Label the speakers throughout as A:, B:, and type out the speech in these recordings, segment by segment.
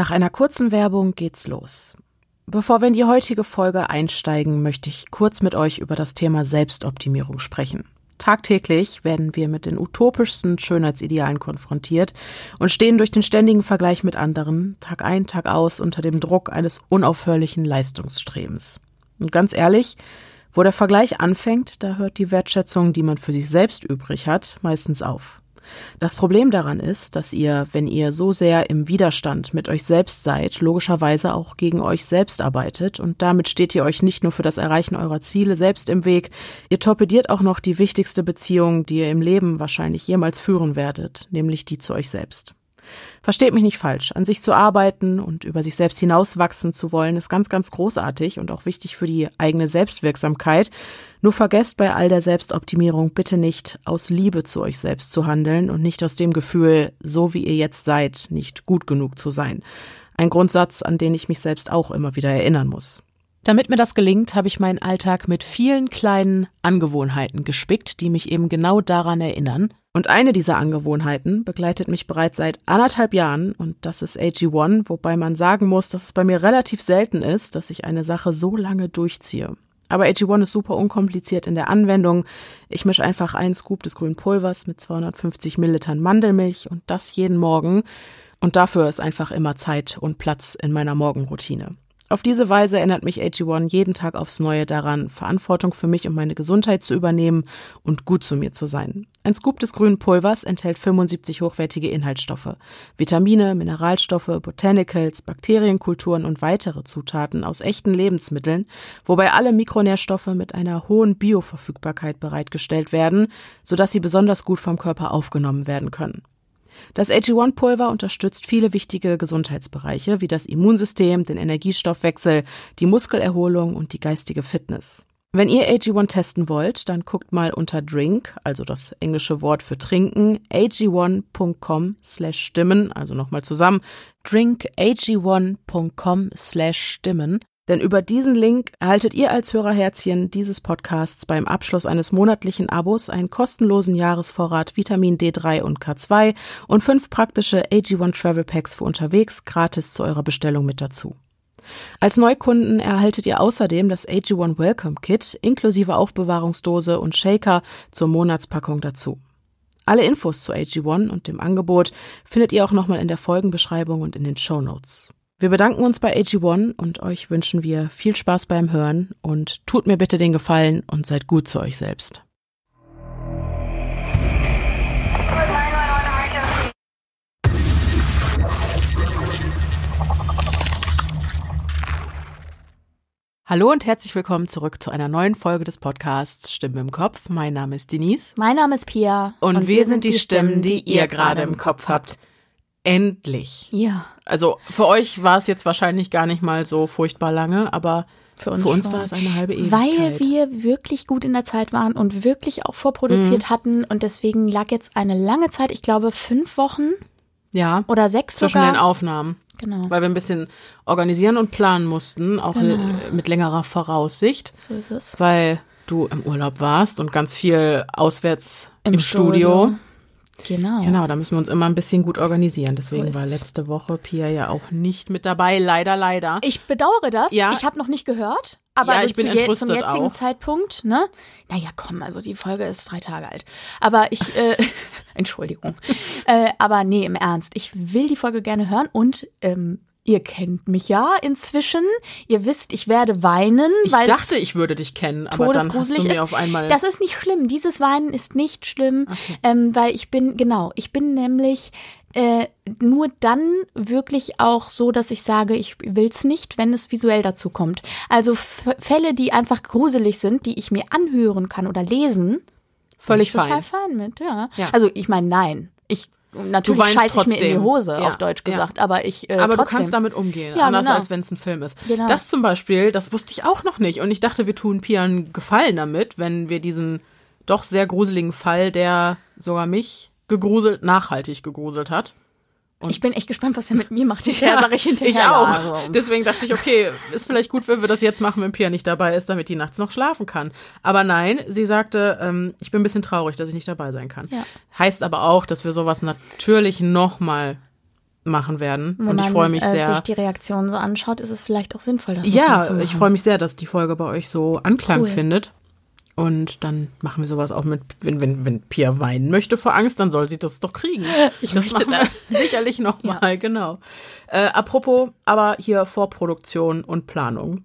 A: Nach einer kurzen Werbung geht's los. Bevor wir in die heutige Folge einsteigen, möchte ich kurz mit euch über das Thema Selbstoptimierung sprechen. Tagtäglich werden wir mit den utopischsten Schönheitsidealen konfrontiert und stehen durch den ständigen Vergleich mit anderen Tag ein, Tag aus unter dem Druck eines unaufhörlichen Leistungsstrebens. Und ganz ehrlich, wo der Vergleich anfängt, da hört die Wertschätzung, die man für sich selbst übrig hat, meistens auf. Das Problem daran ist, dass ihr, wenn ihr so sehr im Widerstand mit euch selbst seid, logischerweise auch gegen euch selbst arbeitet und damit steht ihr euch nicht nur für das Erreichen eurer Ziele selbst im Weg, ihr torpediert auch noch die wichtigste Beziehung, die ihr im Leben wahrscheinlich jemals führen werdet, nämlich die zu euch selbst. Versteht mich nicht falsch. An sich zu arbeiten und über sich selbst hinauswachsen zu wollen, ist ganz, ganz großartig und auch wichtig für die eigene Selbstwirksamkeit. Nur vergesst bei all der Selbstoptimierung bitte nicht, aus Liebe zu euch selbst zu handeln und nicht aus dem Gefühl, so wie ihr jetzt seid, nicht gut genug zu sein. Ein Grundsatz, an den ich mich selbst auch immer wieder erinnern muss. Damit mir das gelingt, habe ich meinen Alltag mit vielen kleinen Angewohnheiten gespickt, die mich eben genau daran erinnern. Und eine dieser Angewohnheiten begleitet mich bereits seit anderthalb Jahren und das ist AG1, wobei man sagen muss, dass es bei mir relativ selten ist, dass ich eine Sache so lange durchziehe. Aber AG1 ist super unkompliziert in der Anwendung. Ich mische einfach einen Scoop des grünen Pulvers mit 250 Millilitern Mandelmilch und das jeden Morgen. Und dafür ist einfach immer Zeit und Platz in meiner Morgenroutine. Auf diese Weise erinnert mich AG1 jeden Tag aufs Neue daran, Verantwortung für mich und meine Gesundheit zu übernehmen und gut zu mir zu sein. Ein Scoop des grünen Pulvers enthält 75 hochwertige Inhaltsstoffe, Vitamine, Mineralstoffe, Botanicals, Bakterienkulturen und weitere Zutaten aus echten Lebensmitteln, wobei alle Mikronährstoffe mit einer hohen Bioverfügbarkeit bereitgestellt werden, sodass sie besonders gut vom Körper aufgenommen werden können. Das AG1-Pulver unterstützt viele wichtige Gesundheitsbereiche wie das Immunsystem, den Energiestoffwechsel, die Muskelerholung und die geistige Fitness. Wenn ihr AG1 testen wollt, dann guckt mal unter Drink, also das englische Wort für trinken, ag1.com slash stimmen, also nochmal zusammen, drinkag1.com slash stimmen denn über diesen Link erhaltet ihr als Hörerherzchen dieses Podcasts beim Abschluss eines monatlichen Abos einen kostenlosen Jahresvorrat Vitamin D3 und K2 und fünf praktische AG1 Travel Packs für unterwegs gratis zu eurer Bestellung mit dazu. Als Neukunden erhaltet ihr außerdem das AG1 Welcome Kit inklusive Aufbewahrungsdose und Shaker zur Monatspackung dazu. Alle Infos zu AG1 und dem Angebot findet ihr auch nochmal in der Folgenbeschreibung und in den Show Notes. Wir bedanken uns bei AG1 und euch wünschen wir viel Spaß beim Hören und tut mir bitte den Gefallen und seid gut zu euch selbst. Hallo und herzlich willkommen zurück zu einer neuen Folge des Podcasts Stimme im Kopf. Mein Name ist Denise.
B: Mein Name ist Pia.
A: Und, und wir, wir, sind die Stimmen, die ihr gerade im Kopf habt. Endlich.
B: Ja.
A: Also für euch war es jetzt wahrscheinlich gar nicht mal so furchtbar lange, aber für uns, für uns war es eine halbe Ewigkeit.
B: Weil wir wirklich gut in der Zeit waren und wirklich auch vorproduziert mhm. hatten und deswegen lag jetzt eine lange Zeit, ich glaube fünf Wochen.
A: Ja.
B: Oder sechs
A: zwischen
B: sogar.
A: den Aufnahmen.
B: Genau.
A: Weil wir ein bisschen organisieren und planen mussten, auch genau. mit längerer Voraussicht.
B: So ist es.
A: Weil du im Urlaub warst und ganz viel auswärts im, im Studio. Studio.
B: Genau.
A: Genau, da müssen wir uns immer ein bisschen gut organisieren. Deswegen so war letzte Woche Pia ja auch nicht mit dabei. Leider, leider.
B: Ich bedauere das.
A: Ja.
B: Ich habe noch nicht gehört. Aber
A: ja,
B: also
A: ich bin
B: zu zum jetzigen
A: auch.
B: Zeitpunkt, ne? Naja, komm, also die Folge ist drei Tage alt. Aber ich, äh, Entschuldigung. äh, aber nee, im Ernst. Ich will die Folge gerne hören und ähm, Ihr kennt mich ja inzwischen. Ihr wisst, ich werde weinen.
A: Ich dachte, ich würde dich kennen, aber dann hast du mir
B: ist.
A: auf einmal.
B: Das ist nicht schlimm. Dieses Weinen ist nicht schlimm, okay. ähm, weil ich bin genau. Ich bin nämlich äh, nur dann wirklich auch so, dass ich sage, ich will's nicht, wenn es visuell dazu kommt. Also Fälle, die einfach gruselig sind, die ich mir anhören kann oder lesen.
A: Völlig fein.
B: Total fein mit, ja.
A: ja.
B: Also ich meine, nein. Ich natürlich scheiße ich mir in die Hose,
A: ja,
B: auf Deutsch gesagt, ja. aber ich äh,
A: Aber
B: trotzdem.
A: du kannst damit umgehen,
B: ja,
A: anders
B: genau.
A: als wenn es ein Film ist.
B: Genau.
A: Das zum Beispiel, das wusste ich auch noch nicht und ich dachte, wir tun Pia einen Gefallen damit, wenn wir diesen doch sehr gruseligen Fall, der sogar mich gegruselt, nachhaltig gegruselt hat.
B: Und ich bin echt gespannt, was er mit mir macht. Ich ja, sage ich hinterher.
A: Ich auch. Deswegen dachte ich, okay, ist vielleicht gut, wenn wir das jetzt machen, wenn Pia nicht dabei ist, damit die nachts noch schlafen kann. Aber nein, sie sagte, ähm, ich bin ein bisschen traurig, dass ich nicht dabei sein kann.
B: Ja.
A: Heißt aber auch, dass wir sowas natürlich nochmal machen werden.
B: Wenn
A: und ich
B: man,
A: freue mich
B: äh,
A: sehr.
B: sich die Reaktion so anschaut, ist es vielleicht auch sinnvoll, das
A: Ja, ich freue mich sehr, dass die Folge bei euch so Anklang
B: Cool.
A: findet. Und dann machen wir sowas auch mit, wenn, wenn, wenn Pia weinen möchte vor Angst, dann soll sie das doch kriegen.
B: Ich
A: das
B: möchte
A: machen wir sicherlich nochmal, genau. Äh, apropos, aber hier Vorproduktion und Planung.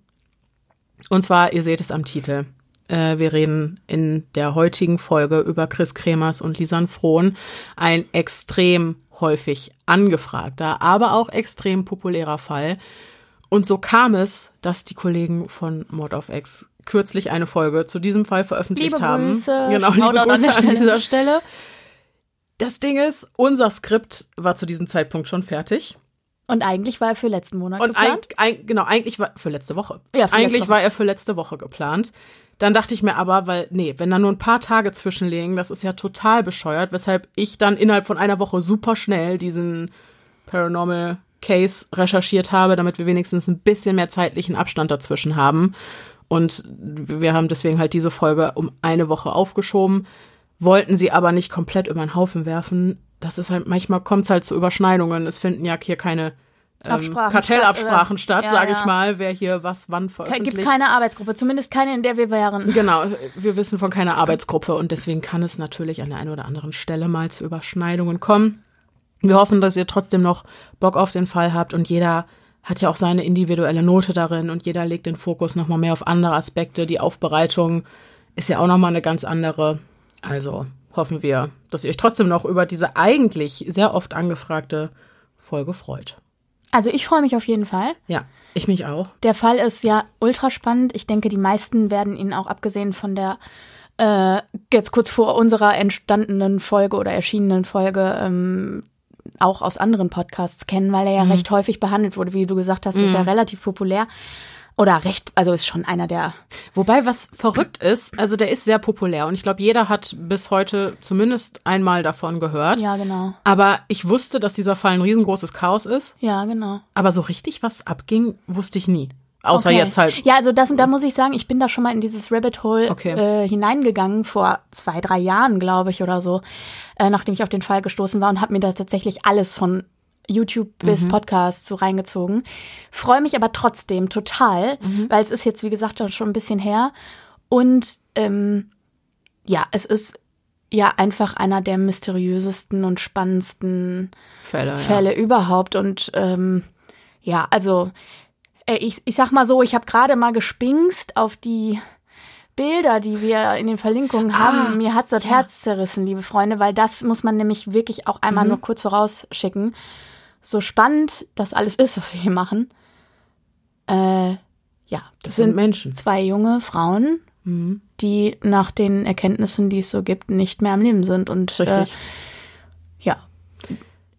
A: Und zwar, ihr seht es am Titel. Äh, wir reden in der heutigen Folge über Chris Kremers und Lisan Frohn. Ein extrem häufig angefragter, aber auch extrem populärer Fall. Und so kam es, dass die Kollegen von Mod of X kürzlich eine Folge zu diesem Fall veröffentlicht
B: Liebe
A: haben.
B: Grüße.
A: Genau, liebe
B: Shoutout an
A: Grüße an
B: Stelle.
A: dieser Stelle. Das Ding ist, unser Skript war zu diesem Zeitpunkt schon fertig.
B: Und eigentlich war er für letzten Monat
A: Und ein,
B: geplant.
A: ein, genau, eigentlich war für letzte Woche.
B: Ja, für
A: eigentlich
B: letzte Woche.
A: war er für letzte Woche geplant. Dann dachte ich mir aber, weil, nee, wenn da nur ein paar Tage zwischenlegen, das ist ja total bescheuert, weshalb ich dann innerhalb von einer Woche super schnell diesen Paranormal Case recherchiert habe, damit wir wenigstens ein bisschen mehr zeitlichen Abstand dazwischen haben. Und wir haben deswegen halt diese Folge um eine Woche aufgeschoben, wollten sie aber nicht komplett über den Haufen werfen. Das ist halt, manchmal kommt es halt zu Überschneidungen. Es finden ja hier keine ähm,
B: Absprachen
A: Kartellabsprachen
B: statt,
A: statt,
B: oder?
A: sage
B: Ja,
A: ich
B: ja.
A: mal, wer hier was wann
B: Es
A: veröffentlicht.
B: gibt keine Arbeitsgruppe, zumindest keine, in der wir wären.
A: Genau, wir wissen von keiner Arbeitsgruppe und deswegen kann es natürlich an der einen oder anderen Stelle mal zu Überschneidungen kommen. Wir hoffen, dass ihr trotzdem noch Bock auf den Fall habt und jeder hat ja auch seine individuelle Note darin und jeder legt den Fokus nochmal mehr auf andere Aspekte. Die Aufbereitung ist ja auch nochmal eine ganz andere. Also hoffen wir, dass ihr euch trotzdem noch über diese eigentlich sehr oft angefragte Folge freut.
B: Also ich freue mich auf jeden Fall.
A: Ja, ich mich auch.
B: Der Fall ist ja ultra spannend. Ich denke, die meisten werden ihn auch abgesehen von der äh, jetzt kurz vor unserer entstandenen Folge oder erschienenen Folge ähm, auch aus anderen Podcasts kennen, weil er ja recht häufig behandelt wurde. Wie du gesagt hast, ist er relativ populär. Oder recht, also ist schon einer der
A: Wobei, was verrückt ist, also der ist sehr populär und ich glaube, jeder hat bis heute zumindest einmal davon gehört.
B: Ja, genau.
A: Aber ich wusste, dass dieser Fall ein riesengroßes Chaos ist.
B: Ja, genau.
A: Aber so richtig, was abging, wusste ich nie. Außer
B: Okay.
A: jetzt halt.
B: Ja, also das, da muss ich sagen, ich bin da schon mal in dieses Rabbit Hole
A: Okay.
B: äh, hineingegangen vor zwei, drei Jahren, glaube ich, oder so, äh, nachdem ich auf den Fall gestoßen war und habe mir da tatsächlich alles von YouTube bis Podcast so reingezogen. Freue mich aber trotzdem total, weil es ist jetzt, wie gesagt, schon ein bisschen her. Und ähm, ja, es ist ja einfach einer der mysteriösesten und spannendsten
A: Fälle.
B: Fälle überhaupt. Und ähm, ja, also äh, ich, ich sag mal so, ich habe gerade mal gespingst auf die Bilder, die wir in den Verlinkungen haben. Mir hat's das Herz zerrissen, liebe Freunde, weil das muss man nämlich wirklich auch einmal nur kurz vorausschicken. So spannend das alles ist, was wir hier machen. Äh, ja,
A: Das sind Menschen.
B: zwei junge Frauen, die nach den Erkenntnissen, die es so gibt, nicht mehr am Leben sind. Und äh,
A: Richtig.
B: ja.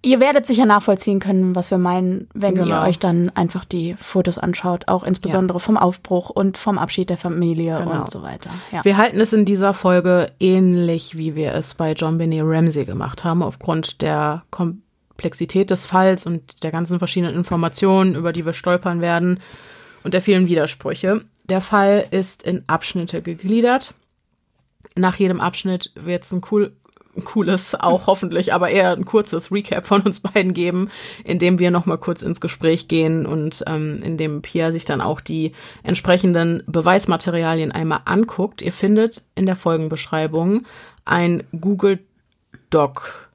B: Ihr werdet sicher nachvollziehen können, was wir meinen, wenn
A: Genau.
B: ihr euch dann einfach die Fotos anschaut, auch insbesondere vom Aufbruch und vom Abschied der Familie
A: Genau.
B: und so weiter. Ja.
A: Wir halten es in dieser Folge ähnlich, wie wir es bei John Benet Ramsey gemacht haben, aufgrund der Komplexität des Falls und der ganzen verschiedenen Informationen, über die wir stolpern werden und der vielen Widersprüche. Der Fall ist in Abschnitte gegliedert. Nach jedem Abschnitt wird es ein cool, ein cooles, auch hoffentlich, aber eher ein kurzes Recap von uns beiden geben, in dem wir nochmal kurz ins Gespräch gehen und ähm, in dem Pia sich dann auch die entsprechenden Beweismaterialien einmal anguckt. Ihr findet in der Folgenbeschreibung ein Google Doc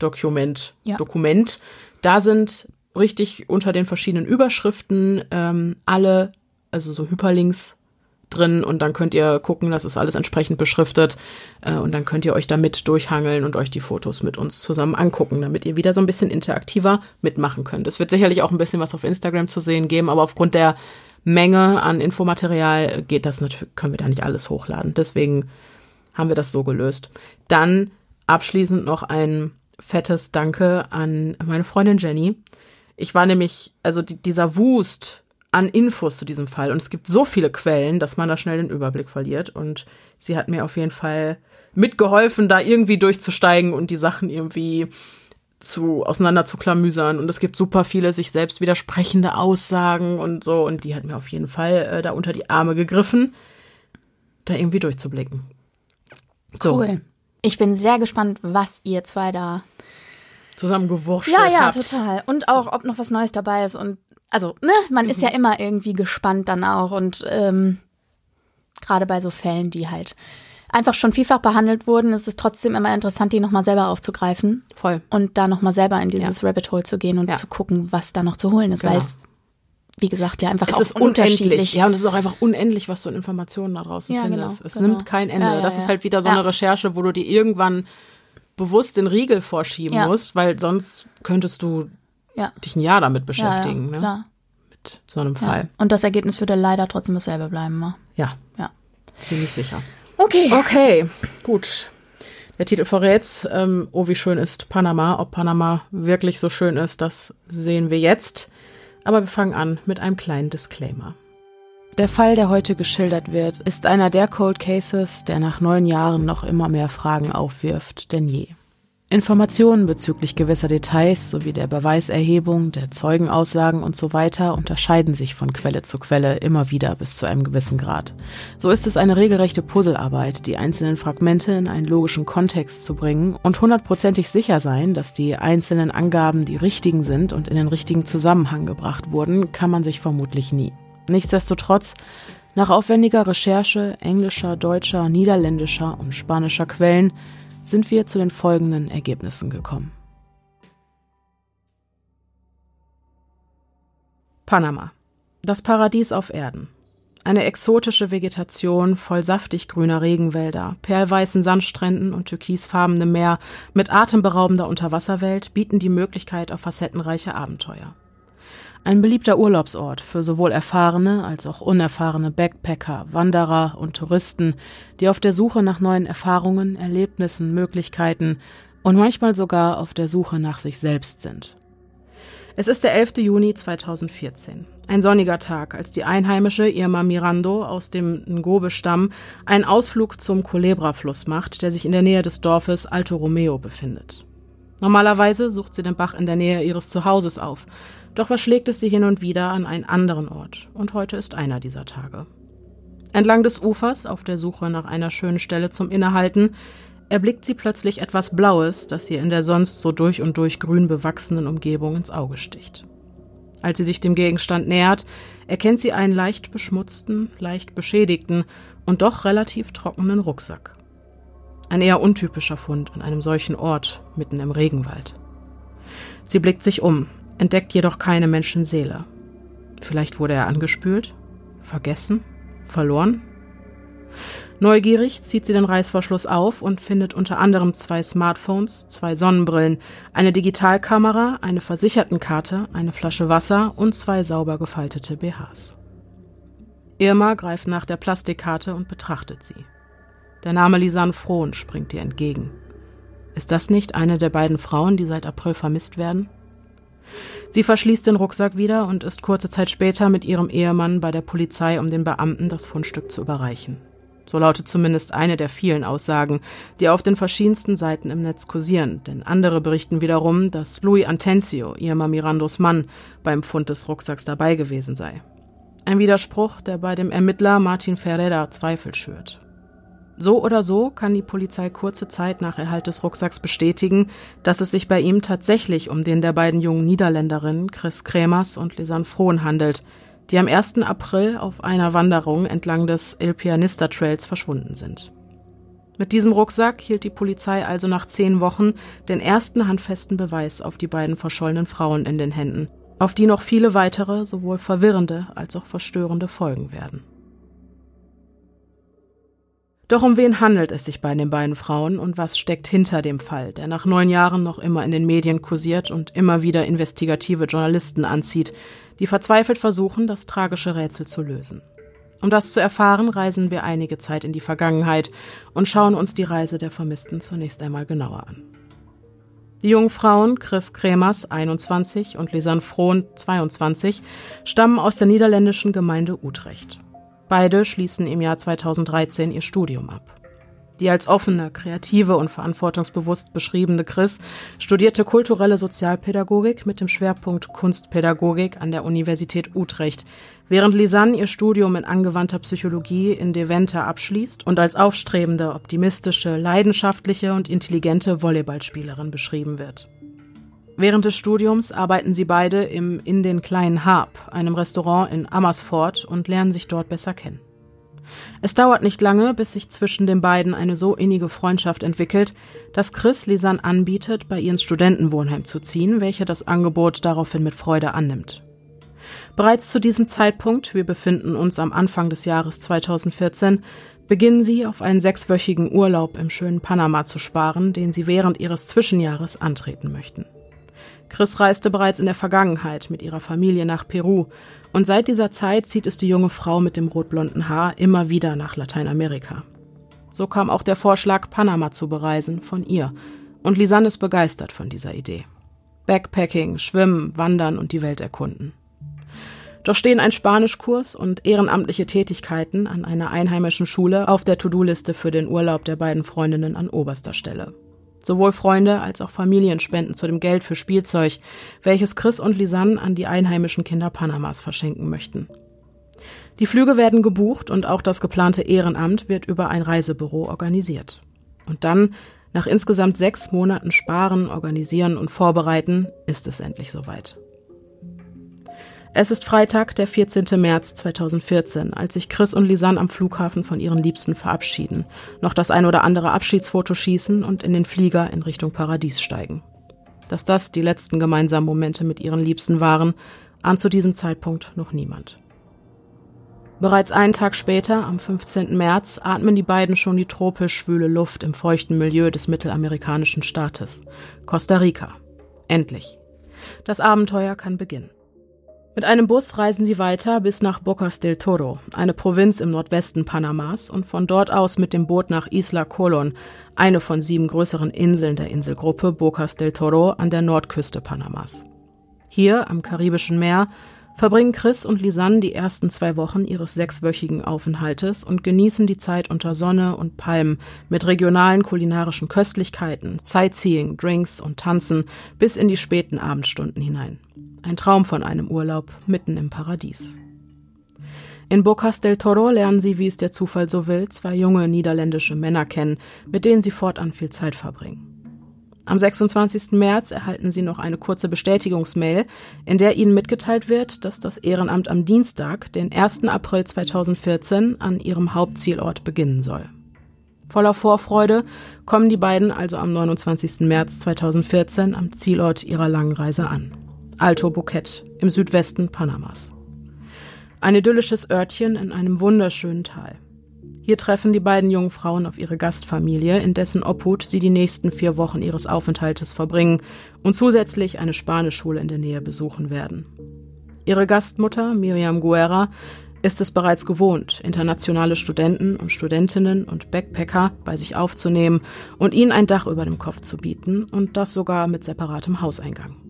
A: Dokument,
B: Ja.
A: Dokument. Da sind richtig unter den verschiedenen Überschriften ähm, alle, also so Hyperlinks drin und dann könnt ihr gucken, das ist alles entsprechend beschriftet äh, und dann könnt ihr euch damit durchhangeln und euch die Fotos mit uns zusammen angucken, damit ihr wieder so ein bisschen interaktiver mitmachen könnt. Es wird sicherlich auch ein bisschen was auf Instagram zu sehen geben, aber aufgrund der Menge an Infomaterial geht das natürlich, können wir da nicht alles hochladen. Deswegen haben wir das so gelöst. Dann abschließend noch ein fettes Danke an meine Freundin Jenny. Ich war nämlich, also die, dieser Wust an Infos zu diesem Fall und es gibt so viele Quellen, dass man da schnell den Überblick verliert und sie hat mir auf jeden Fall mitgeholfen, da irgendwie durchzusteigen und die Sachen irgendwie zu auseinander zu klamüsern und es gibt super viele sich selbst widersprechende Aussagen und so und die hat mir auf jeden Fall äh, da unter die Arme gegriffen, da irgendwie durchzublicken. So.
B: Cool. Ich bin sehr gespannt, was ihr zwei da
A: zusammengewurschtelt
B: Ja, ja,
A: habt.
B: total. Und auch, ob noch was Neues dabei ist. Und also, ne, man ist ja
A: Mhm.
B: immer irgendwie gespannt dann auch. Und ähm, gerade bei so Fällen, die halt einfach schon vielfach behandelt wurden, ist es trotzdem immer interessant, die nochmal selber aufzugreifen
A: Voll.
B: und da nochmal selber in dieses Rabbit Hole zu gehen und
A: Ja.
B: zu gucken, was da noch zu holen ist, weil
A: Genau.
B: es, wie gesagt, ja einfach
A: Es
B: auch
A: ist unendlich.
B: unterschiedlich.
A: Ja, und es ist auch einfach unendlich, was du an Informationen da draußen
B: Ja,
A: findest.
B: genau,
A: es
B: genau.
A: nimmt kein Ende.
B: Ja, ja,
A: das ist
B: ja.
A: halt wieder so
B: Ja.
A: eine Recherche, wo du dir irgendwann bewusst den Riegel vorschieben
B: Ja.
A: musst, weil sonst könntest du
B: Ja,
A: dich ein Jahr damit
B: ja,
A: beschäftigen,
B: ja,
A: ne?
B: klar.
A: Mit so einem
B: Ja.
A: Fall.
B: Und das Ergebnis würde leider trotzdem dasselbe bleiben. ne?
A: Ja,
B: Ja.
A: ziemlich sicher.
B: Okay.
A: Okay, gut. Der Titel verrät's. Ähm, oh, wie schön ist Panama. Ob Panama wirklich so schön ist, das sehen wir jetzt. Aber wir fangen an mit einem kleinen Disclaimer. Der Fall, der heute geschildert wird, ist einer der Cold Cases, der nach neun Jahren noch immer mehr Fragen aufwirft denn je. Informationen bezüglich gewisser Details sowie der Beweiserhebung, der Zeugenaussagen und so weiter unterscheiden sich von Quelle zu Quelle immer wieder bis zu einem gewissen Grad. So ist es eine regelrechte Puzzlearbeit, die einzelnen Fragmente in einen logischen Kontext zu bringen und hundertprozentig sicher sein, dass die einzelnen Angaben die richtigen sind und in den richtigen Zusammenhang gebracht wurden, kann man sich vermutlich nie. Nichtsdestotrotz, nach aufwendiger Recherche englischer, deutscher, niederländischer und spanischer Quellen sind wir zu den folgenden Ergebnissen gekommen. Panama. Das Paradies auf Erden. Eine exotische Vegetation voll saftig grüner Regenwälder, perlweißen Sandstränden und türkisfarbenem Meer mit atemberaubender Unterwasserwelt bieten die Möglichkeit auf facettenreiche Abenteuer. Ein beliebter Urlaubsort für sowohl erfahrene als auch unerfahrene Backpacker, Wanderer und Touristen, die auf der Suche nach neuen Erfahrungen, Erlebnissen, Möglichkeiten und manchmal sogar auf der Suche nach sich selbst sind. Es ist der 11. Juni 2014. Ein sonniger Tag, als die einheimische Irma Mirando aus dem Ngobe-Stamm einen Ausflug zum Culebra-Fluss macht, der sich in der Nähe des Dorfes Alto Romeo befindet. Normalerweise sucht sie den Bach in der Nähe ihres Zuhauses auf, doch verschlägt es sie hin und wieder an einen anderen Ort, und heute ist einer dieser Tage. Entlang des Ufers, auf der Suche nach einer schönen Stelle zum Innehalten, erblickt sie plötzlich etwas Blaues, das ihr in der sonst so durch und durch grün bewachsenen Umgebung ins Auge sticht. Als sie sich dem Gegenstand nähert, erkennt sie einen leicht beschmutzten, leicht beschädigten und doch relativ trockenen Rucksack. Ein eher untypischer Fund an einem solchen Ort, mitten im Regenwald. Sie blickt sich um, entdeckt jedoch keine Menschenseele. Vielleicht wurde er angespült, vergessen, verloren? Neugierig zieht sie den Reißverschluss auf und findet unter anderem zwei Smartphones, zwei Sonnenbrillen, eine Digitalkamera, eine Versichertenkarte, eine Flasche Wasser und zwei sauber gefaltete BHs. Irma greift nach der Plastikkarte und betrachtet sie. Der Name Lisanne Frohn springt ihr entgegen. Ist das nicht eine der beiden Frauen, die seit April vermisst werden? Sie verschließt den Rucksack wieder und ist kurze Zeit später mit ihrem Ehemann bei der Polizei, um den Beamten das Fundstück zu überreichen. So lautet zumindest eine der vielen Aussagen, die auf den verschiedensten Seiten im Netz kursieren, denn andere berichten wiederum, dass Louis Antencio, Irma Mirandos Mann, beim Fund des Rucksacks dabei gewesen sei. Ein Widerspruch, der bei dem Ermittler Martin Ferreira Zweifel schürt. So oder so kann die Polizei kurze Zeit nach Erhalt des Rucksacks bestätigen, dass es sich bei ihm tatsächlich um den der beiden jungen Niederländerinnen Chris Kremers und Lisanne Frohn handelt, die am 1. April auf einer Wanderung entlang des El Pianista Trails verschwunden sind. Mit diesem Rucksack hielt die Polizei also nach zehn Wochen den ersten handfesten Beweis auf die beiden verschollenen Frauen in den Händen, auf die noch viele weitere, sowohl verwirrende als auch verstörende Folgen werden. Doch um wen handelt es sich bei den beiden Frauen und was steckt hinter dem Fall, der nach neun Jahren noch immer in den Medien kursiert und immer wieder investigative Journalisten anzieht, die verzweifelt versuchen, das tragische Rätsel zu lösen. Um das zu erfahren, reisen wir einige Zeit in die Vergangenheit und schauen uns die Reise der Vermissten zunächst einmal genauer an. Die jungen Frauen Chris Kremers, 21, und Lisanne Frohn, 22, stammen aus der niederländischen Gemeinde Utrecht. Beide schließen im Jahr 2013 ihr Studium ab. Die als offene, kreative und verantwortungsbewusst beschriebene Chris studierte kulturelle Sozialpädagogik mit dem Schwerpunkt Kunstpädagogik an der Universität Utrecht, während Lisanne ihr Studium in angewandter Psychologie in Deventer abschließt und als aufstrebende, optimistische, leidenschaftliche und intelligente Volleyballspielerin beschrieben wird. Während des Studiums arbeiten sie beide im In den kleinen Harp, einem Restaurant in Amersfoort, und lernen sich dort besser kennen. Es dauert nicht lange, bis sich zwischen den beiden eine so innige Freundschaft entwickelt, dass Chris Lisanne anbietet, bei ihr ins Studentenwohnheim zu ziehen, welche das Angebot daraufhin mit Freude annimmt. Bereits zu diesem Zeitpunkt, wir befinden uns am Anfang des Jahres 2014, beginnen sie auf einen sechswöchigen Urlaub im schönen Panama zu sparen, den sie während ihres Zwischenjahres antreten möchten. Chris reiste bereits in der Vergangenheit mit ihrer Familie nach Peru und seit dieser Zeit zieht es die junge Frau mit dem rotblonden Haar immer wieder nach Lateinamerika. So kam auch der Vorschlag, Panama zu bereisen, von ihr. Und Lisanne ist begeistert von dieser Idee. Backpacking, Schwimmen, Wandern und die Welt erkunden. Doch stehen ein Spanischkurs und ehrenamtliche Tätigkeiten an einer einheimischen Schule auf der To-Do-Liste für den Urlaub der beiden Freundinnen an oberster Stelle. Sowohl Freunde als auch Familien spenden zu dem Geld für Spielzeug, welches Chris und Lisanne an die einheimischen Kinder Panamas verschenken möchten. Die Flüge werden gebucht und auch das geplante Ehrenamt wird über ein Reisebüro organisiert. Und dann, nach insgesamt sechs Monaten Sparen, Organisieren und Vorbereiten, ist es endlich soweit. Es ist Freitag, der 14. März 2014, als sich Chris und Lisanne am Flughafen von ihren Liebsten verabschieden, noch das ein oder andere Abschiedsfoto schießen und in den Flieger in Richtung Paradies steigen. Dass das die letzten gemeinsamen Momente mit ihren Liebsten waren, ahnt zu diesem Zeitpunkt noch niemand. Bereits einen Tag später, am 15. März, atmen die beiden schon die tropisch schwüle Luft im feuchten Milieu des mittelamerikanischen Staates, Costa Rica. Endlich. Das Abenteuer kann beginnen. Mit einem Bus reisen sie weiter bis nach Bocas del Toro, eine Provinz im Nordwesten Panamas, und von dort aus mit dem Boot nach Isla Colon, eine von sieben größeren Inseln der Inselgruppe Bocas del Toro an der Nordküste Panamas. Hier, am Karibischen Meer, verbringen Chris und Lisanne die ersten zwei Wochen ihres sechswöchigen Aufenthaltes und genießen die Zeit unter Sonne und Palmen mit regionalen kulinarischen Köstlichkeiten, Sightseeing, Drinks und Tanzen bis in die späten Abendstunden hinein. Ein Traum von einem Urlaub mitten im Paradies. In Bocas del Toro lernen sie, wie es der Zufall so will, zwei junge niederländische Männer kennen, mit denen sie fortan viel Zeit verbringen. Am 26. März erhalten sie noch eine kurze Bestätigungsmail, in der ihnen mitgeteilt wird, dass das Ehrenamt am Dienstag, den 1. April 2014, an ihrem Hauptzielort beginnen soll. Voller Vorfreude kommen die beiden also am 29. März 2014 am Zielort ihrer langen Reise an. Alto Bouquet im Südwesten Panamas. Ein idyllisches Örtchen in einem wunderschönen Tal. Hier treffen die beiden jungen Frauen auf ihre Gastfamilie, in dessen Obhut sie die nächsten vier Wochen ihres Aufenthaltes verbringen und zusätzlich eine Spanischschule in der Nähe besuchen werden. Ihre Gastmutter, Miriam Guerra, ist es bereits gewohnt, internationale Studenten und Studentinnen und Backpacker bei sich aufzunehmen und ihnen ein Dach über dem Kopf zu bieten und das sogar mit separatem Hauseingang.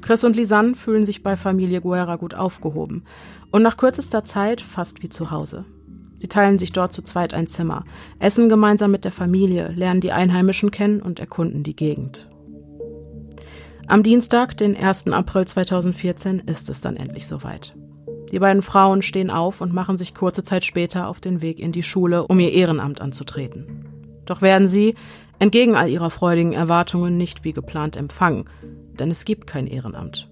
A: Chris und Lisanne fühlen sich bei Familie Guerra gut aufgehoben und nach kürzester Zeit fast wie zu Hause. Sie teilen sich dort zu zweit ein Zimmer, essen gemeinsam mit der Familie, lernen die Einheimischen kennen und erkunden die Gegend. Am Dienstag, den 1. April 2014, ist es dann endlich soweit. Die beiden Frauen stehen auf und machen sich kurze Zeit später auf den Weg in die Schule, um ihr Ehrenamt anzutreten. Doch werden sie, entgegen all ihrer freudigen Erwartungen, nicht wie geplant empfangen denn es gibt kein Ehrenamt.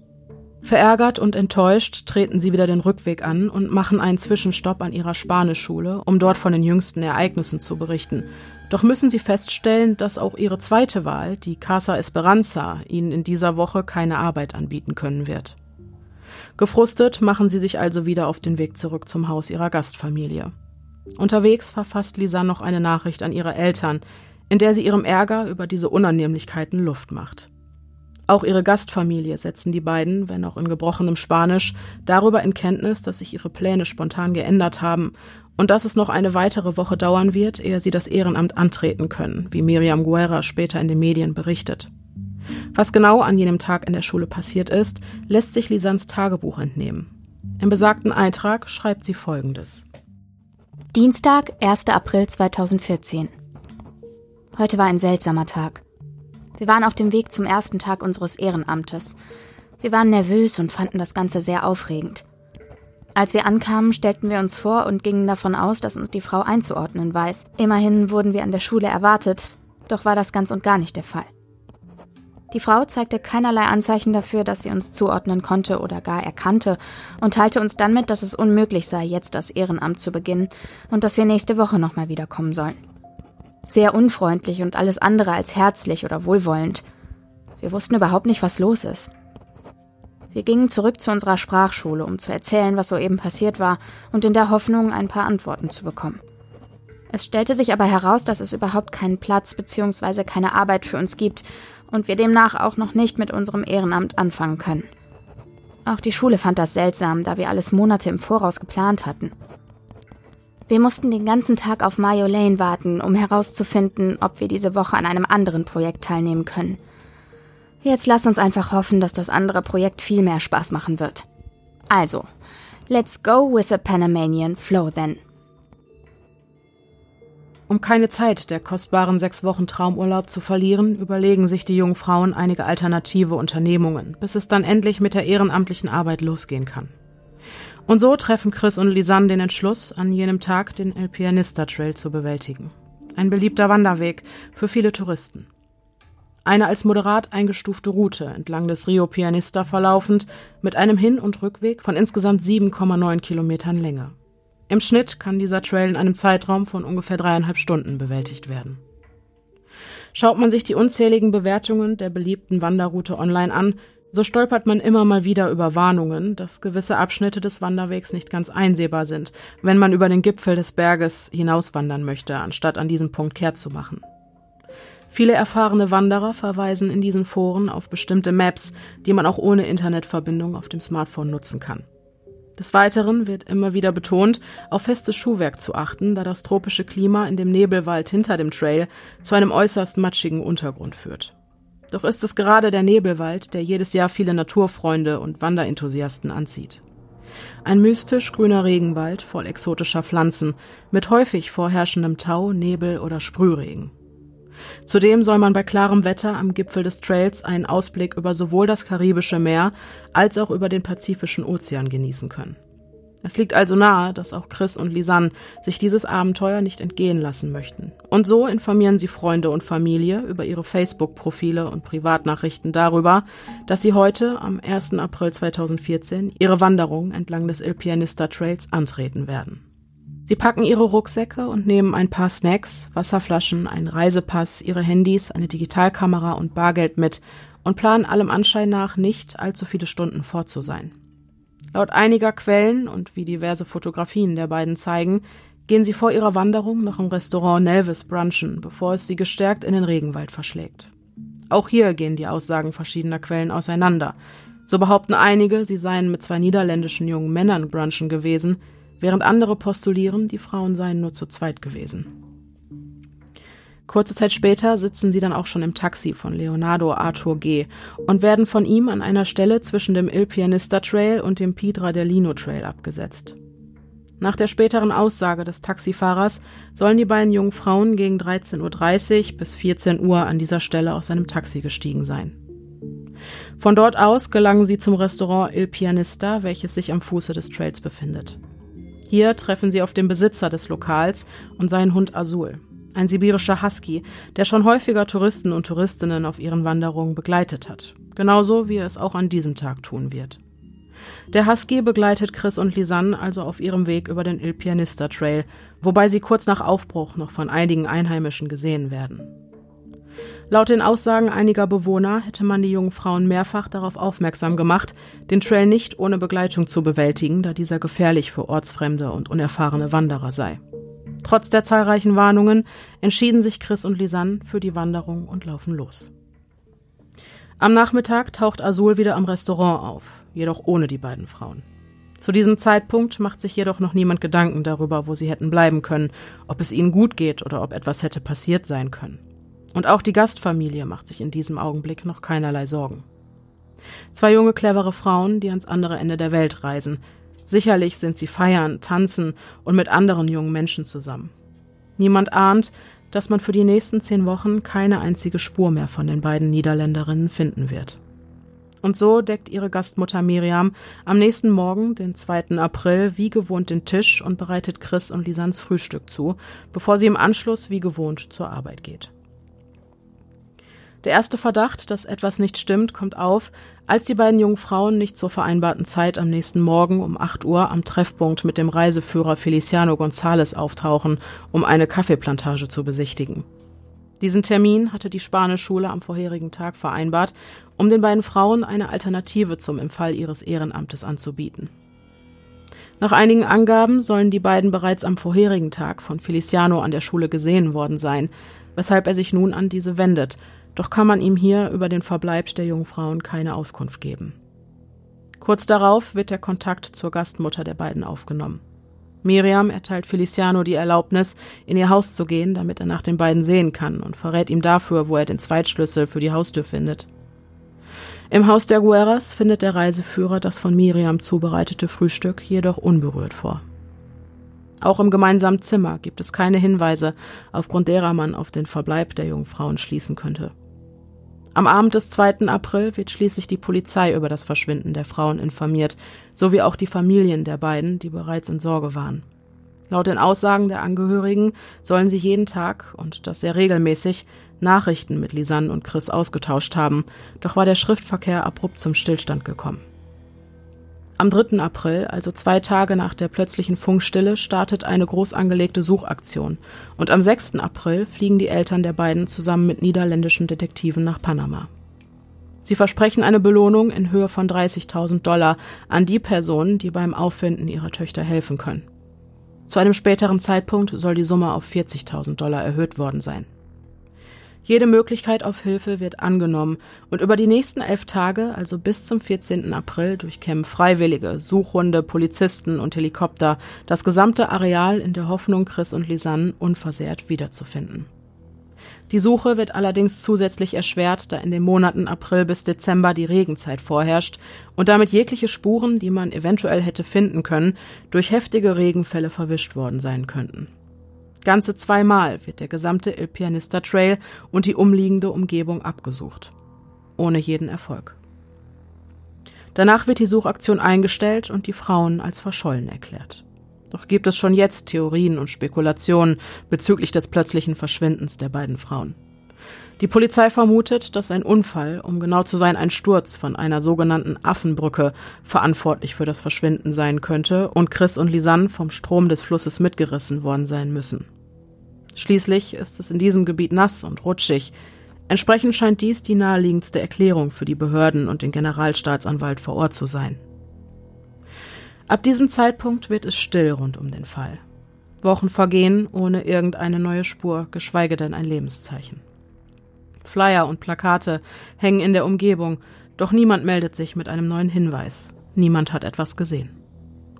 A: Verärgert und enttäuscht treten sie wieder den Rückweg an und machen einen Zwischenstopp an ihrer Spanischschule, um dort von den jüngsten Ereignissen zu berichten. Doch müssen sie feststellen, dass auch ihre zweite Wahl, die Casa Esperanza, ihnen in dieser Woche keine Arbeit anbieten können wird. Gefrustet machen sie sich also wieder auf den Weg zurück zum Haus ihrer Gastfamilie. Unterwegs verfasst Lisa noch eine Nachricht an ihre Eltern, in der sie ihrem Ärger über diese Unannehmlichkeiten Luft macht. Auch ihre Gastfamilie setzen die beiden, wenn auch in gebrochenem Spanisch, darüber in Kenntnis, dass sich ihre Pläne spontan geändert haben und dass es noch eine weitere Woche dauern wird, ehe sie das Ehrenamt antreten können, wie Miriam Guerra später in den Medien berichtet. Was genau an jenem Tag in der Schule passiert ist, lässt sich Lisans Tagebuch entnehmen. Im besagten Eintrag schreibt sie folgendes.
B: Dienstag, 1. April 2014. Heute war ein seltsamer Tag. Wir waren auf dem Weg zum ersten Tag unseres Ehrenamtes. Wir waren nervös und fanden das Ganze sehr aufregend. Als wir ankamen, stellten wir uns vor und gingen davon aus, dass uns die Frau einzuordnen weiß. Immerhin wurden wir an der Schule erwartet, doch war das ganz und gar nicht der Fall. Die Frau zeigte keinerlei Anzeichen dafür, dass sie uns zuordnen konnte oder gar erkannte und teilte uns dann mit, dass es unmöglich sei, jetzt das Ehrenamt zu beginnen und dass wir nächste Woche nochmal wiederkommen sollen. Sehr unfreundlich und alles andere als herzlich oder wohlwollend. Wir wussten überhaupt nicht, was los ist. Wir gingen zurück zu unserer Sprachschule, um zu erzählen, was soeben passiert war und in der Hoffnung, ein paar Antworten zu bekommen. Es stellte sich aber heraus, dass es überhaupt keinen Platz bzw. keine Arbeit für uns gibt und wir demnach auch noch nicht mit unserem Ehrenamt anfangen können. Auch die Schule fand das seltsam, da wir alles Monate im Voraus geplant hatten. Wir mussten den ganzen Tag auf Mayo Lane warten, um herauszufinden, ob wir diese Woche an einem anderen Projekt teilnehmen können. Jetzt lass uns einfach hoffen, dass das andere Projekt viel mehr Spaß machen wird. Also, let's go with the Panamanian Flow then.
A: Um keine Zeit der kostbaren sechs Wochen Traumurlaub zu verlieren, überlegen sich die jungen Frauen einige alternative Unternehmungen, bis es dann endlich mit der ehrenamtlichen Arbeit losgehen kann. Und so treffen Chris und Lisanne den Entschluss, an jenem Tag den El Pianista Trail zu bewältigen. Ein beliebter Wanderweg für viele Touristen. Eine als moderat eingestufte Route entlang des Rio Pianista verlaufend mit einem Hin- und Rückweg von insgesamt 7,9 Kilometern Länge. Im Schnitt kann dieser Trail in einem Zeitraum von ungefähr dreieinhalb Stunden bewältigt werden. Schaut man sich die unzähligen Bewertungen der beliebten Wanderroute online an, so stolpert man immer mal wieder über Warnungen, dass gewisse Abschnitte des Wanderwegs nicht ganz einsehbar sind, wenn man über den Gipfel des Berges hinauswandern möchte, anstatt an diesem Punkt kehrt zu machen. Viele erfahrene Wanderer verweisen in diesen Foren auf bestimmte Maps, die man auch ohne Internetverbindung auf dem Smartphone nutzen kann. Des Weiteren wird immer wieder betont, auf festes Schuhwerk zu achten, da das tropische Klima in dem Nebelwald hinter dem Trail zu einem äußerst matschigen Untergrund führt. Doch ist es gerade der Nebelwald, der jedes Jahr viele Naturfreunde und Wanderenthusiasten anzieht. Ein mystisch grüner Regenwald voll exotischer Pflanzen, mit häufig vorherrschendem Tau, Nebel oder Sprühregen. Zudem soll man bei klarem Wetter am Gipfel des Trails einen Ausblick über sowohl das Karibische Meer als auch über den Pazifischen Ozean genießen können. Es liegt also nahe, dass auch Chris und Lisanne sich dieses Abenteuer nicht entgehen lassen möchten. Und so informieren sie Freunde und Familie über ihre Facebook-Profile und Privatnachrichten darüber, dass sie heute, am 1. April 2014, ihre Wanderung entlang des Il Pianista Trails antreten werden. Sie packen ihre Rucksäcke und nehmen ein paar Snacks, Wasserflaschen, einen Reisepass, ihre Handys, eine Digitalkamera und Bargeld mit und planen allem Anschein nach nicht allzu viele Stunden fort zu sein. Laut einiger Quellen und wie diverse Fotografien der beiden zeigen, gehen sie vor ihrer Wanderung noch im Restaurant Nelvis brunchen, bevor es sie gestärkt in den Regenwald verschlägt. Auch hier gehen die Aussagen verschiedener Quellen auseinander. So behaupten einige, sie seien mit zwei niederländischen jungen Männern brunchen gewesen, während andere postulieren, die Frauen seien nur zu zweit gewesen. Kurze Zeit später sitzen sie dann auch schon im Taxi von Leonardo Arthur G. und werden von ihm an einer Stelle zwischen dem Il Pianista Trail und dem Pidra del Lino Trail abgesetzt. Nach der späteren Aussage des Taxifahrers sollen die beiden jungen Frauen gegen 13.30 Uhr bis 14 Uhr an dieser Stelle aus seinem Taxi gestiegen sein. Von dort aus gelangen sie zum Restaurant Il Pianista, welches sich am Fuße des Trails befindet. Hier treffen sie auf den Besitzer des Lokals und seinen Hund Azul, ein sibirischer Husky, der schon häufiger Touristen und Touristinnen auf ihren Wanderungen begleitet hat, genauso wie er es auch an diesem Tag tun wird. Der Husky begleitet Chris und Lisanne also auf ihrem Weg über den Il Pianista Trail, wobei sie kurz nach Aufbruch noch von einigen Einheimischen gesehen werden. Laut den Aussagen einiger Bewohner hätte man die jungen Frauen mehrfach darauf aufmerksam gemacht, den Trail nicht ohne Begleitung zu bewältigen, da dieser gefährlich für ortsfremde und unerfahrene Wanderer sei. Trotz der zahlreichen Warnungen entschieden sich Chris und Lisanne für die Wanderung und laufen los. Am Nachmittag taucht Azul wieder am Restaurant auf, jedoch ohne die beiden Frauen. Zu diesem Zeitpunkt macht sich jedoch noch niemand Gedanken darüber, wo sie hätten bleiben können, ob es ihnen gut geht oder ob etwas hätte passiert sein können. Und auch die Gastfamilie macht sich in diesem Augenblick noch keinerlei Sorgen. Zwei junge, clevere Frauen, die ans andere Ende der Welt reisen. Sicherlich sind sie feiern, tanzen und mit anderen jungen Menschen zusammen. Niemand ahnt, dass man für die nächsten zehn Wochen keine einzige Spur mehr von den beiden Niederländerinnen finden wird. Und so deckt ihre Gastmutter Miriam am nächsten Morgen, den 2. April, wie gewohnt den Tisch und bereitet Chris und Lisans Frühstück zu, bevor sie im Anschluss wie gewohnt zur Arbeit geht. Der erste Verdacht, dass etwas nicht stimmt, kommt auf, als die beiden jungen Frauen nicht zur vereinbarten Zeit am nächsten Morgen um 8 Uhr am Treffpunkt mit dem Reiseführer Feliciano González auftauchen, um eine Kaffeeplantage zu besichtigen. Diesen Termin hatte die Spanischschule am vorherigen Tag vereinbart, um den beiden Frauen eine Alternative zum im ihres Ehrenamtes anzubieten. Nach einigen Angaben sollen die beiden bereits am vorherigen Tag von Feliciano an der Schule gesehen worden sein, weshalb er sich nun an diese wendet, doch kann man ihm hier über den Verbleib der jungen Frauen keine Auskunft geben. Kurz darauf wird der Kontakt zur Gastmutter der beiden aufgenommen. Miriam erteilt Feliciano die Erlaubnis, in ihr Haus zu gehen, damit er nach den beiden sehen kann und verrät ihm dafür, wo er den Zweitschlüssel für die Haustür findet. Im Haus der Guerras findet der Reiseführer das von Miriam zubereitete Frühstück jedoch unberührt vor. Auch im gemeinsamen Zimmer gibt es keine Hinweise, aufgrund derer man auf den Verbleib der jungen Frauen schließen könnte. Am Abend des 2. April wird schließlich die Polizei über das Verschwinden der Frauen informiert, sowie auch die Familien der beiden, die bereits in Sorge waren. Laut den Aussagen der Angehörigen sollen sie jeden Tag, und das sehr regelmäßig, Nachrichten mit Lisanne und Chris ausgetauscht haben, doch war der Schriftverkehr abrupt zum Stillstand gekommen. Am 3. April, also zwei Tage nach der plötzlichen Funkstille, startet eine groß angelegte Suchaktion. Und am 6. April fliegen die Eltern der beiden zusammen mit niederländischen Detektiven nach Panama. Sie versprechen eine Belohnung in Höhe von 30.000 Dollar an die Personen, die beim Auffinden ihrer Töchter helfen können. Zu einem späteren Zeitpunkt soll die Summe auf 40.000 Dollar erhöht worden sein. Jede Möglichkeit auf Hilfe wird angenommen und über die nächsten elf Tage, also bis zum 14. April, durchkämmen Freiwillige, Suchhunde, Polizisten und Helikopter das gesamte Areal in der Hoffnung, Chris und Lisanne unversehrt wiederzufinden. Die Suche wird allerdings zusätzlich erschwert, da in den Monaten April bis Dezember die Regenzeit vorherrscht und damit jegliche Spuren, die man eventuell hätte finden können, durch heftige Regenfälle verwischt worden sein könnten. Ganze zweimal wird der gesamte Il Pianista Trail und die umliegende Umgebung abgesucht. Ohne jeden Erfolg. Danach wird die Suchaktion eingestellt und die Frauen als verschollen erklärt. Doch gibt es schon jetzt Theorien und Spekulationen bezüglich des plötzlichen Verschwindens der beiden Frauen. Die Polizei vermutet, dass ein Unfall, um genau zu sein ein Sturz von einer sogenannten Affenbrücke, verantwortlich für das Verschwinden sein könnte und Chris und Lisanne vom Strom des Flusses mitgerissen worden sein müssen. Schließlich ist es in diesem Gebiet nass und rutschig. Entsprechend scheint dies die naheliegendste Erklärung für die Behörden und den Generalstaatsanwalt vor Ort zu sein. Ab diesem Zeitpunkt wird es still rund um den Fall. Wochen vergehen ohne irgendeine neue Spur, geschweige denn ein Lebenszeichen. Flyer und Plakate hängen in der Umgebung, doch niemand meldet sich mit einem neuen Hinweis. Niemand hat etwas gesehen.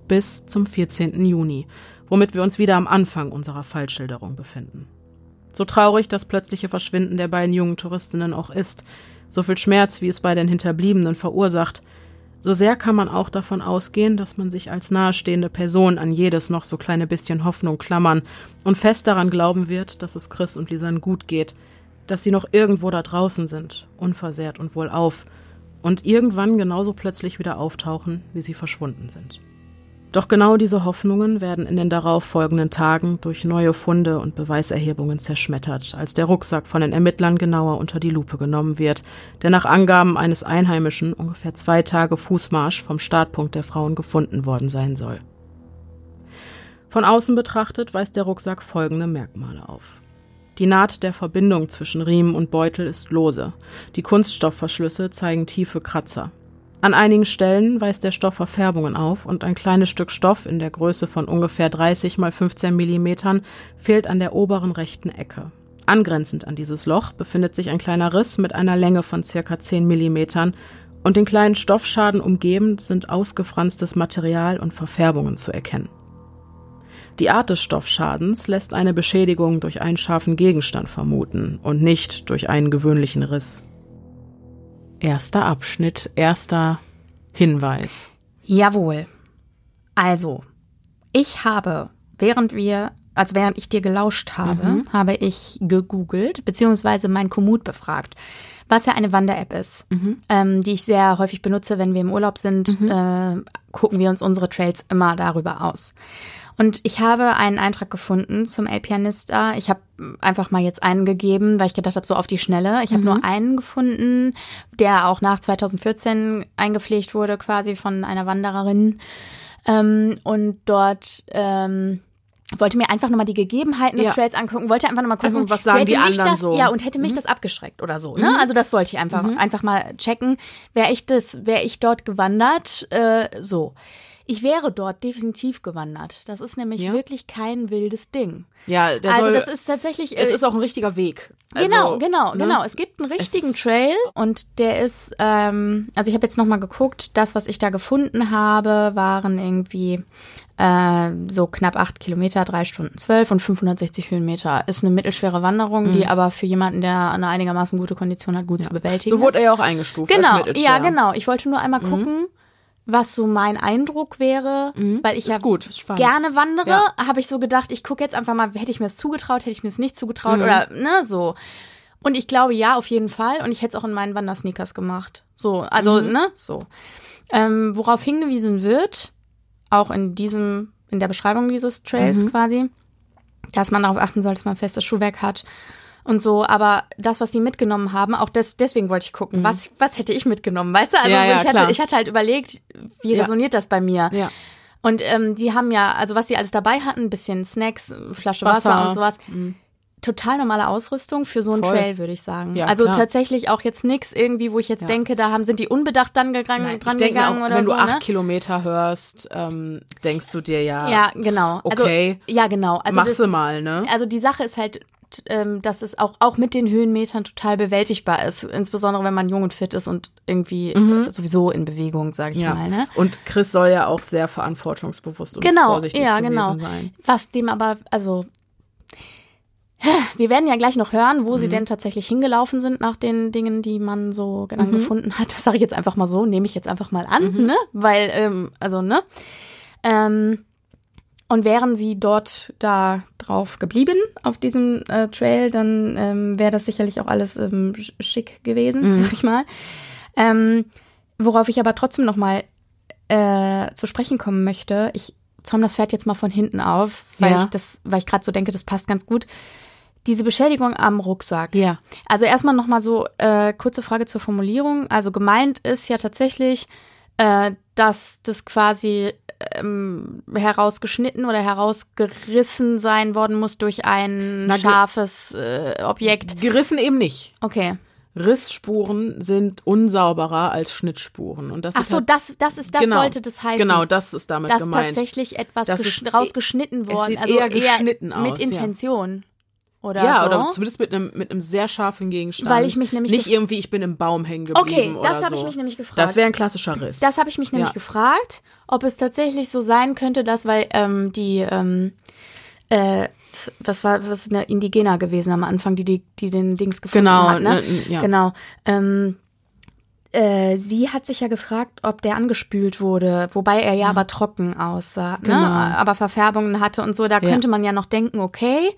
A: Bis zum 14. Juni, womit wir uns wieder am Anfang unserer Fallschilderung befinden. So traurig das plötzliche Verschwinden der beiden jungen Touristinnen auch ist, so viel Schmerz, wie es bei den Hinterbliebenen verursacht, so sehr kann man auch davon ausgehen, dass man sich als nahestehende Person an jedes noch so kleine bisschen Hoffnung klammern und fest daran glauben wird, dass es Chris und Lisanne gut geht, dass sie noch irgendwo da draußen sind, unversehrt und wohlauf, und irgendwann genauso plötzlich wieder auftauchen, wie sie verschwunden sind. Doch genau diese Hoffnungen werden in den darauf folgenden Tagen durch neue Funde und Beweiserhebungen zerschmettert, als der Rucksack von den Ermittlern genauer unter die Lupe genommen wird, der nach Angaben eines Einheimischen ungefähr zwei Tage Fußmarsch vom Startpunkt der Frauen gefunden worden sein soll. Von außen betrachtet weist der Rucksack folgende Merkmale auf. Die Naht der Verbindung zwischen Riemen und Beutel ist lose. Die Kunststoffverschlüsse zeigen tiefe Kratzer. An einigen Stellen weist der Stoff Verfärbungen auf und ein kleines Stück Stoff in der Größe von ungefähr 30 mal 15 Millimetern fehlt an der oberen rechten Ecke. Angrenzend an dieses Loch befindet sich ein kleiner Riss mit einer Länge von circa 10 Millimetern und den kleinen Stoffschaden umgebend sind ausgefranstes Material und Verfärbungen zu erkennen. Die Art des Stoffschadens lässt eine Beschädigung durch einen scharfen Gegenstand vermuten und nicht durch einen gewöhnlichen Riss. Erster Abschnitt, erster Hinweis.
B: Jawohl. Also, ich habe, während wir, also während ich dir gelauscht habe, mhm. habe ich gegoogelt, beziehungsweise mein Kommut befragt. was ja eine Wander-App ist, ähm, die ich sehr häufig benutze, wenn wir im Urlaub sind, äh, gucken wir uns unsere Trails immer darüber aus. Und ich habe einen Eintrag gefunden zum El Pianista. Ich habe einfach mal jetzt einen gegeben, weil ich gedacht habe, so auf die Schnelle. Ich habe nur einen gefunden, der auch nach 2014 eingepflegt wurde, quasi von einer Wandererin. Ähm, und dort ähm, wollte mir einfach nochmal die Gegebenheiten des
A: Ja.
B: Trails angucken, wollte einfach nochmal gucken,
A: was sagen die anderen
B: das,
A: so. Mhm.
B: Ja, und hätte mich das abgeschreckt oder so. Ne? Also das wollte ich einfach, einfach mal checken. Wäre ich das, wäre ich dort gewandert, äh, so. Ich wäre dort definitiv gewandert. Das ist nämlich
A: Ja?
B: wirklich kein wildes Ding.
A: Ja, der
B: also
A: soll,
B: das ist tatsächlich.
A: es
B: äh,
A: ist auch ein richtiger Weg. Also,
B: Genau, genau,
A: ne?
B: genau. Es gibt einen richtigen
A: ist-
B: Trail und der ist, ähm, also ich habe jetzt nochmal geguckt, das, was ich da gefunden habe, waren irgendwie äh, so knapp acht Kilometer, drei Stunden zwölf und 560 Höhenmeter. Ist eine mittelschwere Wanderung, die aber für jemanden, der eine einigermaßen gute Kondition hat, gut zu bewältigen
A: Mhm. So wurde
B: ist.
A: er ja auch eingestuft.
B: Genau, ja, genau. Ich wollte nur einmal gucken, was so mein Eindruck wäre, weil ich
A: Mhm.
B: Ja
A: gut,
B: gerne wandere,
A: Ja.
B: habe ich so gedacht, ich gucke jetzt einfach mal, hätte ich mir es zugetraut, hätte ich mir es nicht
A: Mhm.
B: zugetraut oder ne, so. Und ich glaube, ja, auf jeden Fall. Und ich hätte es auch in meinen Wandersneakers gemacht. So, also,
A: Mhm.
B: ne, so. Ähm, worauf hingewiesen wird, auch in diesem, in der Beschreibung dieses Trails
A: Mhm.
B: quasi, dass man darauf achten soll, dass man festes Schuhwerk hat und so. Aber das, was die mitgenommen haben, auch das, deswegen wollte ich gucken, was, was hätte ich mitgenommen, weißt du? Also
A: Mhm. Ja, ja,
B: ich, hatte, ich hatte halt überlegt, wie
A: Ja.
B: resoniert das bei mir?
A: Ja.
B: Und ähm, die haben ja, also was sie alles dabei hatten, ein bisschen Snacks, Flasche Wasser,
A: Wasser.
B: und sowas. Total normale Ausrüstung für so einen
A: Voll.
B: Trail, würde ich sagen.
A: Ja,
B: also
A: klar.
B: tatsächlich auch jetzt nichts irgendwie, wo ich jetzt denke, da haben sind die unbedacht dann gegangen,
A: Nein,
B: dran
A: denke
B: gegangen
A: auch,
B: oder
A: wenn
B: so.
A: du acht
B: ne?
A: Kilometer hörst, ähm, denkst du dir ja,
B: Ja, genau.
A: Okay.
B: Also, ja, genau. Also
A: mach
B: das,
A: ne?
B: also die Sache ist halt, ähm, dass es auch, auch mit den Höhenmetern total bewältigbar ist. Insbesondere wenn man jung und fit ist und irgendwie äh, sowieso in Bewegung, sage ich
A: Mhm. Ja.
B: mal. Ne?
A: Und Chris soll ja auch sehr verantwortungsbewusst und
B: Genau,
A: vorsichtig
B: ja,
A: gewesen
B: genau.
A: sein.
B: Was dem aber, also wir werden ja gleich noch hören, wo
A: Mhm.
B: sie denn tatsächlich hingelaufen sind nach den Dingen, die man so
A: Mhm.
B: dann gefunden hat. Das sage ich jetzt einfach mal so, nehme ich jetzt einfach mal an,
A: Mhm.
B: ne? Weil, ähm, also, ne? Ähm, und wären sie dort da drauf geblieben auf diesem äh, Trail, dann ähm, wäre das sicherlich auch alles ähm, sch- schick gewesen,
A: Mhm.
B: sag ich mal. Ähm, worauf ich aber trotzdem noch mal äh, zu sprechen kommen möchte. Ich zäume das Pferd jetzt mal von hinten auf, weil
A: Ja.
B: ich das, weil ich gerade so denke, das passt ganz gut. Diese Beschädigung am Rucksack.
A: Ja.
B: Also erstmal noch mal so äh, kurze Frage zur Formulierung. Also gemeint ist ja tatsächlich, äh, dass das quasi ähm, herausgeschnitten oder herausgerissen sein worden muss durch ein
A: Na,
B: scharfes äh, Objekt.
A: Gerissen eben nicht.
B: Okay.
A: Rissspuren sind unsauberer als Schnittspuren. Und das
B: Ach so,
A: halt,
B: das, das ist, das
A: genau,
B: sollte das heißen.
A: Genau, das ist damit
B: dass
A: gemeint.
B: tatsächlich etwas
A: Das ist-
B: rausgeschnitten
A: es
B: worden,
A: sieht
B: also
A: eher geschnitten
B: mit
A: aus, ja.
B: Intention oder
A: ja,
B: so.
A: oder zumindest mit einem mit einem sehr scharfen Gegenstand.
B: Weil ich mich nämlich
A: nicht irgendwie ich bin im Baum hängen geblieben
B: Okay, das habe ich
A: so.
B: mich nämlich gefragt.
A: Das wäre ein klassischer Riss.
B: Das habe ich mich nämlich
A: Ja.
B: gefragt, ob es tatsächlich so sein könnte, dass, weil ähm, die, ähm, äh, was war, was ist eine Indigena gewesen am Anfang, die, die, die den Dings gefunden
A: Genau,
B: hat, ne?
A: ne, ja.
B: Genau. Ähm, äh, sie hat sich ja gefragt, ob der angespült wurde, wobei er ja aber trocken aussah,
A: Genau.
B: ne? aber Verfärbungen hatte und so. Da
A: Ja.
B: könnte man ja noch denken, okay,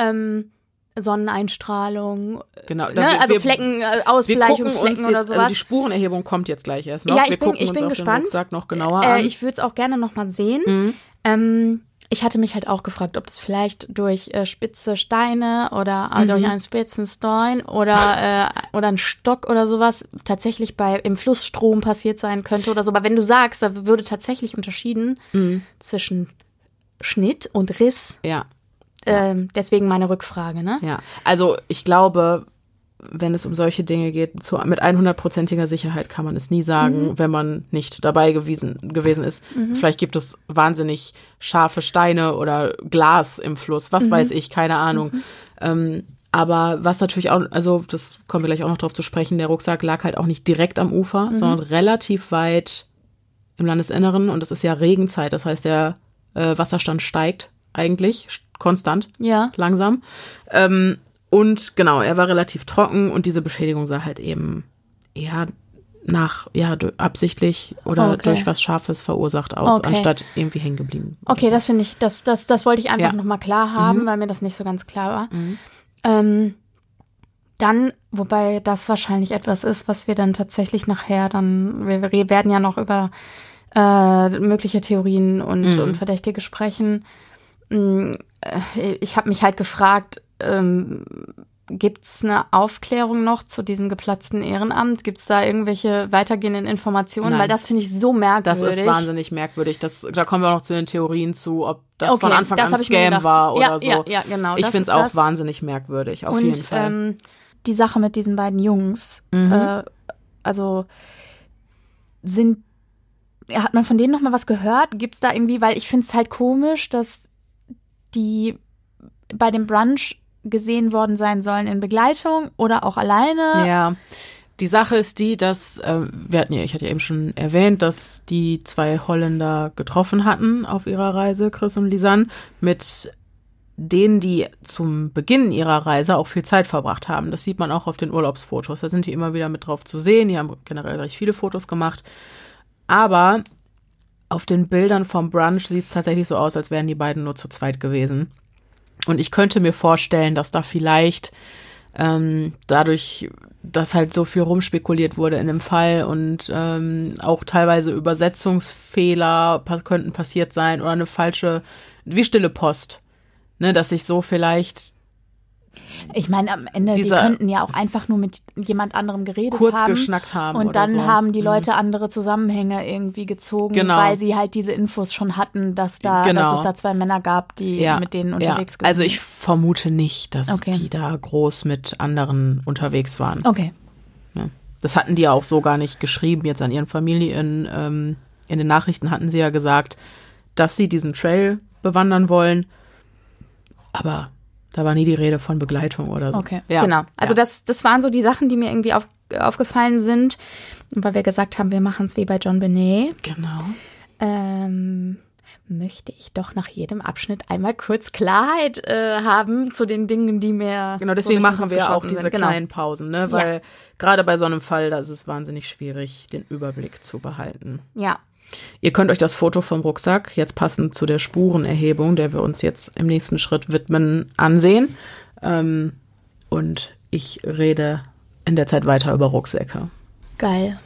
B: ähm, Sonneneinstrahlung,
A: genau. da
B: ne?
A: wir-
B: also
A: wir-
B: Flecken, äh,
A: Wir
B: Ausbleichungsflecken oder sowas.
A: also die Spurenerhebung kommt jetzt gleich erst noch.
B: Ja,
A: wir
B: ich bin,
A: gucken
B: ich bin gespannt.
A: Rucksack noch genauer
B: äh. Ich würde es auch gerne noch mal sehen.
A: Mhm.
B: Ähm, ich hatte mich halt auch gefragt, ob das vielleicht durch äh, spitze Steine oder äh,
A: Mhm.
B: durch einen spitzen Stein oder äh, oder ein Stock oder sowas tatsächlich bei im Flussstrom passiert sein könnte oder so. Aber wenn du sagst, da würde tatsächlich unterschieden
A: Mhm.
B: zwischen Schnitt und Riss.
A: ja,
B: Ähm, deswegen meine Rückfrage, ne?
A: ja. Also ich glaube, wenn es um solche Dinge geht, zu, mit 100%iger Sicherheit kann man es nie sagen,
B: Mhm.
A: wenn man nicht dabei gewesen, gewesen ist. Vielleicht gibt es wahnsinnig scharfe Steine oder Glas im Fluss, was
B: Mhm.
A: weiß ich, keine Ahnung. Ähm, aber was natürlich auch, also das kommen wir gleich auch noch drauf zu sprechen, der Rucksack lag halt auch nicht direkt am Ufer,
B: Mhm.
A: sondern relativ weit im Landesinneren und es ist ja Regenzeit, das heißt der äh, Wasserstand steigt eigentlich konstant
B: Ja.
A: langsam. Ähm, und genau, er war relativ trocken und diese Beschädigung sah halt eben eher nach, ja, absichtlich oder
B: Okay.
A: durch was Scharfes verursacht aus,
B: Okay.
A: anstatt irgendwie hängen geblieben.
B: Okay, das finde ich, das, das, das wollte ich einfach
A: Ja. Mhm.
B: noch mal klar haben, weil mir das nicht so ganz klar war. Ähm, Dann, wobei das wahrscheinlich etwas ist, was wir dann tatsächlich nachher dann, wir werden ja noch über äh, mögliche Theorien und, mhm. und Verdächtige sprechen. Äh, ich habe mich halt gefragt, ähm, Gibt es eine Aufklärung noch zu diesem geplatzten Ehrenamt? Gibt es da irgendwelche weitergehenden Informationen? Nein. Weil das finde ich so merkwürdig.
A: Das ist wahnsinnig merkwürdig. Das, da kommen wir auch noch zu den Theorien zu, ob das okay, von Anfang an ein Scam war oder
B: ja,
A: so.
B: Ja, ja, genau.
A: Ich finde es auch das. wahnsinnig merkwürdig, auf
B: Und,
A: jeden Fall.
B: Ähm, die Sache mit diesen beiden Jungs, mhm. äh, also sind, hat man von denen noch mal was gehört? Gibt es da irgendwie, weil ich finde es halt komisch, dass die bei dem Brunch gesehen worden sein sollen in Begleitung oder auch alleine.
A: Ja. Die Sache ist die, dass, äh, wir hatten ja, ich hatte ja eben schon erwähnt, dass die zwei Holländer getroffen hatten auf ihrer Reise, Chris und Lisanne, mit denen, die zum Beginn ihrer Reise auch viel Zeit verbracht haben. Das sieht man auch auf den Urlaubsfotos. Da sind die immer wieder mit drauf zu sehen. Die haben generell recht viele Fotos gemacht. Aber auf den Bildern vom Brunch sieht es tatsächlich so aus, als wären die beiden nur zu zweit gewesen. Und ich könnte mir vorstellen, dass da vielleicht ähm, dadurch, dass halt so viel rumspekuliert wurde in dem Fall und ähm, auch teilweise Übersetzungsfehler könnten passiert sein oder eine falsche, wie stille Post, ne, dass sich so vielleicht
B: ich meine, am Ende, die könnten ja auch einfach nur mit jemand anderem geredet
A: kurz
B: haben.
A: geschnackt haben.
B: Und dann
A: so.
B: haben die mhm. Leute mhm. andere Zusammenhänge irgendwie gezogen,
A: genau.
B: weil sie halt diese Infos schon hatten, dass da, genau. dass es da zwei Männer gab, die ja. mit denen unterwegs
A: ja. Also ich vermute nicht, dass okay. die da groß mit anderen unterwegs waren.
B: Okay.
A: Ja. Das hatten die ja auch so gar nicht geschrieben, jetzt an ihren Familien. Ähm, in den Nachrichten hatten sie ja gesagt, dass sie diesen Trail bewandern wollen. Aber da war nie die Rede von Begleitung oder so.
B: Okay, ja. genau. Also ja. das, das waren so die Sachen, die mir irgendwie auf, aufgefallen sind, weil wir gesagt haben, wir machen es wie bei John Benet.
A: Genau.
B: Ähm, möchte ich doch nach jedem Abschnitt einmal kurz Klarheit äh, haben zu den Dingen, die mir.
A: Genau, deswegen machen wir auch diese sind. Genau. kleinen Pausen, ne? Weil ja. gerade bei so einem Fall, da ist es wahnsinnig schwierig, den Überblick zu behalten.
B: Ja.
A: Ihr könnt euch das Foto vom Rucksack, jetzt passend zu der Spurenerhebung, der wir uns jetzt im nächsten Schritt widmen, ansehen. Ähm, und ich rede in der Zeit weiter über Rucksäcke.
B: Geil.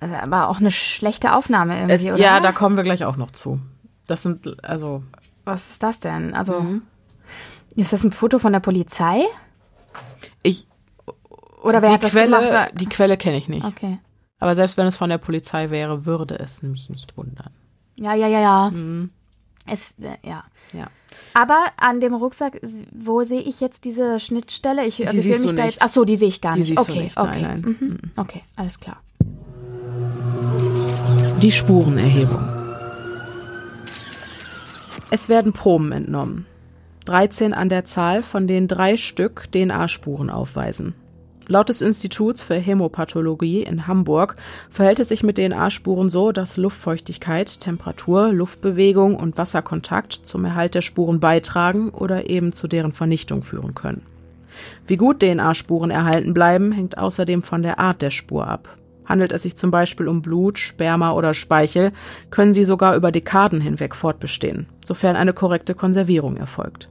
B: Also aber auch eine schlechte Aufnahme irgendwie, es, oder?
A: Ja, da kommen wir gleich auch noch zu. Das sind, also.
B: Was ist das denn? Also, mhm. ist das ein Foto von der Polizei?
A: Ich.
B: Oder wer
A: die
B: hat das
A: Quelle,
B: gemacht?
A: Die Quelle kenne ich nicht.
B: Okay.
A: Aber selbst wenn es von der Polizei wäre, würde es mich nicht wundern.
B: Ja, ja, ja, ja.
A: Mhm.
B: Es, äh, ja.
A: ja.
B: Aber an dem Rucksack, wo sehe ich jetzt diese Schnittstelle? Ich,
A: also die ich will mich
B: da jetzt. Ach so, die sehe ich gar
A: die
B: nicht.
A: okay,
B: nicht. okay.
A: Nein,
B: nein. Mhm. Okay, alles klar.
A: Die Spurenerhebung. Es werden Proben entnommen. 13 an der Zahl, von denen drei Stück DNA-Spuren aufweisen. Laut des Instituts für Hämopathologie in Hamburg verhält es sich mit DNA-Spuren so, dass Luftfeuchtigkeit, Temperatur, Luftbewegung und Wasserkontakt zum Erhalt der Spuren beitragen oder eben zu deren Vernichtung führen können. Wie gut DNA-Spuren erhalten bleiben, hängt außerdem von der Art der Spur ab. Handelt es sich zum Beispiel um Blut, Sperma oder Speichel, können sie sogar über Dekaden hinweg fortbestehen, sofern eine korrekte Konservierung erfolgt.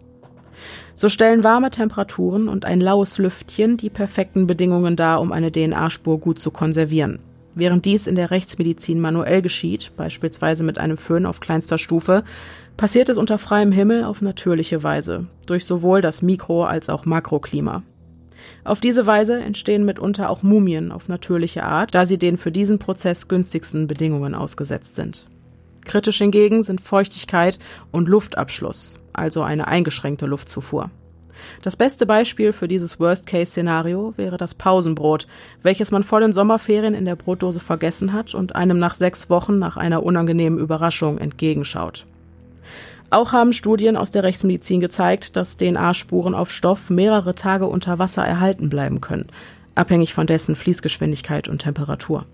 A: So stellen warme Temperaturen und ein laues Lüftchen die perfekten Bedingungen dar, um eine DNA-Spur gut zu konservieren. Während dies in der Rechtsmedizin manuell geschieht, beispielsweise mit einem Föhn auf kleinster Stufe, passiert es unter freiem Himmel auf natürliche Weise, durch sowohl das Mikro- als auch Makroklima. Auf diese Weise entstehen mitunter auch Mumien auf natürliche Art, da sie den für diesen Prozess günstigsten Bedingungen ausgesetzt sind. Kritisch hingegen sind Feuchtigkeit und Luftabschluss, also eine eingeschränkte Luftzufuhr. Das beste Beispiel für dieses Worst-Case-Szenario wäre das Pausenbrot, welches man vor den Sommerferien in der Brotdose vergessen hat und einem nach sechs Wochen nach einer unangenehmen Überraschung entgegenschaut. Auch haben Studien aus der Rechtsmedizin gezeigt, dass DNA-Spuren auf Stoff mehrere Tage unter Wasser erhalten bleiben können, abhängig von dessen Fließgeschwindigkeit und Temperatur.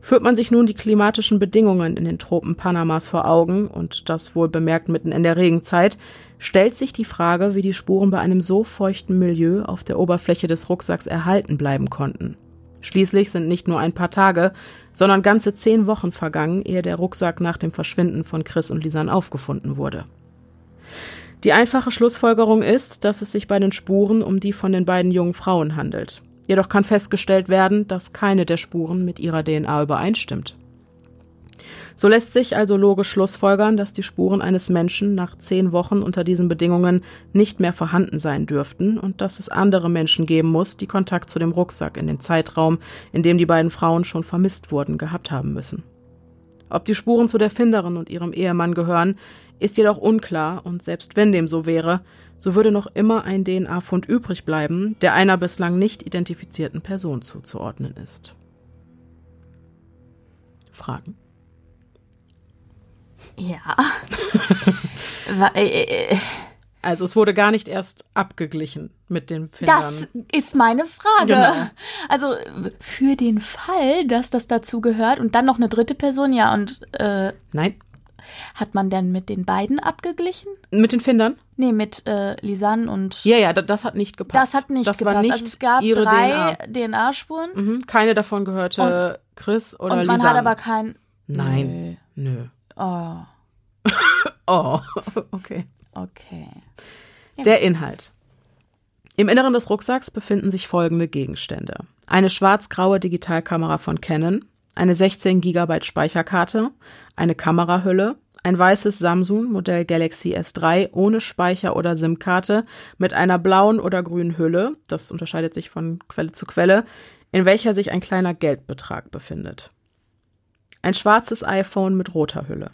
A: Führt man sich nun die klimatischen Bedingungen in den Tropen Panamas vor Augen, und das wohl bemerkt mitten in der Regenzeit, stellt sich die Frage, wie die Spuren bei einem so feuchten Milieu auf der Oberfläche des Rucksacks erhalten bleiben konnten. Schließlich sind nicht nur ein paar Tage, sondern ganze zehn Wochen vergangen, ehe der Rucksack nach dem Verschwinden von Chris und Lisan aufgefunden wurde. Die einfache Schlussfolgerung ist, dass es sich bei den Spuren um die von den beiden jungen Frauen handelt. Jedoch kann festgestellt werden, dass keine der Spuren mit ihrer DNA übereinstimmt. So lässt sich also logisch schlussfolgern, dass die Spuren eines Menschen nach zehn Wochen unter diesen Bedingungen nicht mehr vorhanden sein dürften und dass es andere Menschen geben muss, die Kontakt zu dem Rucksack in dem Zeitraum, in dem die beiden Frauen schon vermisst wurden, gehabt haben müssen. Ob die Spuren zu der Finderin und ihrem Ehemann gehören, ist jedoch unklar und selbst wenn dem so wäre, so würde noch immer ein DNA-Fund übrig bleiben, der einer bislang nicht identifizierten Person zuzuordnen ist. Fragen?
B: Ja. Äh, äh,
A: also es wurde gar nicht erst abgeglichen mit den Findern.
B: Das ist meine Frage. Genau. Also für den Fall, dass das dazu gehört und dann noch eine dritte Person, ja und äh,
A: Nein.
B: Hat man denn mit den beiden abgeglichen?
A: Mit den Findern?
B: Nee, mit äh, Lisanne und.
A: Ja, ja, das, hat nicht gepasst.
B: Das hat nicht
A: das
B: gepasst.
A: War nicht
B: also es gab
A: ihre
B: drei DNA-Spuren.
A: DNA mhm. Keine davon gehörte und, Chris oder
B: und man
A: Lisanne.
B: hat aber kein.
A: Nein. Nö. Nö.
B: Oh.
A: oh, okay.
B: Okay.
A: Ja. Der Inhalt. Im Inneren des Rucksacks befinden sich folgende Gegenstände. Eine schwarz-graue Digitalkamera von Canon, eine 16 GB Speicherkarte, eine Kamerahülle, ein weißes Samsung Modell Galaxy S3 ohne Speicher oder SIM-Karte mit einer blauen oder grünen Hülle, das unterscheidet sich von Quelle zu Quelle, in welcher sich ein kleiner Geldbetrag befindet. Ein schwarzes iPhone mit roter Hülle.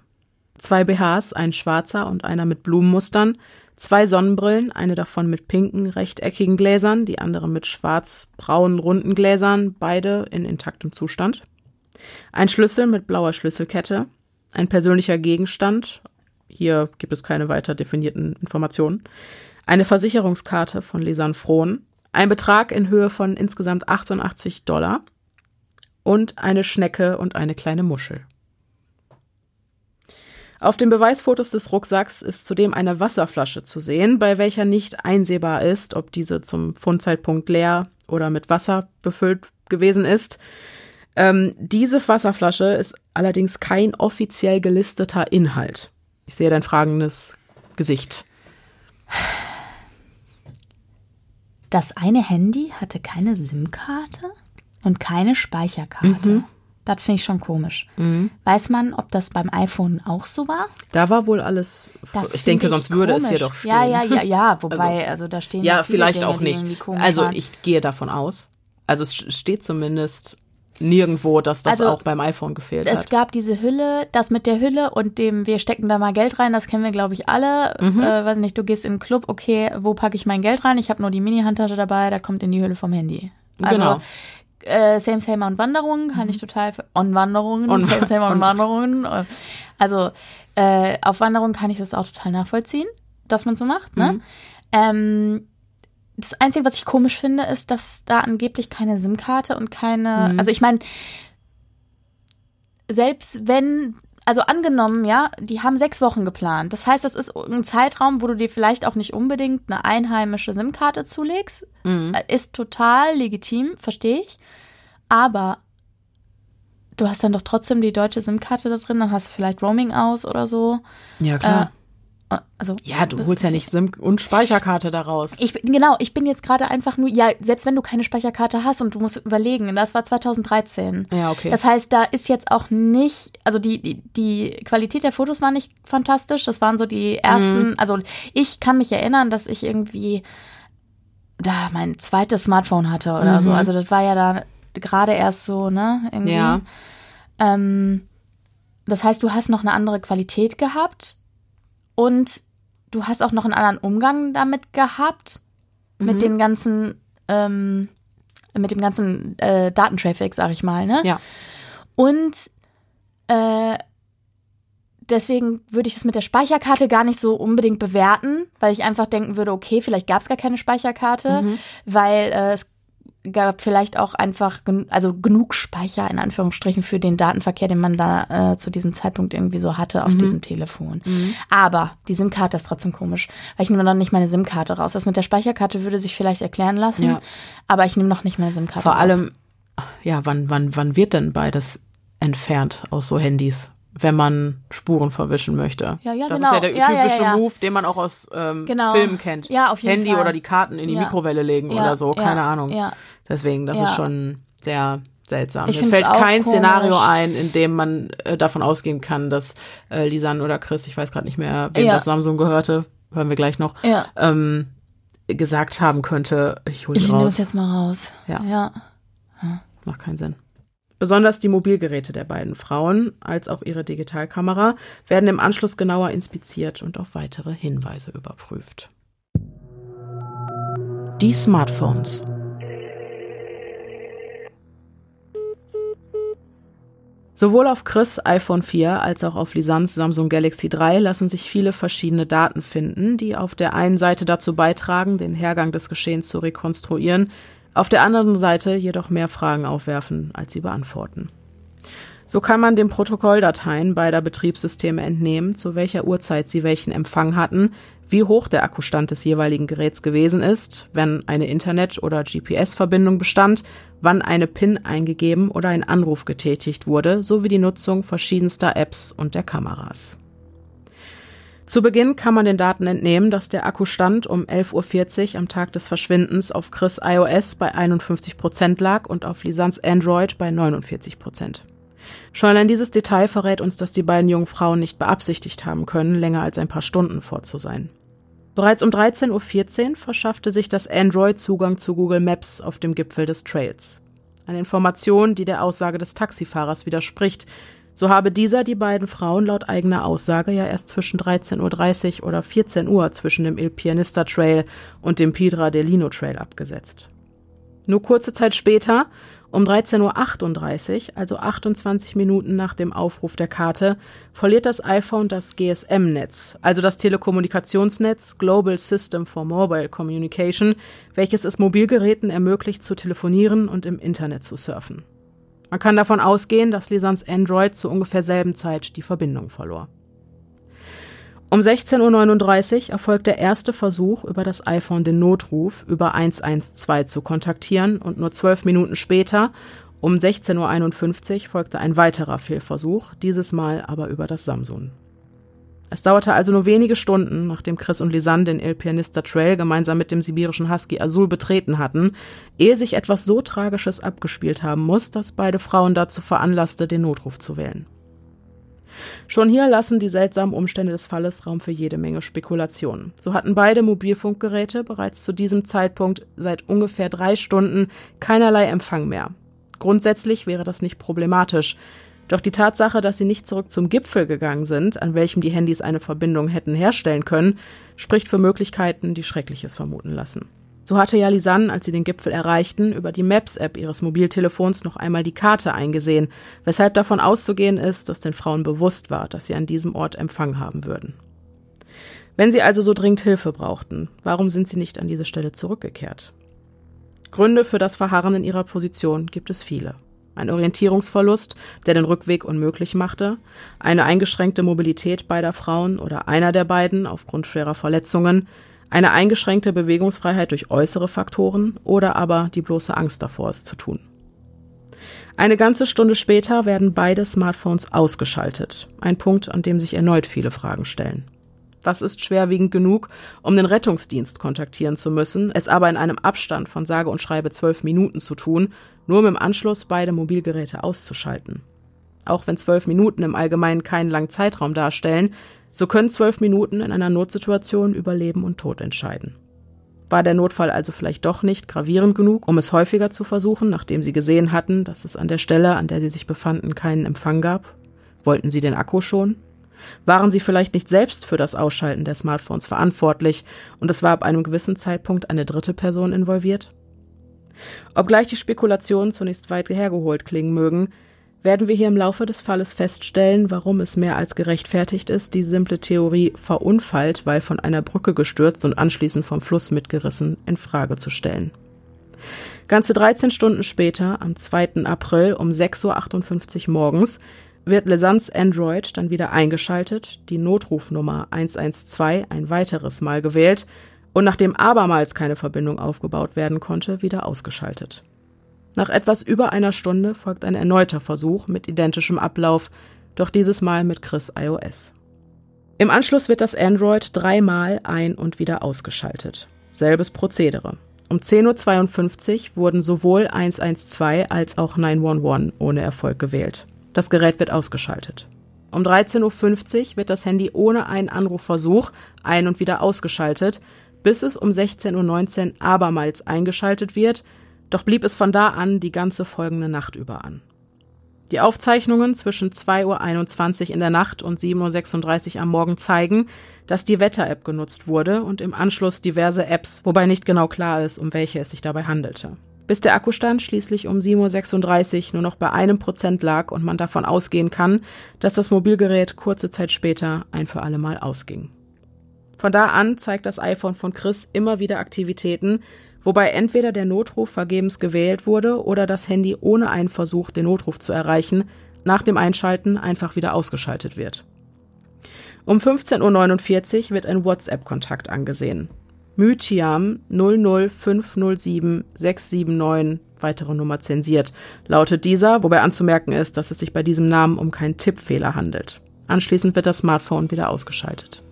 A: Zwei BHs, ein schwarzer und einer mit Blumenmustern, zwei Sonnenbrillen, eine davon mit pinken, rechteckigen Gläsern, die andere mit schwarz-braunen, runden Gläsern, beide in intaktem Zustand. Ein Schlüssel mit blauer Schlüsselkette, ein persönlicher Gegenstand, hier gibt es keine weiter definierten Informationen, eine Versicherungskarte von Lesan Frohn, ein Betrag in Höhe von insgesamt 88 Dollar und eine Schnecke und eine kleine Muschel. Auf den Beweisfotos des Rucksacks ist zudem eine Wasserflasche zu sehen, bei welcher nicht einsehbar ist, ob diese zum Fundzeitpunkt leer oder mit Wasser befüllt gewesen ist. Ähm, diese Wasserflasche ist allerdings kein offiziell gelisteter Inhalt. Ich sehe dein fragendes Gesicht.
B: Das eine Handy hatte keine SIM-Karte und keine Speicherkarte. Mhm. Das finde ich schon komisch. Mhm. Weiß man, ob das beim iPhone auch so war?
A: Da war wohl alles. Das ich denke, sonst würde es hier doch stehen.
B: Ja, ja, ja, ja. Wobei, also, also da stehen
A: ja vielleicht
B: Dinge,
A: auch nicht. Also
B: waren.
A: ich gehe davon aus. Also es steht zumindest nirgendwo, dass das also, auch beim iPhone gefehlt
B: es
A: hat.
B: Es gab diese Hülle, das mit der Hülle und dem, wir stecken da mal Geld rein, das kennen wir, glaube ich, alle. Mhm. Äh, weiß nicht, du gehst in den Club, okay, wo packe ich mein Geld rein? Ich habe nur die Mini-Handtasche dabei, da kommt in die Hülle vom Handy. Also,
A: genau.
B: Äh, same, same on Wanderungen kann ich mhm. total, on Wanderungen, on, same, same on, Wanderungen. Also, äh, auf Wanderungen kann ich das auch total nachvollziehen, dass man so macht, ne? Mhm. Ähm, das Einzige, was ich komisch finde, ist, dass da angeblich keine SIM-Karte und keine. Mhm. Also ich meine, selbst wenn, also angenommen, ja, die haben sechs Wochen geplant. Das heißt, das ist ein Zeitraum, wo du dir vielleicht auch nicht unbedingt eine einheimische SIM-Karte zulegst. Mhm. Ist total legitim, verstehe ich. Aber du hast dann doch trotzdem die deutsche SIM-Karte da drin, dann hast du vielleicht Roaming aus oder so.
A: Ja, klar. Äh,
B: also,
A: ja, du holst ja nicht SIM und Speicherkarte daraus.
B: Ich, genau, ich bin jetzt gerade einfach nur, ja, selbst wenn du keine Speicherkarte hast und du musst überlegen, das war 2013.
A: Ja, okay.
B: Das heißt, da ist jetzt auch nicht, also die, die, die Qualität der Fotos war nicht fantastisch. Das waren so die ersten, mhm. also ich kann mich erinnern, dass ich irgendwie da mein zweites Smartphone hatte oder mhm. so. Also das war ja da gerade erst so, ne? Irgendwie.
A: Ja.
B: Ähm, das heißt, du hast noch eine andere Qualität gehabt und du hast auch noch einen anderen Umgang damit gehabt, mhm. mit den ganzen, ähm, mit dem ganzen äh, Datentraffic, sag ich mal, ne?
A: Ja.
B: Und äh, deswegen würde ich das mit der Speicherkarte gar nicht so unbedingt bewerten, weil ich einfach denken würde, okay, vielleicht gab es gar keine Speicherkarte, mhm. weil äh, es gab vielleicht auch einfach gen also genug Speicher in Anführungsstrichen für den Datenverkehr, den man da äh, zu diesem Zeitpunkt irgendwie so hatte auf mhm. diesem Telefon. Mhm. Aber die SIM-Karte ist trotzdem komisch, weil ich nehme dann nicht meine SIM-Karte raus. Das mit der Speicherkarte würde sich vielleicht erklären lassen, ja. aber ich nehme noch nicht meine SIM-Karte
A: raus.
B: Vor
A: allem, ja, wann, wann, wann wird denn beides entfernt aus so Handys? Wenn man Spuren verwischen möchte.
B: Ja, ja,
A: das
B: genau.
A: ist ja der
B: Ja,
A: typische
B: ja, ja.
A: Move, den man auch aus ähm,
B: Genau.
A: Filmen kennt.
B: Ja, auf jeden
A: Handy
B: Fall.
A: oder die Karten in die. Mikrowelle legen oder so, keine Ahnung.
B: ja.
A: Deswegen, das ist schon sehr seltsam.
B: Ich
A: Mir fällt kein Szenario
B: komisch.
A: ein, in dem man äh, davon ausgehen kann, dass äh, Lisanne oder Chris, ich weiß gerade nicht mehr, wem das Samsung gehörte, hören wir gleich noch, ähm, gesagt haben könnte, ich hole die
B: Ich nehme es jetzt mal raus.
A: Ja.
B: ja.
A: Macht keinen Sinn. Besonders die Mobilgeräte der beiden Frauen, als auch ihre Digitalkamera, werden im Anschluss genauer inspiziert und auf weitere Hinweise überprüft. Die Smartphones. Sowohl auf Chris iPhone 4 als auch auf Lisannes Samsung Galaxy 3 lassen sich viele verschiedene Daten finden, die auf der einen Seite dazu beitragen, den Hergang des Geschehens zu rekonstruieren, auf der anderen Seite jedoch mehr Fragen aufwerfen, als sie beantworten. So kann man den Protokolldateien beider Betriebssysteme entnehmen, zu welcher Uhrzeit sie welchen Empfang hatten, wie hoch der Akkustand des jeweiligen Geräts gewesen ist, wenn eine Internet- oder GPS-Verbindung bestand, wann eine PIN eingegeben oder ein Anruf getätigt wurde, sowie die Nutzung verschiedenster Apps und der Kameras. Zu Beginn kann man den Daten entnehmen, dass der Akkustand um 11.40 Uhr am Tag des Verschwindens auf Chris iOS bei 51 Prozent lag und auf Lisans Android bei 49 Prozent. Schon allein dieses Detail verrät uns, dass die beiden jungen Frauen nicht beabsichtigt haben können, länger als ein paar Stunden fort zu sein. Bereits um 13.14 Uhr verschaffte sich das Android Zugang zu Google Maps auf dem Gipfel des Trails. Eine Information, die der Aussage des Taxifahrers widerspricht. So habe dieser die beiden Frauen laut eigener Aussage ja erst zwischen 13.30 Uhr oder 14 Uhr zwischen dem Il Pianista Trail und dem Piedra del Lino Trail abgesetzt. Nur kurze Zeit später, um 13.38 Uhr, also 28 Minuten nach dem Aufruf der Karte, verliert das iPhone das GSM-Netz, also das Telekommunikationsnetz Global System for Mobile Communication, welches es Mobilgeräten ermöglicht zu telefonieren und im Internet zu surfen. Man kann davon ausgehen, dass Lisans Android zu ungefähr selben Zeit die Verbindung verlor. Um 16.39 Uhr erfolgt der erste Versuch, über das iPhone den Notruf über 112 zu kontaktieren und nur zwölf Minuten später, um 16.51 Uhr, folgte ein weiterer Fehlversuch, dieses Mal aber über das Samsung. Es dauerte also nur wenige Stunden, nachdem Chris und Lisanne den El Pianista Trail gemeinsam mit dem sibirischen Husky Azul betreten hatten, ehe sich etwas so Tragisches abgespielt haben muss, dass beide Frauen dazu veranlasste, den Notruf zu wählen. Schon hier lassen die seltsamen Umstände des Falles Raum für jede Menge Spekulationen. So hatten beide Mobilfunkgeräte bereits zu diesem Zeitpunkt seit ungefähr drei Stunden keinerlei Empfang mehr. Grundsätzlich wäre das nicht problematisch. Doch die Tatsache, dass sie nicht zurück zum Gipfel gegangen sind, an welchem die Handys eine Verbindung hätten herstellen können, spricht für Möglichkeiten, die Schreckliches vermuten lassen. So hatte ja Lisanne, als sie den Gipfel erreichten, über die Maps-App ihres Mobiltelefons noch einmal die Karte eingesehen, weshalb davon auszugehen ist, dass den Frauen bewusst war, dass sie an diesem Ort Empfang haben würden. Wenn sie also so dringend Hilfe brauchten, warum sind sie nicht an diese Stelle zurückgekehrt? Gründe für das Verharren in ihrer Position gibt es viele. Ein Orientierungsverlust, der den Rückweg unmöglich machte, eine eingeschränkte Mobilität beider Frauen oder einer der beiden aufgrund schwerer Verletzungen, eine eingeschränkte Bewegungsfreiheit durch äußere Faktoren oder aber die bloße Angst davor, es zu tun. Eine ganze Stunde später werden beide Smartphones ausgeschaltet, ein Punkt, an dem sich erneut viele Fragen stellen. Was ist schwerwiegend genug, um den Rettungsdienst kontaktieren zu müssen, es aber in einem Abstand von sage und schreibe zwölf Minuten zu tun, nur um im Anschluss beide Mobilgeräte auszuschalten? Auch wenn zwölf Minuten im Allgemeinen keinen langen Zeitraum darstellen, so können zwölf Minuten in einer Notsituation über Leben und Tod entscheiden. War der Notfall also vielleicht doch nicht gravierend genug, um es häufiger zu versuchen, nachdem sie gesehen hatten, dass es an der Stelle, an der sie sich befanden, keinen Empfang gab? Wollten sie den Akku schon? Waren sie vielleicht nicht selbst für das Ausschalten der Smartphones verantwortlich und es war ab einem gewissen Zeitpunkt eine dritte Person involviert? Obgleich die Spekulationen zunächst weit hergeholt klingen mögen, werden wir hier im Laufe des Falles feststellen, warum es mehr als gerechtfertigt ist, die simple Theorie verunfallt, weil von einer Brücke gestürzt und anschließend vom Fluss mitgerissen, in Frage zu stellen. Ganze 13 Stunden später, am 2. April um 6.58 Uhr morgens, wird Lesans Android dann wieder eingeschaltet, die Notrufnummer 112 ein weiteres Mal gewählt und nachdem abermals keine Verbindung aufgebaut werden konnte, wieder ausgeschaltet. Nach etwas über einer Stunde folgt ein erneuter Versuch mit identischem Ablauf, doch dieses Mal mit Chris iOS. Im Anschluss wird das Android dreimal ein- und wieder ausgeschaltet. Selbes Prozedere. Um 10.52 Uhr wurden sowohl 112 als auch 911 ohne Erfolg gewählt. Das Gerät wird ausgeschaltet. Um 13.50 Uhr wird das Handy ohne einen Anrufversuch ein- und wieder ausgeschaltet, bis es um 16.19 Uhr abermals eingeschaltet wird, doch blieb es von da an die ganze folgende Nacht über an. Die Aufzeichnungen zwischen 2.21 Uhr in der Nacht und 7.36 Uhr am Morgen zeigen, dass die Wetter-App genutzt wurde und im Anschluss diverse Apps, wobei nicht genau klar ist, um welche es sich dabei handelte. Bis der Akkustand schließlich um 7.36 Uhr nur noch bei einem Prozent lag und man davon ausgehen kann, dass das Mobilgerät kurze Zeit später ein für alle Mal ausging. Von da an zeigt das iPhone von Chris immer wieder Aktivitäten, wobei entweder der Notruf vergebens gewählt wurde oder das Handy ohne einen Versuch, den Notruf zu erreichen, nach dem Einschalten einfach wieder ausgeschaltet wird. Um 15.49 Uhr wird ein WhatsApp-Kontakt angesehen. Mytiam 00507 weitere Nummer zensiert, lautet dieser, wobei anzumerken ist, dass es sich bei diesem Namen um keinen Tippfehler handelt. Anschließend wird das Smartphone wieder ausgeschaltet.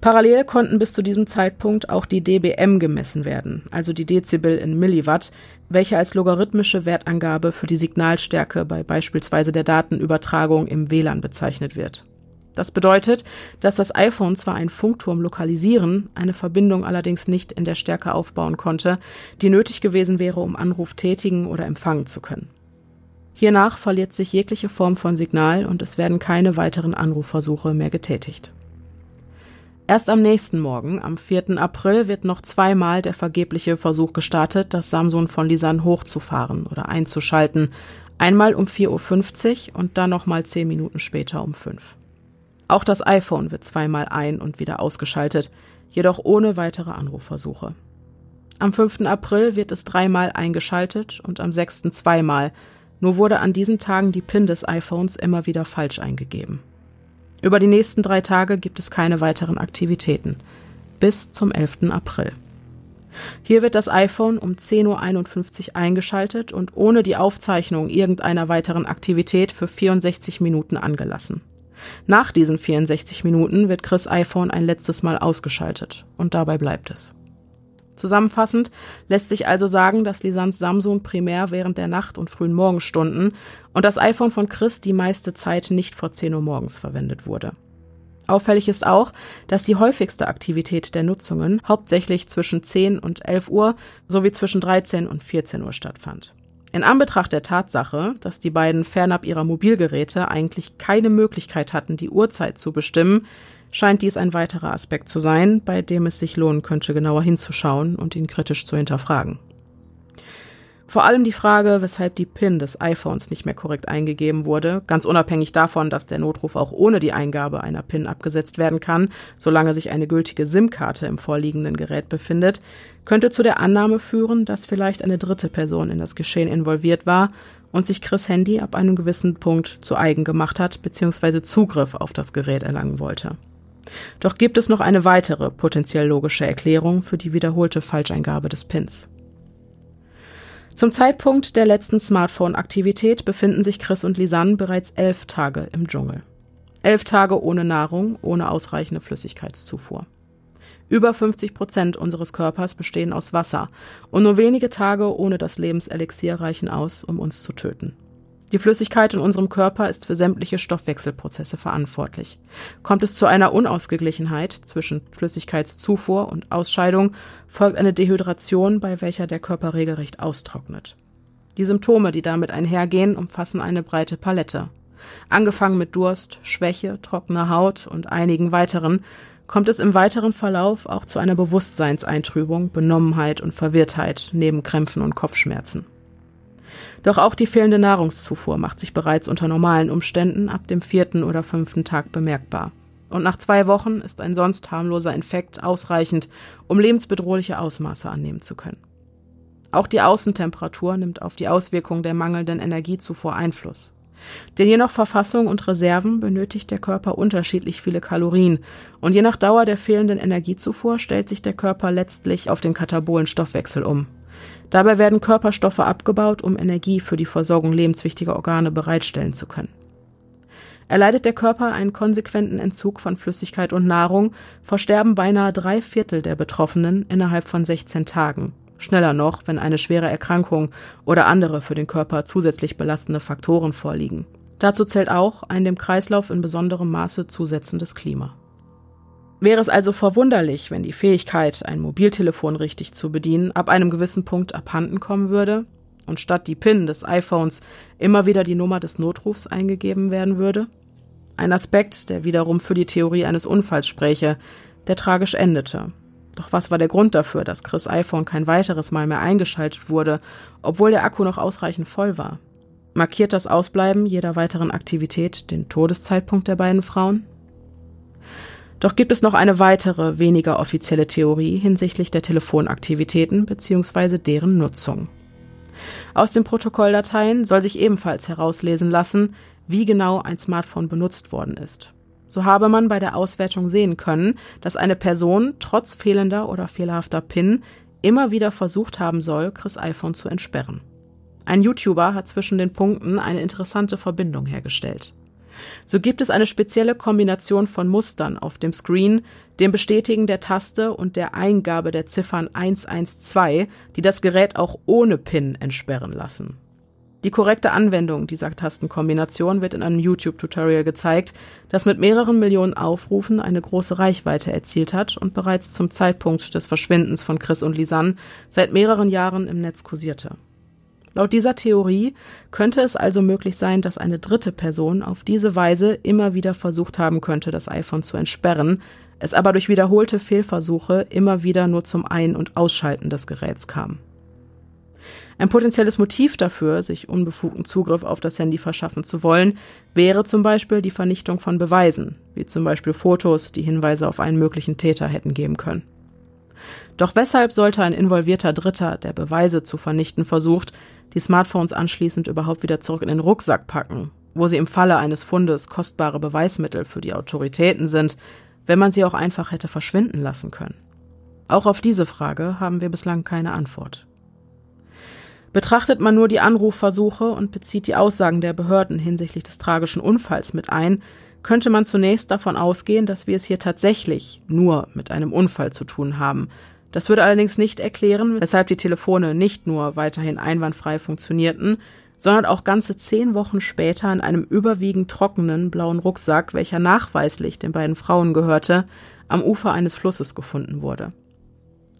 A: Parallel konnten bis zu diesem Zeitpunkt auch die dBm gemessen werden, also die Dezibel in Milliwatt, welche als logarithmische Wertangabe für die Signalstärke bei beispielsweise der Datenübertragung im WLAN bezeichnet wird. Das bedeutet, dass das iPhone zwar einen Funkturm lokalisieren, eine Verbindung allerdings nicht in der Stärke aufbauen konnte, die nötig gewesen wäre, um Anruf tätigen oder empfangen zu können. Hiernach verliert sich jegliche Form von Signal und es werden keine weiteren Anrufversuche mehr getätigt. Erst am nächsten Morgen, am 4. April, wird noch zweimal der vergebliche Versuch gestartet, das Samsung von Lisanne hochzufahren oder einzuschalten. Einmal um 4.50 Uhr und dann nochmal zehn Minuten später um 5. Auch das iPhone wird zweimal ein- und wieder ausgeschaltet, jedoch ohne weitere Anrufversuche. Am 5. April wird es dreimal eingeschaltet und am 6. zweimal, nur wurde an diesen Tagen die PIN des iPhones immer wieder falsch eingegeben. Über die nächsten drei Tage gibt es keine weiteren Aktivitäten. Bis zum 11. April. Hier wird das iPhone um 10.51 Uhr eingeschaltet und ohne die Aufzeichnung irgendeiner weiteren Aktivität für 64 Minuten angelassen. Nach diesen 64 Minuten wird Chris iPhone ein letztes Mal ausgeschaltet und dabei bleibt es. Zusammenfassend lässt sich also sagen, dass Lisans Samsung primär während der Nacht- und frühen Morgenstunden und das iPhone von Chris die meiste Zeit nicht vor 10 Uhr morgens verwendet wurde. Auffällig ist auch, dass die häufigste Aktivität der Nutzungen hauptsächlich zwischen 10 und 11 Uhr sowie zwischen 13 und 14 Uhr stattfand. In Anbetracht der Tatsache, dass die beiden fernab ihrer Mobilgeräte eigentlich keine Möglichkeit hatten, die Uhrzeit zu bestimmen, scheint dies ein weiterer Aspekt zu sein, bei dem es sich lohnen könnte, genauer hinzuschauen und ihn kritisch zu hinterfragen. Vor allem die Frage, weshalb die PIN des iPhones nicht mehr korrekt eingegeben wurde, ganz unabhängig davon, dass der Notruf auch ohne die Eingabe einer PIN abgesetzt werden kann, solange sich eine gültige SIM-Karte im vorliegenden Gerät befindet, könnte zu der Annahme führen, dass vielleicht eine dritte Person in das Geschehen involviert war und sich Chris Handy ab einem gewissen Punkt zu eigen gemacht hat bzw. Zugriff auf das Gerät erlangen wollte. Doch gibt es noch eine weitere potenziell logische Erklärung für die wiederholte Falscheingabe des Pins. Zum Zeitpunkt der letzten Smartphone-Aktivität befinden sich Chris und Lisanne bereits elf Tage im Dschungel. Elf Tage ohne Nahrung, ohne ausreichende Flüssigkeitszufuhr. Über 50 Prozent unseres Körpers bestehen aus Wasser und nur wenige Tage ohne das Lebenselixier reichen aus, um uns zu töten. Die Flüssigkeit in unserem Körper ist für sämtliche Stoffwechselprozesse verantwortlich. Kommt es zu einer Unausgeglichenheit zwischen Flüssigkeitszufuhr und Ausscheidung, folgt eine Dehydration, bei welcher der Körper regelrecht austrocknet. Die Symptome, die damit einhergehen, umfassen eine breite Palette. Angefangen mit Durst, Schwäche, trockener Haut und einigen weiteren, kommt es im weiteren Verlauf auch zu einer Bewusstseinseintrübung, Benommenheit und Verwirrtheit neben Krämpfen und Kopfschmerzen. Doch auch die fehlende Nahrungszufuhr macht sich bereits unter normalen Umständen ab dem vierten oder fünften Tag bemerkbar. Und nach zwei Wochen ist ein sonst harmloser Infekt ausreichend, um lebensbedrohliche Ausmaße annehmen zu können. Auch die Außentemperatur nimmt auf die Auswirkungen der mangelnden Energiezufuhr Einfluss. Denn je nach Verfassung und Reserven benötigt der Körper unterschiedlich viele Kalorien und je nach Dauer der fehlenden Energiezufuhr stellt sich der Körper letztlich auf den katabolen Stoffwechsel um. Dabei werden Körperstoffe abgebaut, um Energie für die Versorgung lebenswichtiger Organe bereitstellen zu können. Erleidet der Körper einen konsequenten Entzug von Flüssigkeit und Nahrung, versterben beinahe drei Viertel der Betroffenen innerhalb von 16 Tagen. Schneller noch, wenn eine schwere Erkrankung oder andere für den Körper zusätzlich belastende Faktoren vorliegen. Dazu zählt auch ein dem Kreislauf in besonderem Maße zusetzendes Klima. Wäre es also verwunderlich, wenn die Fähigkeit, ein Mobiltelefon richtig zu bedienen, ab einem gewissen Punkt abhanden kommen würde und statt die PIN des iPhones immer wieder die Nummer des Notrufs eingegeben werden würde? Ein Aspekt, der wiederum für die Theorie eines Unfalls spräche, der tragisch endete. Doch was war der Grund dafür, dass Chris iPhone kein weiteres Mal mehr eingeschaltet wurde, obwohl der Akku noch ausreichend voll war? Markiert das Ausbleiben jeder weiteren Aktivität den Todeszeitpunkt der beiden Frauen? Doch gibt es noch eine weitere, weniger offizielle Theorie hinsichtlich der Telefonaktivitäten bzw. deren Nutzung. Aus den Protokolldateien soll sich ebenfalls herauslesen lassen, wie genau ein Smartphone benutzt worden ist. So habe man bei der Auswertung sehen können, dass eine Person trotz fehlender oder fehlerhafter PIN immer wieder versucht haben soll, Chris iPhone zu entsperren. Ein YouTuber hat zwischen den Punkten eine interessante Verbindung hergestellt. So gibt es eine spezielle Kombination von Mustern auf dem Screen, dem Bestätigen der Taste und der Eingabe der Ziffern 112, die das Gerät auch ohne PIN entsperren lassen. Die korrekte Anwendung dieser Tastenkombination wird in einem YouTube-Tutorial gezeigt, das mit mehreren Millionen Aufrufen eine große Reichweite erzielt hat und bereits zum Zeitpunkt des Verschwindens von Chris und Lisanne seit mehreren Jahren im Netz kursierte. Laut dieser Theorie könnte es also möglich sein, dass eine dritte Person auf diese Weise immer wieder versucht haben könnte, das iPhone zu entsperren, es aber durch wiederholte Fehlversuche immer wieder nur zum Ein- und Ausschalten des Geräts kam. Ein potenzielles Motiv dafür, sich unbefugten Zugriff auf das Handy verschaffen zu wollen, wäre zum Beispiel die Vernichtung von Beweisen, wie zum Beispiel Fotos, die Hinweise auf einen möglichen Täter hätten geben können. Doch weshalb sollte ein involvierter Dritter, der Beweise zu vernichten versucht, die Smartphones anschließend überhaupt wieder zurück in den Rucksack packen, wo sie im Falle eines Fundes kostbare Beweismittel für die Autoritäten sind, wenn man sie auch einfach hätte verschwinden lassen können? Auch auf diese Frage haben wir bislang keine Antwort. Betrachtet man nur die Anrufversuche und bezieht die Aussagen der Behörden hinsichtlich des tragischen Unfalls mit ein, könnte man zunächst davon ausgehen, dass wir es hier tatsächlich nur mit einem Unfall zu tun haben, das würde allerdings nicht erklären, weshalb die Telefone nicht nur weiterhin einwandfrei funktionierten, sondern auch ganze zehn Wochen später in einem überwiegend trockenen blauen Rucksack, welcher nachweislich den beiden Frauen gehörte, am Ufer eines Flusses gefunden wurde.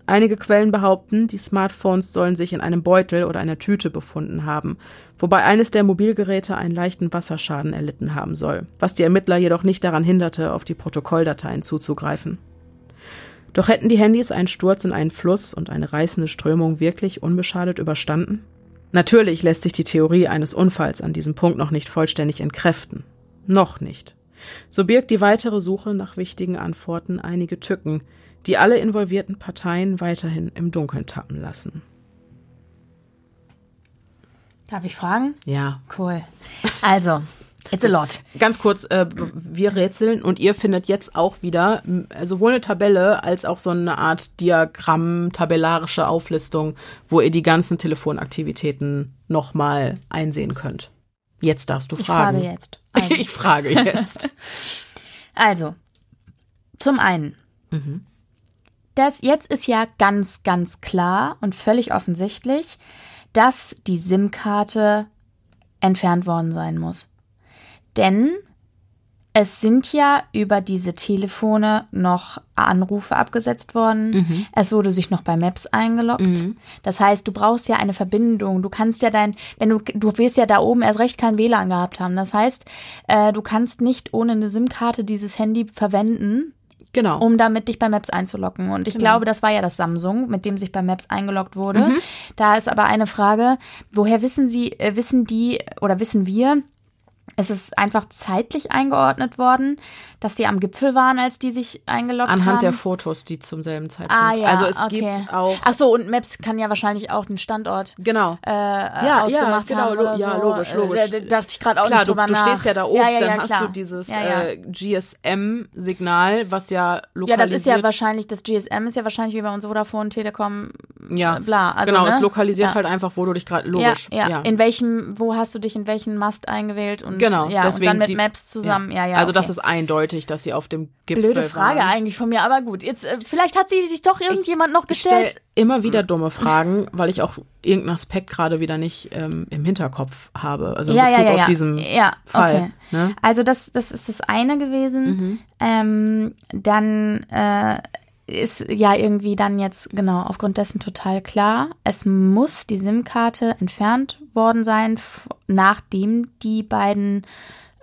A: Einige Quellen behaupten, die Smartphones sollen sich in einem Beutel oder einer Tüte befunden haben, wobei eines der Mobilgeräte einen leichten Wasserschaden erlitten haben soll, was die Ermittler jedoch nicht daran hinderte, auf die Protokolldateien zuzugreifen. Doch hätten die Handys einen Sturz in einen Fluss und eine reißende Strömung wirklich unbeschadet überstanden? Natürlich lässt sich die Theorie eines Unfalls an diesem Punkt noch nicht vollständig entkräften. Noch nicht. So birgt die weitere Suche nach wichtigen Antworten einige Tücken, die alle involvierten Parteien weiterhin im Dunkeln tappen lassen.
B: Darf ich fragen?
A: Ja.
B: Cool. Also, It's a lot.
A: Ganz kurz, äh, wir rätseln und ihr findet jetzt auch wieder sowohl eine Tabelle als auch so eine Art Diagramm, tabellarische Auflistung, wo ihr die ganzen Telefonaktivitäten nochmal einsehen könnt. Jetzt darfst du fragen.
B: Ich frage jetzt. Also.
A: ich frage jetzt.
B: also, zum einen. Mhm. Das jetzt ist ja ganz, ganz klar und völlig offensichtlich, dass die SIM-Karte entfernt worden sein muss. Denn es sind ja über diese Telefone noch Anrufe abgesetzt worden. Mhm. Es wurde sich noch bei Maps eingeloggt. Mhm. Das heißt, du brauchst ja eine Verbindung. Du kannst ja dein, wenn du, du wirst ja da oben erst recht kein WLAN gehabt haben. Das heißt, äh, du kannst nicht ohne eine SIM-Karte dieses Handy verwenden.
A: Genau.
B: Um damit dich bei Maps einzuloggen. Und ich genau. glaube, das war ja das Samsung, mit dem sich bei Maps eingeloggt wurde. Mhm. Da ist aber eine Frage, woher wissen Sie, äh, wissen die oder wissen wir, es ist einfach zeitlich eingeordnet worden, dass die am Gipfel waren, als die sich eingeloggt
A: Anhand
B: haben.
A: Anhand der Fotos, die zum selben Zeitpunkt.
B: Ah ja,
A: also es
B: okay.
A: gibt auch.
B: Ach so und Maps kann ja wahrscheinlich auch den Standort.
A: Genau.
B: Äh, ja, ausgemacht
A: ja, genau.
B: Haben oder
A: ja,
B: so.
A: logisch, logisch.
B: Da, da dachte ich gerade auch
A: klar,
B: nicht drüber
A: du,
B: nach.
A: du stehst ja da oben,
B: ja, ja,
A: dann hast du dieses äh, GSM-Signal, was ja lokalisiert.
B: Ja, das ist ja wahrscheinlich, das GSM ist ja wahrscheinlich wie bei uns Vodafone, Telekom,
A: ja.
B: bla. Also,
A: genau,
B: ne?
A: es lokalisiert halt einfach, wo du dich gerade logisch.
B: Ja, ja. In welchem, wo hast du dich in welchen Mast eingewählt und
A: Genau,
B: ja,
A: deswegen
B: und dann mit
A: die-
B: Maps zusammen. Ja, ja.
A: also
B: okay.
A: das ist eindeutig, dass sie auf dem Gipfel
B: Blöde Frage
A: waren.
B: eigentlich von mir, aber gut. Jetzt, äh, vielleicht hat sie sich doch irgendjemand noch
A: Ich stelle
B: gestellt.
A: immer wieder dumme Fragen, weil ich auch irgendeinen Aspekt gerade wieder nicht ähm, im Hinterkopf habe. Also in
B: ja,
A: Bezug
B: ja, ja,
A: auf
B: ja.
A: diesen
B: ja,
A: Fall.
B: Okay.
A: Ne?
B: Also das, das ist das eine gewesen. Ähm, dann äh, ist ja irgendwie dann jetzt genau aufgrund dessen total klar, es muss die SIM-Karte entfernt worden sein, nachdem die beiden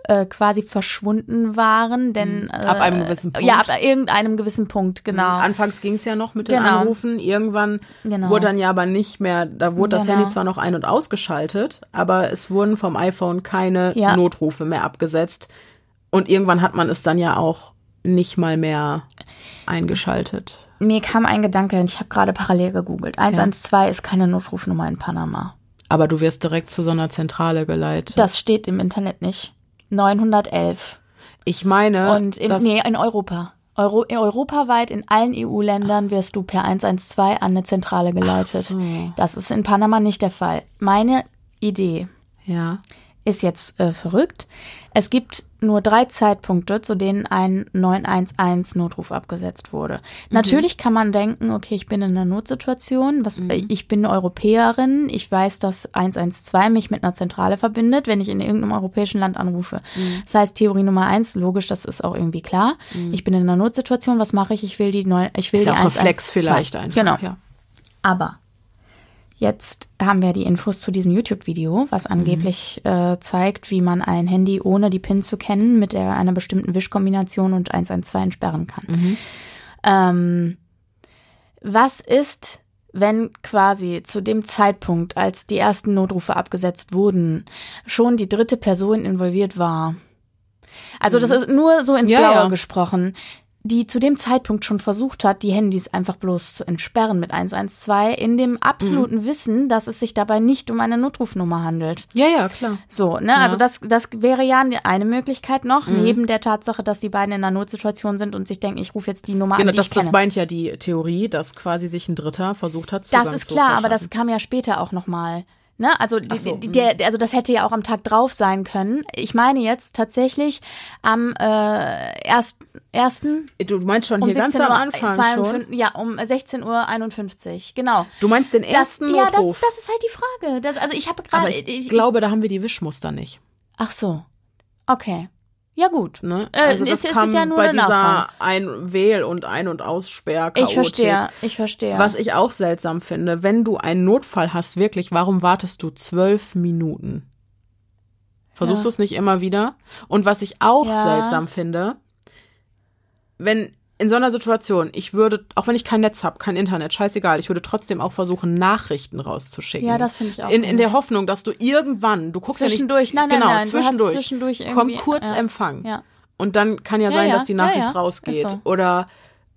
B: äh, quasi verschwunden waren, denn äh,
A: Mhm. Ab einem gewissen Punkt.
B: Ja, ab irgendeinem gewissen Punkt, genau.
A: Anfangs ging es ja noch mit den
B: Genau.
A: Anrufen. Irgendwann
B: Genau.
A: wurde dann ja aber nicht mehr, da wurde das
B: Genau.
A: Handy zwar noch ein- und ausgeschaltet, aber es wurden vom iPhone keine
B: Ja.
A: Notrufe mehr abgesetzt. Und irgendwann hat man es dann ja auch nicht mal mehr eingeschaltet.
B: Mir kam ein Gedanke, ich habe gerade parallel gegoogelt. 112 ist keine Notrufnummer in Panama.
A: Aber du wirst direkt zu so einer Zentrale geleitet.
B: Das steht im Internet nicht. 911.
A: ich meine,
B: Und im, nee, in Europa. Euro, europaweit in allen EU-Ländern wirst du per 112 an eine Zentrale geleitet.
A: so.
B: Das ist in Panama nicht der Fall. Meine Idee
A: ja.
B: Ist jetzt äh, verrückt. Es gibt nur drei Zeitpunkte, zu denen ein 911-Notruf abgesetzt wurde. Natürlich kann man denken, okay, ich bin in einer Notsituation, was, äh, ich bin eine Europäerin, ich weiß, dass 112 mich mit einer Zentrale verbindet, wenn ich in irgendeinem europäischen Land anrufe. Das heißt, Theorie Nummer eins, logisch, das ist auch irgendwie klar. Ich bin in einer Notsituation, was mache ich? Ich will die neu, ich will
A: Ist
B: die
A: auch Reflex
B: 112.
A: vielleicht einfach.
B: Genau.
A: Ja.
B: Aber jetzt haben wir die Infos zu diesem YouTube-Video, was angeblich äh, zeigt, wie man ein Handy ohne die PIN zu kennen mit der, einer bestimmten Wischkombination und 112 entsperren kann. Ähm, was ist, wenn quasi zu dem Zeitpunkt, als die ersten Notrufe abgesetzt wurden, schon die dritte Person involviert war? Also das ist nur so ins
A: Ja,
B: Blaue
A: ja.
B: gesprochen, die zu dem Zeitpunkt schon versucht hat, die Handys einfach bloß zu entsperren mit 112, in dem absoluten Wissen, dass es sich dabei nicht um eine Notrufnummer handelt.
A: ja, ja, klar.
B: So, ne, also das, das wäre ja eine Möglichkeit noch, neben der Tatsache, dass die beiden in einer Notsituation sind und sich denken, ich rufe jetzt die Nummer
A: Genau,
B: an, die
A: das,
B: ich kenne.
A: das meint ja die Theorie, dass quasi sich ein Dritter versucht hat, Zugang
B: Das ist
A: zu
B: klar, aber das kam ja später auch nochmal. Ne? Also, die,
A: so,
B: die, der, also das hätte ja auch am Tag drauf sein können. Ich meine jetzt tatsächlich am äh, erst, ersten
A: Du meinst schon
B: um
A: hier ganz
B: 17
A: am
B: Uhr
A: Anfang
B: 52
A: schon.
B: Ja, um 16.51 Uhr, genau.
A: Du meinst den
B: Das,
A: ersten
B: ja, das, das ist halt die Frage. Das, also ich habe gerade.
A: ich, glaube, da haben wir die Wischmuster nicht.
B: Ach so. Okay. Ja, gut.
A: Ne?
B: Äh,
A: Also
B: ist- ist
A: kam
B: ja nur
A: bei
B: eine
A: dieser. Ein Wähl- und Ein- und Aussperr
B: Ich verstehe, ich verstehe.
A: Was ich auch seltsam finde, wenn du einen Notfall hast, wirklich, warum wartest du zwölf Minuten? Versuchst
B: Ja.
A: du es nicht immer wieder? Und was ich auch
B: Ja.
A: seltsam finde, wenn in so einer Situation, ich würde, auch wenn ich kein Netz habe, kein Internet, scheißegal, ich würde trotzdem auch versuchen, Nachrichten rauszuschicken.
B: Ja, das finde ich auch
A: In, in der Hoffnung, dass du irgendwann, du guckst
B: Zwischendurch,
A: ja
B: nein,
A: nicht,
B: nein,
A: genau,
B: nein, du hast
A: zwischendurch,
B: zwischendurch
A: kommt kurz
B: ja.
A: Empfang.
B: Ja.
A: Und dann kann ja
B: Ja,
A: sein, dass die Nachricht rausgeht.
B: So.
A: Oder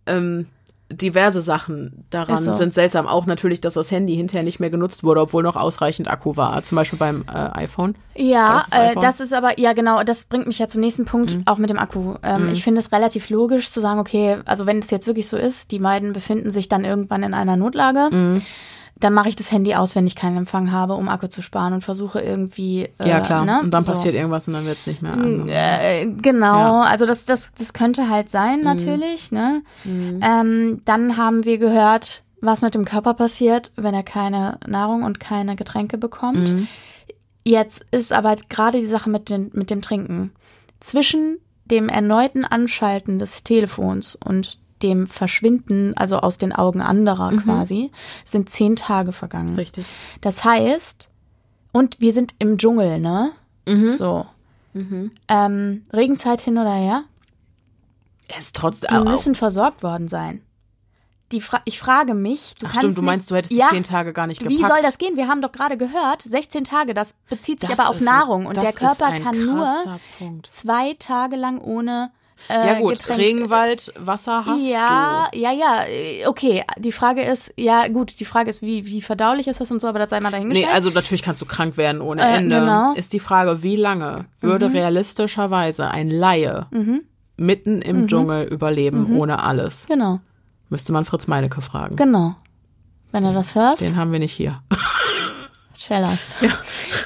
A: ähm, diverse Sachen daran
B: so.
A: sind seltsam. Auch natürlich, dass das Handy hinterher nicht mehr genutzt wurde, obwohl noch ausreichend Akku war. Zum Beispiel beim äh, iPhone.
B: Ja,
A: das
B: äh,
A: iPhone? Mhm.
B: das ist aber, ja genau, das bringt mich ja zum nächsten Punkt, auch mit dem Akku. Ähm, Ich finde es relativ logisch zu sagen, okay, also wenn es jetzt wirklich so ist, die beiden befinden sich dann irgendwann in einer Notlage,
A: Mhm.
B: Dann mache ich das Handy aus, wenn ich keinen Empfang habe, um Akku zu sparen und versuche irgendwie. Äh,
A: ja, klar.
B: Ne?
A: Und dann
B: so.
A: passiert irgendwas und dann wird es nicht mehr angenommen.
B: Äh, genau,
A: Ja.
B: also das, das, das könnte halt sein, natürlich. Ne? Ähm, dann haben wir gehört, was mit dem Körper passiert, wenn er keine Nahrung und keine Getränke bekommt. Jetzt ist aber gerade die Sache mit, den, mit dem Trinken. Zwischen dem erneuten Anschalten des Telefons und dem Verschwinden, also aus den Augen anderer quasi, sind zehn Tage vergangen.
A: Richtig.
B: Das heißt, und wir sind im Dschungel, ne?
A: Mhm.
B: So. Ähm, Regenzeit hin oder her?
A: Es ist trotzdem.
B: Die müssen versorgt worden sein. Die Fra ich frage mich, du
A: Ach
B: kannst
A: stimmt, du
B: nicht,
A: meinst, du hättest
B: ja,
A: die zehn Tage gar nicht
B: Wie
A: gepackt.
B: soll das gehen? Wir haben doch gerade gehört, 16 Tage, das bezieht sich
A: Das
B: aber auf Nahrung und der Körper kann nur
A: Punkt.
B: zwei Tage lang ohne äh,
A: Ja gut,
B: Getränk.
A: Regenwald, Wasser hast
B: ja,
A: du.
B: ja, ja, äh, okay. Die Frage ist, ja gut, die Frage ist, wie, wie verdaulich ist das und so, aber das sei mal
A: Nee,
B: dahingestellt.
A: also natürlich kannst du krank werden ohne
B: Äh,
A: Ende.
B: genau.
A: Ist die Frage, wie lange würde realistischerweise ein Laie mitten im Dschungel überleben ohne alles?
B: genau,
A: Müsste man Fritz Meinecke fragen.
B: genau. Wenn du das hörst,
A: Den haben wir nicht hier.
B: Chellers. Ja.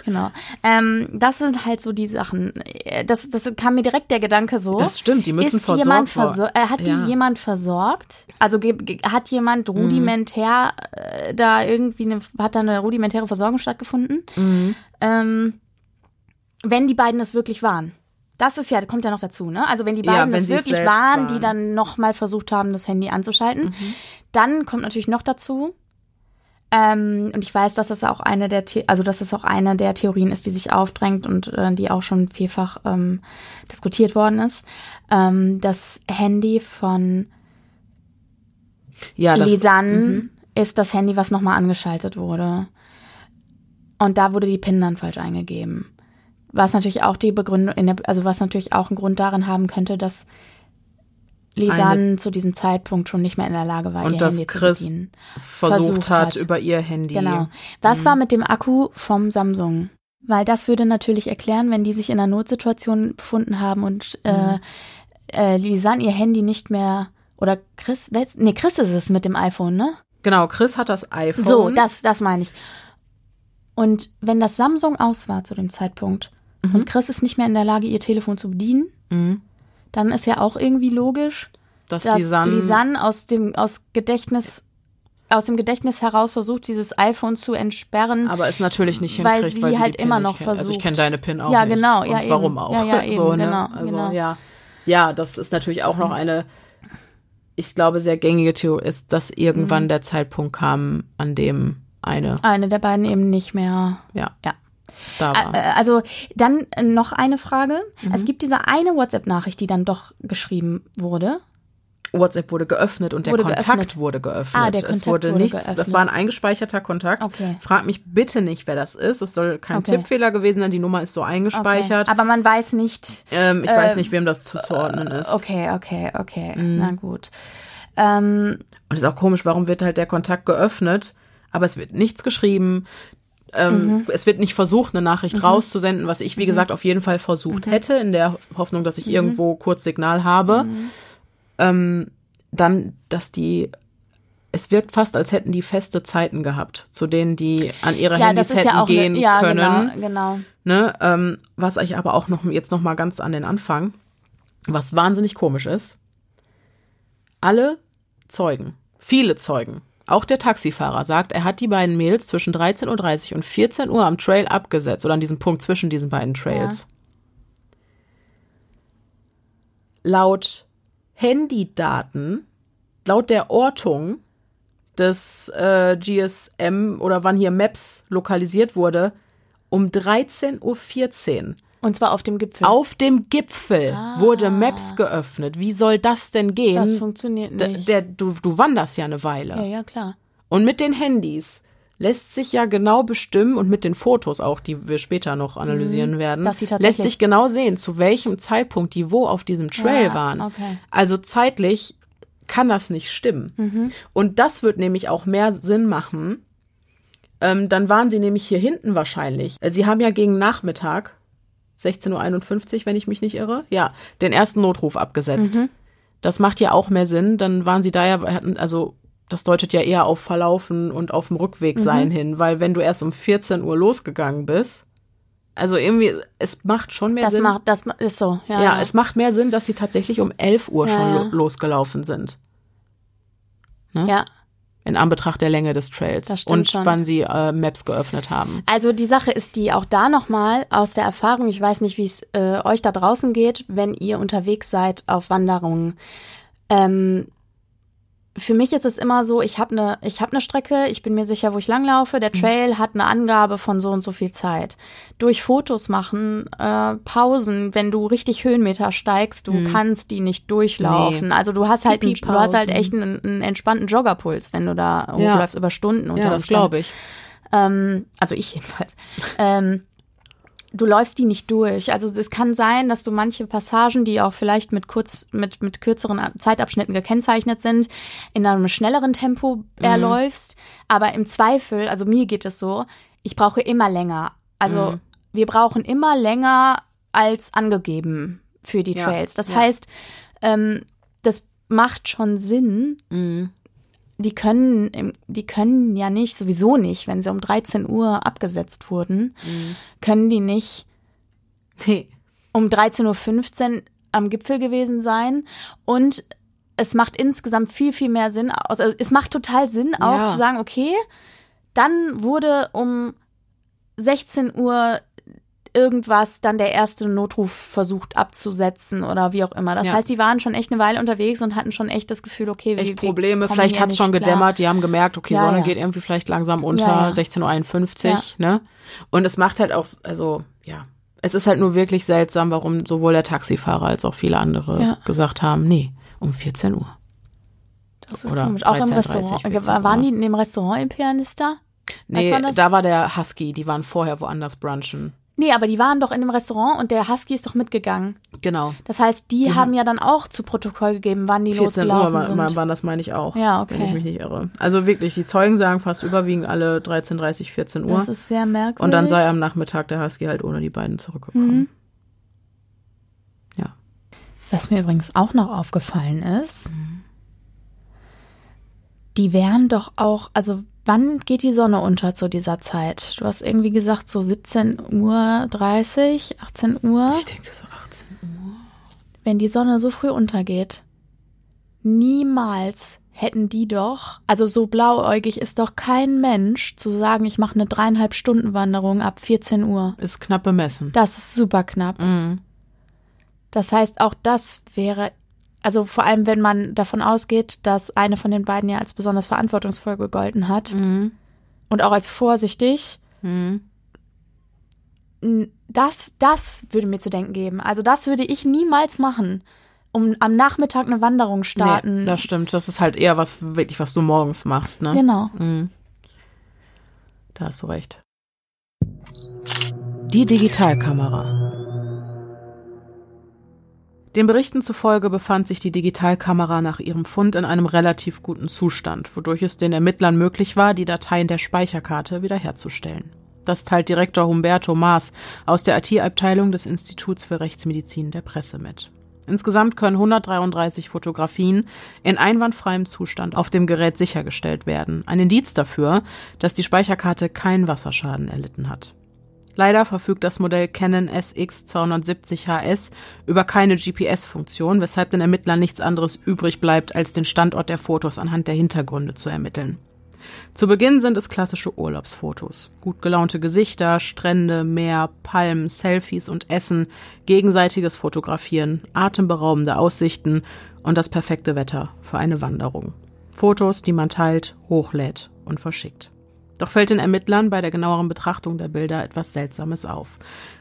B: Genau. Ähm, das sind halt so die Sachen. Das, das kam mir direkt der Gedanke so.
A: Das stimmt, die müssen
B: ist
A: versorgt
B: jemand versor äh, Hat
A: Ja.
B: die jemand versorgt? Also hat jemand rudimentär äh, da irgendwie eine, hat da eine rudimentäre Versorgung stattgefunden?
A: Mhm.
B: Ähm, wenn die beiden es wirklich waren. Das ist ja, kommt ja noch dazu, ne? Also wenn die
A: Ja,
B: beiden
A: wenn
B: es wirklich
A: selbst
B: waren, die
A: waren.
B: dann nochmal versucht haben, das Handy anzuschalten,
A: Mhm.
B: dann kommt natürlich noch dazu. Ähm, und ich weiß, dass das auch eine der, The also dass es auch eine der Theorien ist, die sich aufdrängt und äh, die auch schon vielfach ähm, diskutiert worden ist. Ähm, das Handy von
A: Ja, das,
B: Lisanne
A: Mhm.
B: ist das Handy, was nochmal angeschaltet wurde. Und da wurde die PIN dann falsch eingegeben. Was natürlich auch die Begründung, der, also was natürlich auch einen Grund darin haben könnte, dass Lisanne zu diesem Zeitpunkt schon nicht mehr in der Lage war,
A: Und
B: ihr
A: dass
B: Handy
A: Chris
B: zu bedienen.
A: versucht,
B: versucht
A: hat,
B: hat.
A: über ihr Handy.
B: Genau. Was war mit dem Akku vom Samsung? Weil das würde natürlich erklären, wenn die sich in einer Notsituation befunden haben und äh, äh, Lisanne ihr Handy nicht mehr oder Chris, nee, Chris ist es mit dem iPhone, ne?
A: Genau, Chris hat das iPhone.
B: So, das, das meine ich. Und wenn das Samsung aus war zu dem Zeitpunkt und Chris ist nicht mehr in der Lage, ihr Telefon zu bedienen,
A: Mhm.
B: Dann ist ja auch irgendwie logisch,
A: dass
B: dass
A: Lisanne,
B: Lisanne aus dem aus Gedächtnis aus dem Gedächtnis heraus versucht, dieses iPhone zu entsperren.
A: aber es natürlich nicht
B: Weil
A: hinkriegt,
B: sie
A: weil sie
B: halt immer noch
A: kennt. Also ich
B: versucht.
A: kenne deine PIN auch
B: Ja,
A: nicht.
B: genau, ja,
A: Und warum auch?
B: Ja, ja, eben,
A: so, ne?
B: genau,
A: also
B: genau. Mhm.
A: ja, ja, das ist natürlich auch noch eine, ich glaube, sehr gängige Theorie ist, dass
B: Mhm.
A: irgendwann der Zeitpunkt kam, an dem eine,
B: Eine der beiden eben nicht mehr.
A: ja,
B: Ja.
A: Da war.
B: Äh, Also dann äh, noch eine Frage.
A: Mhm.
B: Es gibt diese eine WhatsApp-Nachricht, die dann doch geschrieben wurde.
A: WhatsApp wurde geöffnet und der
B: Wurde
A: Kontakt
B: geöffnet.
A: wurde geöffnet.
B: Ah, der
A: es
B: Kontakt
A: wurde
B: wurde
A: nichts, das
B: geöffnet.
A: war ein eingespeicherter Kontakt.
B: Okay.
A: Frag mich bitte nicht, wer das ist. Es soll kein
B: Okay.
A: Tippfehler gewesen sein. Die Nummer ist so eingespeichert.
B: Okay. Aber man weiß nicht.
A: ähm, ich weiß
B: ähm,
A: nicht, wem das zuzuordnen ist.
B: Okay, okay, okay.
A: Mhm.
B: Na gut. Ähm,
A: Und es ist auch komisch, warum wird halt der Kontakt geöffnet, aber es wird nichts geschrieben. Ähm,
B: Mhm.
A: Es wird nicht versucht, eine Nachricht rauszusenden, was ich, wie gesagt, auf jeden Fall versucht
B: Mhm.
A: hätte, in der Hoffnung, dass ich irgendwo kurz Signal habe.
B: Mhm.
A: Ähm, dann, dass die, es wirkt fast, als hätten die feste Zeiten gehabt, zu denen die an ihre
B: ja,
A: Handys hätten
B: ja auch
A: gehen
B: ne, ja,
A: können.
B: genau, genau.
A: Ne? Ähm, was ich aber auch noch jetzt noch mal ganz an den Anfang, was wahnsinnig komisch ist. Alle Zeugen, viele Zeugen, auch der Taxifahrer sagt, er hat die beiden Mädels zwischen 13.30 Uhr und 14 Uhr am Trail abgesetzt oder an diesem Punkt zwischen diesen beiden Trails. Laut Handydaten, laut der Ortung des äh, GSM oder wann hier Maps lokalisiert wurde, um 13.14 Uhr.
B: Und zwar auf dem Gipfel.
A: Auf dem Gipfel wurde Maps geöffnet. Wie soll das denn gehen?
B: das funktioniert nicht.
A: der, du, du wanderst ja eine Weile.
B: ja, ja, klar.
A: Und mit den Handys lässt sich ja genau bestimmen und mit den Fotos auch, die wir später noch analysieren werden,
B: Mhm. Sie
A: lässt sich genau sehen, zu welchem Zeitpunkt die wo auf diesem Trail
B: Ja,
A: waren.
B: okay.
A: Also zeitlich kann das nicht stimmen.
B: Mhm.
A: Und das wird nämlich auch mehr Sinn machen. Ähm, dann waren sie nämlich hier hinten wahrscheinlich. Sie haben ja gegen Nachmittag, 16.51 Uhr, wenn ich mich nicht irre, ja, den ersten Notruf abgesetzt.
B: Mhm.
A: Das macht ja auch mehr Sinn. Dann waren sie da ja, hatten, also das deutet ja eher auf Verlaufen und auf dem Rückweg
B: Mhm.
A: sein hin, weil wenn du erst um 14 Uhr losgegangen bist, also irgendwie, es macht schon mehr
B: Das
A: Sinn.
B: macht, das ist so. Ja,
A: ja, es macht mehr Sinn, dass sie tatsächlich um 11 Uhr
B: Ja,
A: schon
B: ja.
A: lo- losgelaufen sind.
B: ja.
A: In Anbetracht der Länge des Trails und
B: schon.
A: wann sie äh, Maps geöffnet haben.
B: Also die Sache ist die auch da nochmal aus der Erfahrung, ich weiß nicht, wie es äh, euch da draußen geht, wenn ihr unterwegs seid auf Wanderungen. Ähm, für mich ist es immer so, ich habe eine ich hab ne Strecke, ich bin mir sicher, wo ich langlaufe. Der Trail hat eine Angabe von so und so viel Zeit. Durch Fotos machen, äh, Pausen, wenn du richtig Höhenmeter steigst, du kannst die nicht durchlaufen.
A: Nee.
B: Also du hast halt, einen, du hast halt echt einen, einen entspannten Joggerpuls, wenn du da
A: Ja.
B: hochläufst über Stunden.
A: Ja,
B: unter
A: das
B: Umständen.
A: glaube ich.
B: Ähm, also ich jedenfalls. Ähm, du läufst die nicht durch. Also es kann sein, dass du manche Passagen, die auch vielleicht mit kurz, mit, mit kürzeren Zeitabschnitten gekennzeichnet sind, in einem schnelleren Tempo erläufst. Aber im Zweifel, also mir geht es so, ich brauche immer länger. Also wir brauchen immer länger als angegeben für die
A: Ja,
B: Trails. Das
A: ja.
B: heißt, ähm, das macht schon Sinn,
A: Mhm.
B: Die können, die können ja nicht, sowieso nicht, wenn sie um 13 Uhr abgesetzt wurden, mhm. können die nicht nee. um 13.15 Uhr am Gipfel gewesen sein. Und es macht insgesamt viel, viel mehr Sinn. Also es macht total Sinn, auch ja. zu sagen, okay, dann wurde um 16 Uhr irgendwas dann der erste Notruf versucht abzusetzen oder wie auch immer. Das ja. heißt, die waren schon echt eine Weile unterwegs und hatten schon echt das Gefühl, okay,
A: wir, echt Probleme. Vielleicht hat es schon gedämmert, die haben gemerkt, okay, ja, Sonne ja. geht irgendwie vielleicht langsam unter, 16.51 Uhr, ne? Und es macht halt auch, also, ja. Es ist halt nur wirklich seltsam, warum sowohl der Taxifahrer als auch viele andere gesagt haben, nee, um 14 Uhr.
B: Das ist Oder komisch. Auch 13, im Restaurant. 30, waren die in dem Restaurant im Pianista?
A: Nee, da war der Husky, die waren vorher woanders brunchen.
B: Nee, aber die waren doch in dem Restaurant und der Husky ist doch mitgegangen.
A: Genau.
B: Das heißt, die, die haben ja dann auch zu Protokoll gegeben, wann die 14 losgelaufen Uhr sind.
A: waren das, meine ich auch.
B: Ja, okay.
A: Wenn ich mich nicht irre. Also wirklich, die Zeugen sagen fast überwiegend alle 13.30, 14 Uhr.
B: Das ist sehr merkwürdig.
A: Und dann sei am Nachmittag der Husky halt ohne die beiden zurückgekommen. Mhm. Ja.
B: Was mir übrigens auch noch aufgefallen ist, mhm. die wären doch auch, also Wann geht die Sonne unter zu dieser Zeit? Du hast irgendwie gesagt, so 17 Uhr 30, 18 Uhr.
A: Ich denke so 18 Uhr.
B: Wenn die Sonne so früh untergeht, niemals hätten die doch, also so blauäugig ist doch kein Mensch zu sagen, ich mache eine dreieinhalb Stunden Wanderung ab 14 Uhr.
A: Ist knapp bemessen.
B: Das ist super knapp. Mhm. Das heißt, auch das wäre also vor allem, wenn man davon ausgeht, dass eine von den beiden ja als besonders verantwortungsvoll gegolten hat mhm. und auch als vorsichtig. Mhm. Das, das würde mir zu denken geben. Also das würde ich niemals machen, um am Nachmittag eine Wanderung starten.
A: Nee, das stimmt. Das ist halt eher was wirklich, was du morgens machst, ne?
B: Genau. Mhm.
A: Da hast du recht. Die Digitalkamera. Den Berichten zufolge befand sich die Digitalkamera nach ihrem Fund in einem relativ guten Zustand, wodurch es den Ermittlern möglich war, die Dateien der Speicherkarte wiederherzustellen. Das teilt Direktor Humberto Maas aus der IT-Abteilung des Instituts für Rechtsmedizin der Presse mit. Insgesamt können 133 Fotografien in einwandfreiem Zustand auf dem Gerät sichergestellt werden. Ein Indiz dafür, dass die Speicherkarte keinen Wasserschaden erlitten hat. Leider verfügt das Modell Canon SX270HS über keine GPS-Funktion, weshalb den Ermittlern nichts anderes übrig bleibt, als den Standort der Fotos anhand der Hintergründe zu ermitteln. Zu Beginn sind es klassische Urlaubsfotos. Gut gelaunte Gesichter, Strände, Meer, Palmen, Selfies und Essen, gegenseitiges Fotografieren, atemberaubende Aussichten und das perfekte Wetter für eine Wanderung. Fotos, die man teilt, hochlädt und verschickt. Doch fällt den Ermittlern bei der genaueren Betrachtung der Bilder etwas Seltsames auf.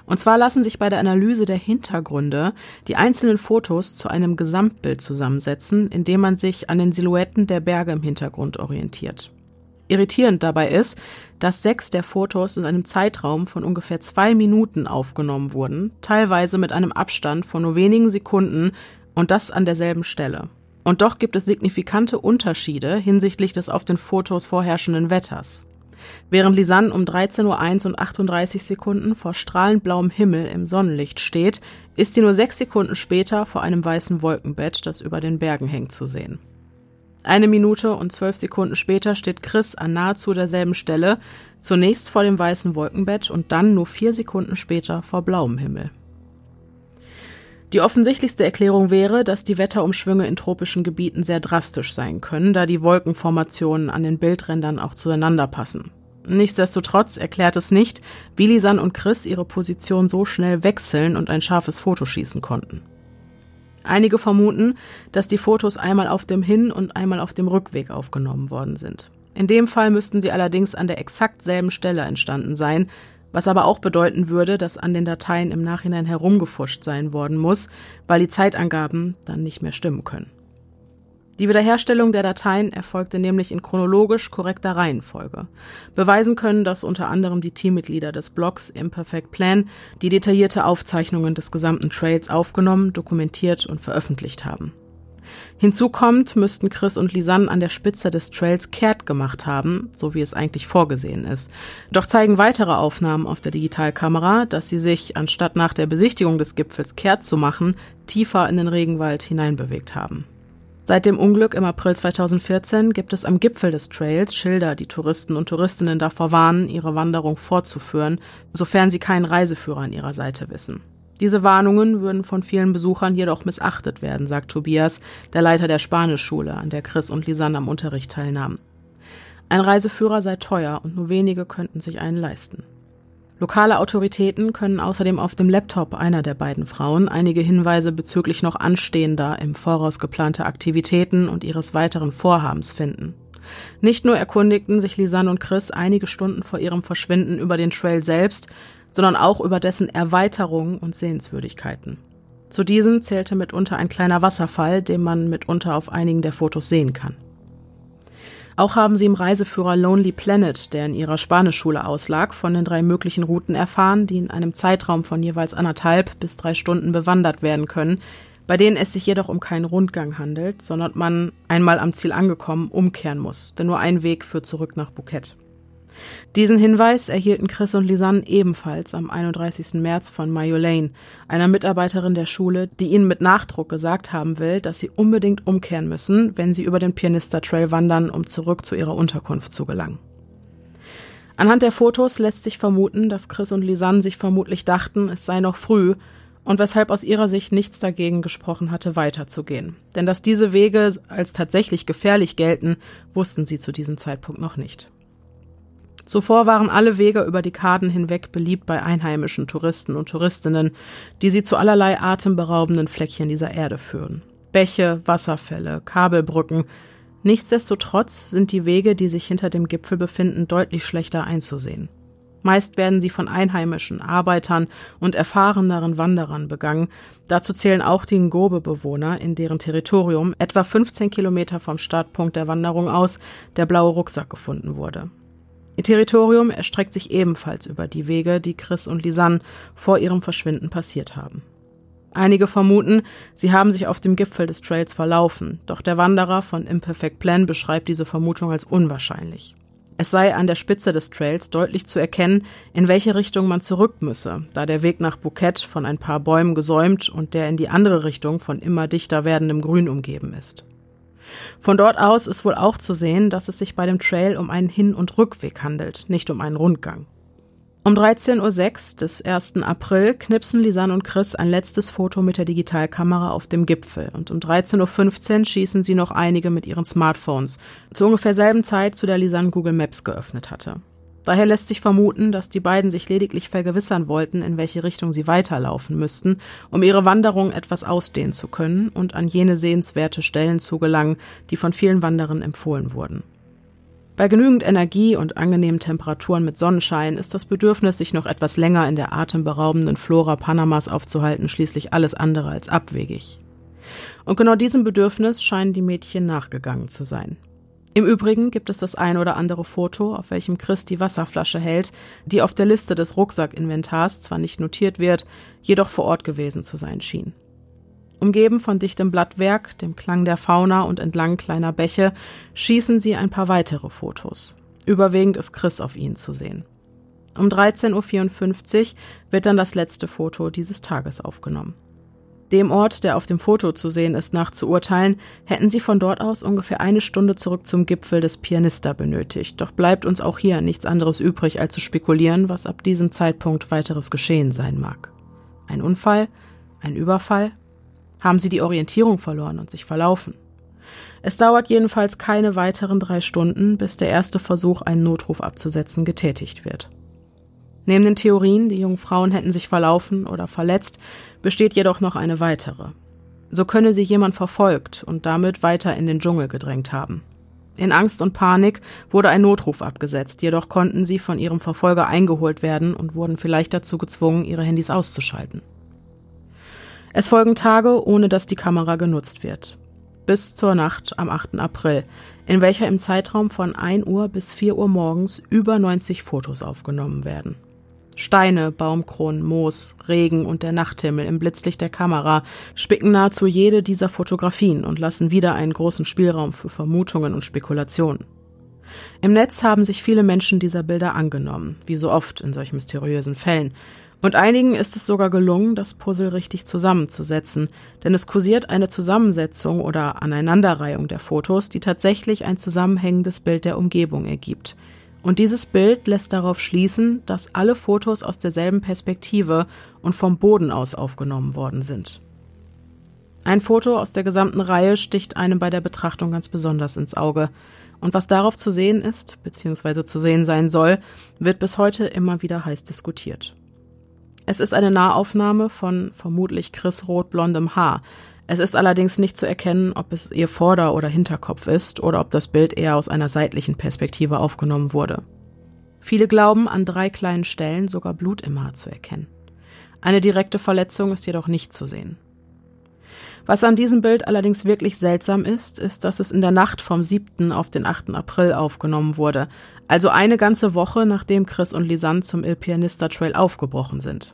A: Und zwar lassen sich bei der Analyse der Hintergründe die einzelnen Fotos zu einem Gesamtbild zusammensetzen, indem man sich an den Silhouetten der Berge im Hintergrund orientiert. Irritierend dabei ist, dass sechs der Fotos in einem Zeitraum von ungefähr zwei Minuten aufgenommen wurden, teilweise mit einem Abstand von nur wenigen Sekunden und das an derselben Stelle. Und doch gibt es signifikante Unterschiede hinsichtlich des auf den Fotos vorherrschenden Wetters. Während Lisanne um 13.01 Uhr und 38 Sekunden vor strahlend blauem Himmel im Sonnenlicht steht, ist sie nur sechs Sekunden später vor einem weißen Wolkenbett, das über den Bergen hängt, zu sehen. Eine Minute und zwölf Sekunden später steht Chris an nahezu derselben Stelle, zunächst vor dem weißen Wolkenbett und dann nur vier Sekunden später vor blauem Himmel. Die offensichtlichste Erklärung wäre, dass die Wetterumschwünge in tropischen Gebieten sehr drastisch sein können, da die Wolkenformationen an den Bildrändern auch zueinander passen. Nichtsdestotrotz erklärt es nicht, wie Lisan und Chris ihre Position so schnell wechseln und ein scharfes Foto schießen konnten. Einige vermuten, dass die Fotos einmal auf dem Hin- und einmal auf dem Rückweg aufgenommen worden sind. In dem Fall müssten sie allerdings an der exakt selben Stelle entstanden sein, was aber auch bedeuten würde, dass an den Dateien im Nachhinein herumgefuscht sein worden muss, weil die Zeitangaben dann nicht mehr stimmen können. Die Wiederherstellung der Dateien erfolgte nämlich in chronologisch korrekter Reihenfolge. Beweisen können das unter anderem die Teammitglieder des Blogs Imperfect Plan, die detaillierte Aufzeichnungen des gesamten Trails aufgenommen, dokumentiert und veröffentlicht haben. Hinzu kommt, müssten Chris und Lisanne an der Spitze des Trails kehrt gemacht haben, so wie es eigentlich vorgesehen ist. Doch zeigen weitere Aufnahmen auf der Digitalkamera, dass sie sich, anstatt nach der Besichtigung des Gipfels kehrt zu machen, tiefer in den Regenwald hineinbewegt haben. Seit dem Unglück im April 2014 gibt es am Gipfel des Trails Schilder, die Touristen und Touristinnen davor warnen, ihre Wanderung fortzuführen, sofern sie keinen Reiseführer an ihrer Seite wissen. Diese Warnungen würden von vielen Besuchern jedoch missachtet werden, sagt Tobias, der Leiter der Spanischschule, an der Chris und Lisanne am Unterricht teilnahmen. Ein Reiseführer sei teuer und nur wenige könnten sich einen leisten. Lokale Autoritäten können außerdem auf dem Laptop einer der beiden Frauen einige Hinweise bezüglich noch anstehender im Voraus geplanter Aktivitäten und ihres weiteren Vorhabens finden. Nicht nur erkundigten sich Lisanne und Chris einige Stunden vor ihrem Verschwinden über den Trail selbst, sondern auch über dessen Erweiterungen und Sehenswürdigkeiten. Zu diesen zählte mitunter ein kleiner Wasserfall, den man mitunter auf einigen der Fotos sehen kann. Auch haben sie im Reiseführer Lonely Planet, der in ihrer Spanischschule auslag, von den drei möglichen Routen erfahren, die in einem Zeitraum von jeweils anderthalb bis drei Stunden bewandert werden können, bei denen es sich jedoch um keinen Rundgang handelt, sondern man, einmal am Ziel angekommen, umkehren muss, denn nur ein Weg führt zurück nach Bouquet. Diesen Hinweis erhielten Chris und Lisanne ebenfalls am 31. März von Lane, einer Mitarbeiterin der Schule, die ihnen mit Nachdruck gesagt haben will, dass sie unbedingt umkehren müssen, wenn sie über den Pianista Trail wandern, um zurück zu ihrer Unterkunft zu gelangen. Anhand der Fotos lässt sich vermuten, dass Chris und Lisanne sich vermutlich dachten, es sei noch früh und weshalb aus ihrer Sicht nichts dagegen gesprochen hatte, weiterzugehen. Denn dass diese Wege als tatsächlich gefährlich gelten, wussten sie zu diesem Zeitpunkt noch nicht. Zuvor waren alle Wege über Dekaden hinweg beliebt bei einheimischen Touristen und Touristinnen, die sie zu allerlei atemberaubenden Fleckchen dieser Erde führen. Bäche, Wasserfälle, Kabelbrücken. Nichtsdestotrotz sind die Wege, die sich hinter dem Gipfel befinden, deutlich schlechter einzusehen. Meist werden sie von einheimischen Arbeitern und erfahreneren Wanderern begangen. Dazu zählen auch die Ngobe-Bewohner, in deren Territorium etwa 15 Kilometer vom Startpunkt der Wanderung aus der blaue Rucksack gefunden wurde. Ihr Territorium erstreckt sich ebenfalls über die Wege, die Chris und Lisanne vor ihrem Verschwinden passiert haben. Einige vermuten, sie haben sich auf dem Gipfel des Trails verlaufen, doch der Wanderer von Imperfect Plan beschreibt diese Vermutung als unwahrscheinlich. Es sei an der Spitze des Trails deutlich zu erkennen, in welche Richtung man zurück müsse, da der Weg nach Bouquet von ein paar Bäumen gesäumt und der in die andere Richtung von immer dichter werdendem Grün umgeben ist. Von dort aus ist wohl auch zu sehen, dass es sich bei dem Trail um einen Hin- und Rückweg handelt, nicht um einen Rundgang. Um 13.06 Uhr des 1. April knipsen Lisanne und Chris ein letztes Foto mit der Digitalkamera auf dem Gipfel und um 13.15 Uhr schießen sie noch einige mit ihren Smartphones, zur ungefähr selben Zeit, zu der Lisanne Google Maps geöffnet hatte. Daher lässt sich vermuten, dass die beiden sich lediglich vergewissern wollten, in welche Richtung sie weiterlaufen müssten, um ihre Wanderung etwas ausdehnen zu können und an jene sehenswerte Stellen zu gelangen, die von vielen Wanderern empfohlen wurden. Bei genügend Energie und angenehmen Temperaturen mit Sonnenschein ist das Bedürfnis, sich noch etwas länger in der atemberaubenden Flora Panamas aufzuhalten, schließlich alles andere als abwegig. Und genau diesem Bedürfnis scheinen die Mädchen nachgegangen zu sein. Im Übrigen gibt es das ein oder andere Foto, auf welchem Chris die Wasserflasche hält, die auf der Liste des Rucksackinventars zwar nicht notiert wird, jedoch vor Ort gewesen zu sein schien. Umgeben von dichtem Blattwerk, dem Klang der Fauna und entlang kleiner Bäche schießen sie ein paar weitere Fotos. Überwiegend ist Chris auf ihnen zu sehen. Um 13.54 Uhr wird dann das letzte Foto dieses Tages aufgenommen. Dem Ort, der auf dem Foto zu sehen ist, nach zu urteilen, hätten sie von dort aus ungefähr eine Stunde zurück zum Gipfel des Pianista benötigt. Doch bleibt uns auch hier nichts anderes übrig, als zu spekulieren, was ab diesem Zeitpunkt weiteres geschehen sein mag. Ein Unfall? Ein Überfall? Haben sie die Orientierung verloren und sich verlaufen? Es dauert jedenfalls keine weiteren drei Stunden, bis der erste Versuch, einen Notruf abzusetzen, getätigt wird. Neben den Theorien, die jungen Frauen hätten sich verlaufen oder verletzt, besteht jedoch noch eine weitere. So könne sie jemand verfolgt und damit weiter in den Dschungel gedrängt haben. In Angst und Panik wurde ein Notruf abgesetzt, jedoch konnten sie von ihrem Verfolger eingeholt werden und wurden vielleicht dazu gezwungen, ihre Handys auszuschalten. Es folgen Tage, ohne dass die Kamera genutzt wird. Bis zur Nacht am 8. April, in welcher im Zeitraum von 1 Uhr bis 4 Uhr morgens über 90 Fotos aufgenommen werden. Steine, Baumkronen, Moos, Regen und der Nachthimmel im Blitzlicht der Kamera spicken nahezu jede dieser Fotografien und lassen wieder einen großen Spielraum für Vermutungen und Spekulationen. Im Netz haben sich viele Menschen dieser Bilder angenommen, wie so oft in solch mysteriösen Fällen, Und einigen ist es sogar gelungen, das Puzzle richtig zusammenzusetzen, denn es kursiert eine Zusammensetzung oder Aneinanderreihung der Fotos, die tatsächlich ein zusammenhängendes Bild der Umgebung ergibt. Und dieses Bild lässt darauf schließen, dass alle Fotos aus derselben Perspektive und vom Boden aus aufgenommen worden sind. Ein Foto aus der gesamten Reihe sticht einem bei der Betrachtung ganz besonders ins Auge. Und was darauf zu sehen ist, beziehungsweise zu sehen sein soll, wird bis heute immer wieder heiß diskutiert. Es ist eine Nahaufnahme von vermutlich Chris rotblondem Haar. Es ist allerdings nicht zu erkennen, ob es ihr Vorder- oder Hinterkopf ist oder ob das Bild eher aus einer seitlichen Perspektive aufgenommen wurde. Viele glauben, an drei kleinen Stellen sogar Blut im Haar zu erkennen. Eine direkte Verletzung ist jedoch nicht zu sehen. Was an diesem Bild allerdings wirklich seltsam ist, ist, dass es in der Nacht vom 7. auf den 8. April aufgenommen wurde, also eine ganze Woche nachdem Chris und Lisanne zum Il Pianista Trail aufgebrochen sind.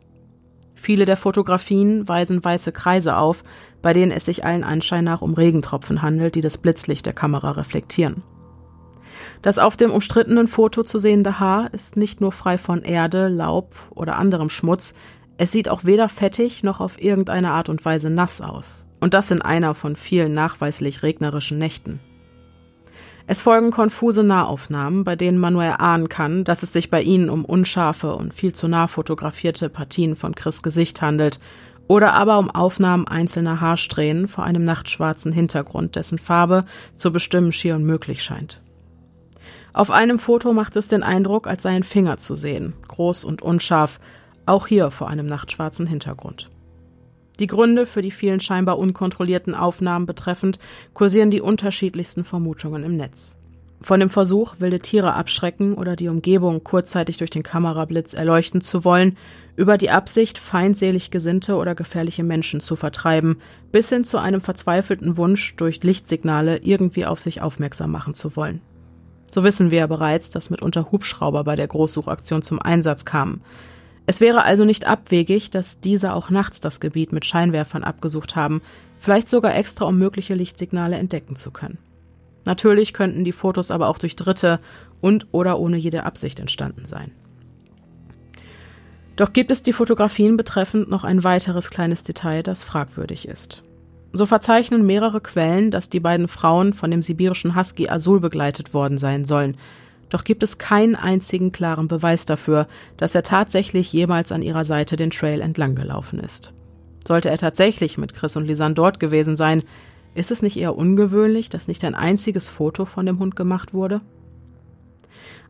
A: Viele der Fotografien weisen weiße Kreise auf, bei denen es sich allen Anschein nach um Regentropfen handelt, die das Blitzlicht der Kamera reflektieren. Das auf dem umstrittenen Foto zu sehende Haar ist nicht nur frei von Erde, Laub oder anderem Schmutz, es sieht auch weder fettig noch auf irgendeine Art und Weise nass aus. Und das in einer von vielen nachweislich regnerischen Nächten. Es folgen konfuse Nahaufnahmen, bei denen man nur erahnen kann, dass es sich bei ihnen um unscharfe und viel zu nah fotografierte Partien von Chris Gesicht handelt oder aber um Aufnahmen einzelner Haarsträhnen vor einem nachtschwarzen Hintergrund, dessen Farbe zu bestimmen schier unmöglich scheint. Auf einem Foto macht es den Eindruck, als sei ein Finger zu sehen, groß und unscharf, auch hier vor einem nachtschwarzen Hintergrund. Die Gründe für die vielen scheinbar unkontrollierten Aufnahmen betreffend kursieren die unterschiedlichsten Vermutungen im Netz. Von dem Versuch, wilde Tiere abschrecken oder die Umgebung kurzzeitig durch den Kamerablitz erleuchten zu wollen, über die Absicht, feindselig gesinnte oder gefährliche Menschen zu vertreiben, bis hin zu einem verzweifelten Wunsch, durch Lichtsignale irgendwie auf sich aufmerksam machen zu wollen. So wissen wir ja bereits, dass mitunter Hubschrauber bei der Großsuchaktion zum Einsatz kamen. Es wäre also nicht abwegig, dass diese auch nachts das Gebiet mit Scheinwerfern abgesucht haben, vielleicht sogar extra, um mögliche Lichtsignale entdecken zu können. Natürlich könnten die Fotos aber auch durch Dritte und oder ohne jede Absicht entstanden sein. Doch gibt es die Fotografien betreffend noch ein weiteres kleines Detail, das fragwürdig ist. So verzeichnen mehrere Quellen, dass die beiden Frauen von dem sibirischen Husky Azul begleitet worden sein sollen, doch gibt es keinen einzigen klaren Beweis dafür, dass er tatsächlich jemals an ihrer Seite den Trail entlang gelaufen ist. Sollte er tatsächlich mit Chris und Lisanne dort gewesen sein, ist es nicht eher ungewöhnlich, dass nicht ein einziges Foto von dem Hund gemacht wurde?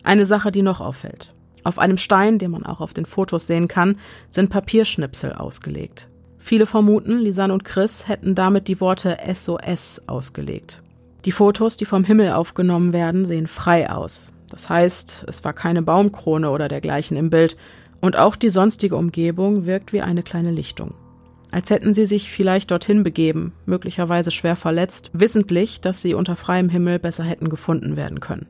A: Eine Sache, die noch auffällt. Auf einem Stein, den man auch auf den Fotos sehen kann, sind Papierschnipsel ausgelegt. Viele vermuten, Lisanne und Chris hätten damit die Worte SOS ausgelegt. Die Fotos, die vom Himmel aufgenommen werden, sehen frei aus. Das heißt, es war keine Baumkrone oder dergleichen im Bild, und auch die sonstige Umgebung wirkt wie eine kleine Lichtung. Als hätten sie sich vielleicht dorthin begeben, möglicherweise schwer verletzt, wissentlich, dass sie unter freiem Himmel besser hätten gefunden werden können.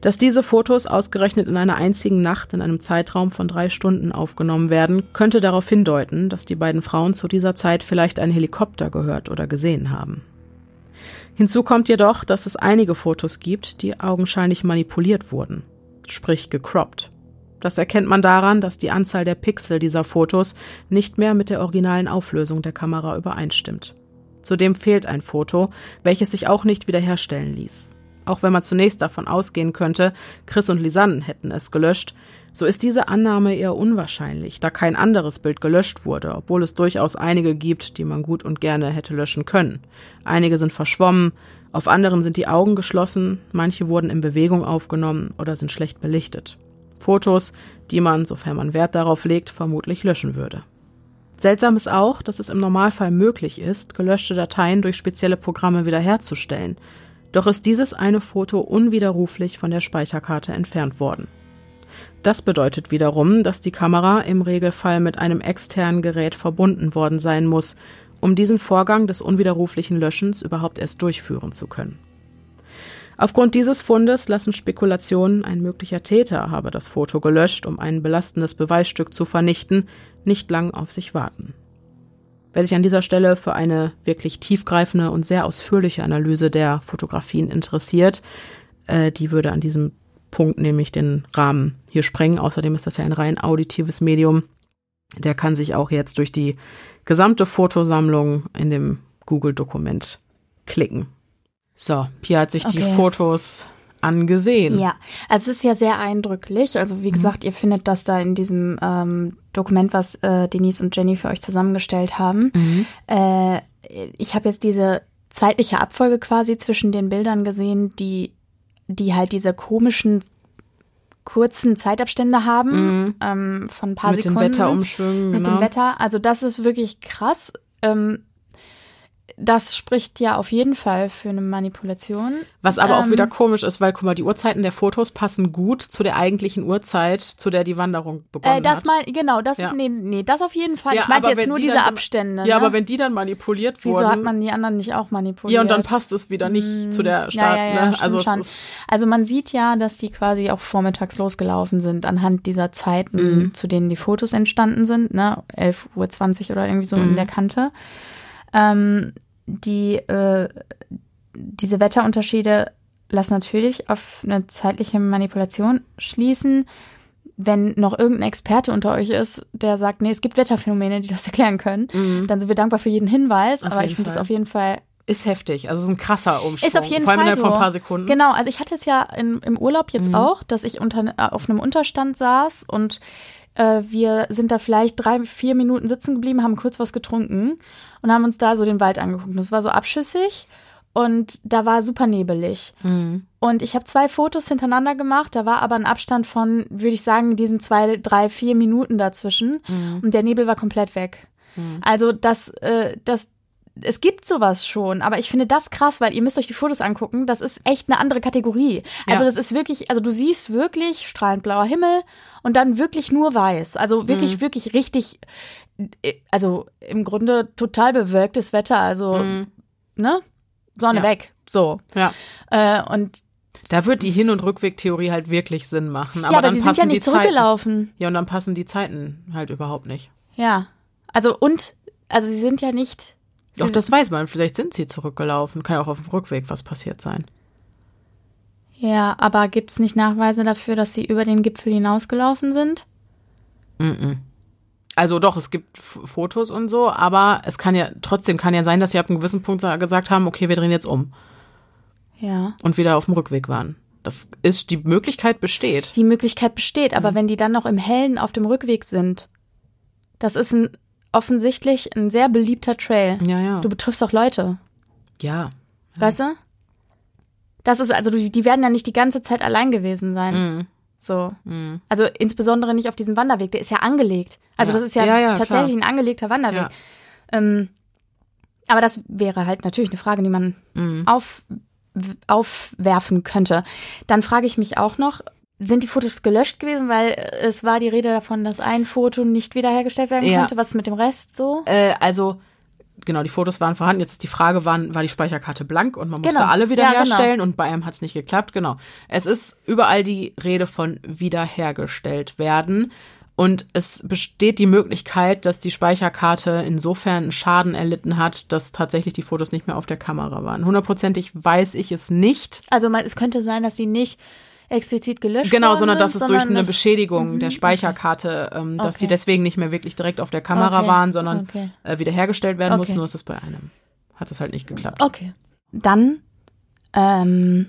A: Dass diese Fotos ausgerechnet in einer einzigen Nacht in einem Zeitraum von drei Stunden aufgenommen werden, könnte darauf hindeuten, dass die beiden Frauen zu dieser Zeit vielleicht einen Helikopter gehört oder gesehen haben. Hinzu kommt jedoch, dass es einige Fotos gibt, die augenscheinlich manipuliert wurden, sprich gecroppt. Das erkennt man daran, dass die Anzahl der Pixel dieser Fotos nicht mehr mit der originalen Auflösung der Kamera übereinstimmt. Zudem fehlt ein Foto, welches sich auch nicht wiederherstellen ließ. Auch wenn man zunächst davon ausgehen könnte, Chris und Lisanne hätten es gelöscht, so ist diese Annahme eher unwahrscheinlich, da kein anderes Bild gelöscht wurde, obwohl es durchaus einige gibt, die man gut und gerne hätte löschen können. Einige sind verschwommen, auf anderen sind die Augen geschlossen, manche wurden in Bewegung aufgenommen oder sind schlecht belichtet. Fotos, die man, sofern man Wert darauf legt, vermutlich löschen würde. Seltsam ist auch, dass es im Normalfall möglich ist, gelöschte Dateien durch spezielle Programme wiederherzustellen. Doch ist dieses eine Foto unwiderruflich von der Speicherkarte entfernt worden. Das bedeutet wiederum, dass die Kamera im Regelfall mit einem externen Gerät verbunden worden sein muss, um diesen Vorgang des unwiderruflichen Löschens überhaupt erst durchführen zu können. Aufgrund dieses Fundes lassen Spekulationen, ein möglicher Täter habe das Foto gelöscht, um ein belastendes Beweisstück zu vernichten, nicht lang auf sich warten. Wer sich an dieser Stelle für eine wirklich tiefgreifende und sehr ausführliche Analyse der Fotografien interessiert, äh, die würde an diesem Punkt nämlich den Rahmen hier sprengen. Außerdem ist das ja ein rein auditives Medium. der kann sich auch jetzt durch die gesamte Fotosammlung in dem Google-Dokument klicken. So, Pia hat sich okay. die Fotos angesehen.
B: Ja, also es ist ja sehr eindrücklich. Also wie mhm. gesagt, ihr findet das da in diesem ähm, Dokument, was äh, Denise und Jenny für euch zusammengestellt haben. Mhm. Äh, ich habe jetzt diese zeitliche Abfolge quasi zwischen den Bildern gesehen, die, die halt diese komischen kurzen Zeitabstände haben mhm. ähm, von ein paar
A: mit
B: Sekunden.
A: Mit den Wetterumschwüngen.
B: Mit genau. dem Wetter. Also das ist wirklich krass. Ähm, das spricht ja auf jeden Fall für eine Manipulation.
A: Was aber ähm, auch wieder komisch ist, weil, guck mal, die Uhrzeiten der Fotos passen gut zu der eigentlichen Uhrzeit, zu der die Wanderung begonnen
B: äh, das
A: hat.
B: Mal, genau, das ja. ist, nee, nee, das auf jeden Fall. Ja, ich meinte jetzt nur die diese Abstände.
A: Ja,
B: ne?
A: aber wenn die dann manipuliert wurden.
B: Wieso hat man die anderen nicht auch manipuliert?
A: Ja, und dann passt es wieder nicht hm, zu der Start.
B: Ja,
A: ne? also,
B: also man sieht ja, dass die quasi auch vormittags losgelaufen sind, anhand dieser Zeiten, mhm. zu denen die Fotos entstanden sind, ne? 11.20 Uhr oder irgendwie so mhm. in der Kante. Ähm, die, äh, diese Wetterunterschiede lassen natürlich auf eine zeitliche Manipulation schließen. Wenn noch irgendein Experte unter euch ist, der sagt, nee, es gibt Wetterphänomene, die das erklären können, mhm. dann sind wir dankbar für jeden Hinweis. Auf aber ich finde das auf jeden Fall
A: ist heftig, also es ist ein krasser Umschwung.
B: Ist auf jeden
A: Vor allem
B: Fall so.
A: von ein paar Sekunden.
B: Genau, also ich hatte es ja in, im Urlaub jetzt mhm. auch, dass ich unter, auf einem Unterstand saß und äh, wir sind da vielleicht drei, vier Minuten sitzen geblieben, haben kurz was getrunken und haben uns da so den Wald angeguckt. Es war so abschüssig und da war super nebelig. Mhm. Und ich habe zwei Fotos hintereinander gemacht, da war aber ein Abstand von, würde ich sagen, diesen zwei, drei, vier Minuten dazwischen. Mhm. Und der Nebel war komplett weg. Mhm. Also das, äh, das, es gibt sowas schon, aber ich finde das krass, weil ihr müsst euch die Fotos angucken. Das ist echt eine andere Kategorie. Also ja. das ist wirklich, also du siehst wirklich strahlend blauer Himmel und dann wirklich nur weiß. Also wirklich, mhm. wirklich richtig, also im Grunde total bewölktes Wetter. Also, mhm. ne? Sonne ja. weg. So.
A: Ja.
B: Äh, und
A: da wird die Hin- und Rückwegtheorie halt wirklich Sinn machen.
B: Aber, ja, aber
A: dann
B: sie
A: passen
B: sind ja nicht zurückgelaufen.
A: Zeiten, ja, und dann passen die Zeiten halt überhaupt nicht.
B: Ja. Also und, also sie sind ja nicht
A: doch, das weiß man. Vielleicht sind sie zurückgelaufen. Kann ja auch auf dem Rückweg was passiert sein.
B: Ja, aber gibt es nicht Nachweise dafür, dass sie über den Gipfel hinausgelaufen sind?
A: Mm, -mm. Also doch, es gibt Fotos und so, aber es kann ja trotzdem kann ja sein, dass sie ab einem gewissen Punkt gesagt haben, okay, wir drehen jetzt um.
B: Ja.
A: Und wieder auf dem Rückweg waren. Das ist, die Möglichkeit besteht.
B: Die Möglichkeit besteht, aber mhm. wenn die dann noch im Hellen auf dem Rückweg sind, das ist ein offensichtlich ein sehr beliebter Trail.
A: Ja, ja.
B: Du betriffst auch Leute.
A: Ja.
B: Weißt du? Das ist, also die werden ja nicht die ganze Zeit allein gewesen sein.
A: Mhm.
B: So.
A: Mhm.
B: Also insbesondere nicht auf diesem Wanderweg. Der ist ja angelegt. Also
A: ja.
B: das ist ja,
A: ja
B: tatsächlich klar. ein angelegter Wanderweg. Ähm, aber das wäre halt natürlich eine Frage, die man
A: mhm.
B: auf, aufwerfen könnte. Dann frage ich mich auch noch, sind die Fotos gelöscht gewesen, weil es war die Rede davon, dass ein Foto nicht wiederhergestellt werden ja. konnte. Was ist mit dem Rest so?
A: Äh, also genau, die Fotos waren vorhanden. Jetzt ist die Frage, wann war die Speicherkarte blank und man musste genau. alle wiederherstellen ja, genau. und bei einem hat es nicht geklappt. Genau. Es ist überall die Rede von wiederhergestellt werden. Und es besteht die Möglichkeit, dass die Speicherkarte insofern Schaden erlitten hat, dass tatsächlich die Fotos nicht mehr auf der Kamera waren. Hundertprozentig weiß ich es nicht.
B: Also es könnte sein, dass sie nicht explizit gelöscht
A: Genau, sondern dass es durch eine Beschädigung der mhm, Speicherkarte, ähm, dass okay. die deswegen nicht mehr wirklich direkt auf der Kamera
B: okay.
A: waren, sondern
B: okay.
A: äh, wiederhergestellt werden mussten. Nur ist es bei einem. Hat es halt nicht geklappt.
B: Okay. Dann ähm,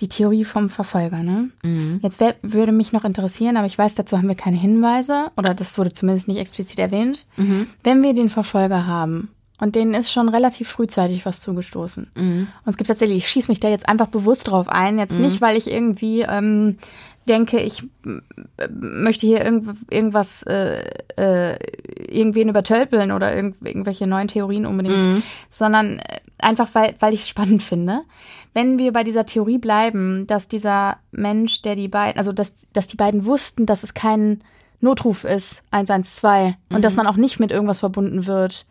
B: die Theorie vom Verfolger, ne?
A: Mhm.
B: Jetzt wär, würde mich noch interessieren, aber ich weiß, dazu haben wir keine Hinweise oder das wurde zumindest nicht explizit erwähnt.
A: Mhm.
B: Wenn wir den Verfolger haben und denen ist schon relativ frühzeitig was zugestoßen.
A: Mhm.
B: Und es gibt tatsächlich, ich schieße mich da jetzt einfach bewusst drauf ein. Jetzt mhm. nicht, weil ich irgendwie ähm, denke, ich möchte hier irgend, irgendwas, äh, äh, irgendwen übertölpeln oder irgend, irgendwelche neuen Theorien unbedingt,
A: mhm.
B: sondern äh, einfach, weil, weil ich es spannend finde. Wenn wir bei dieser Theorie bleiben, dass dieser Mensch, der die beiden, also dass, dass die beiden wussten, dass es kein Notruf ist, 112, und dass mhm. man auch nicht mit irgendwas verbunden wird,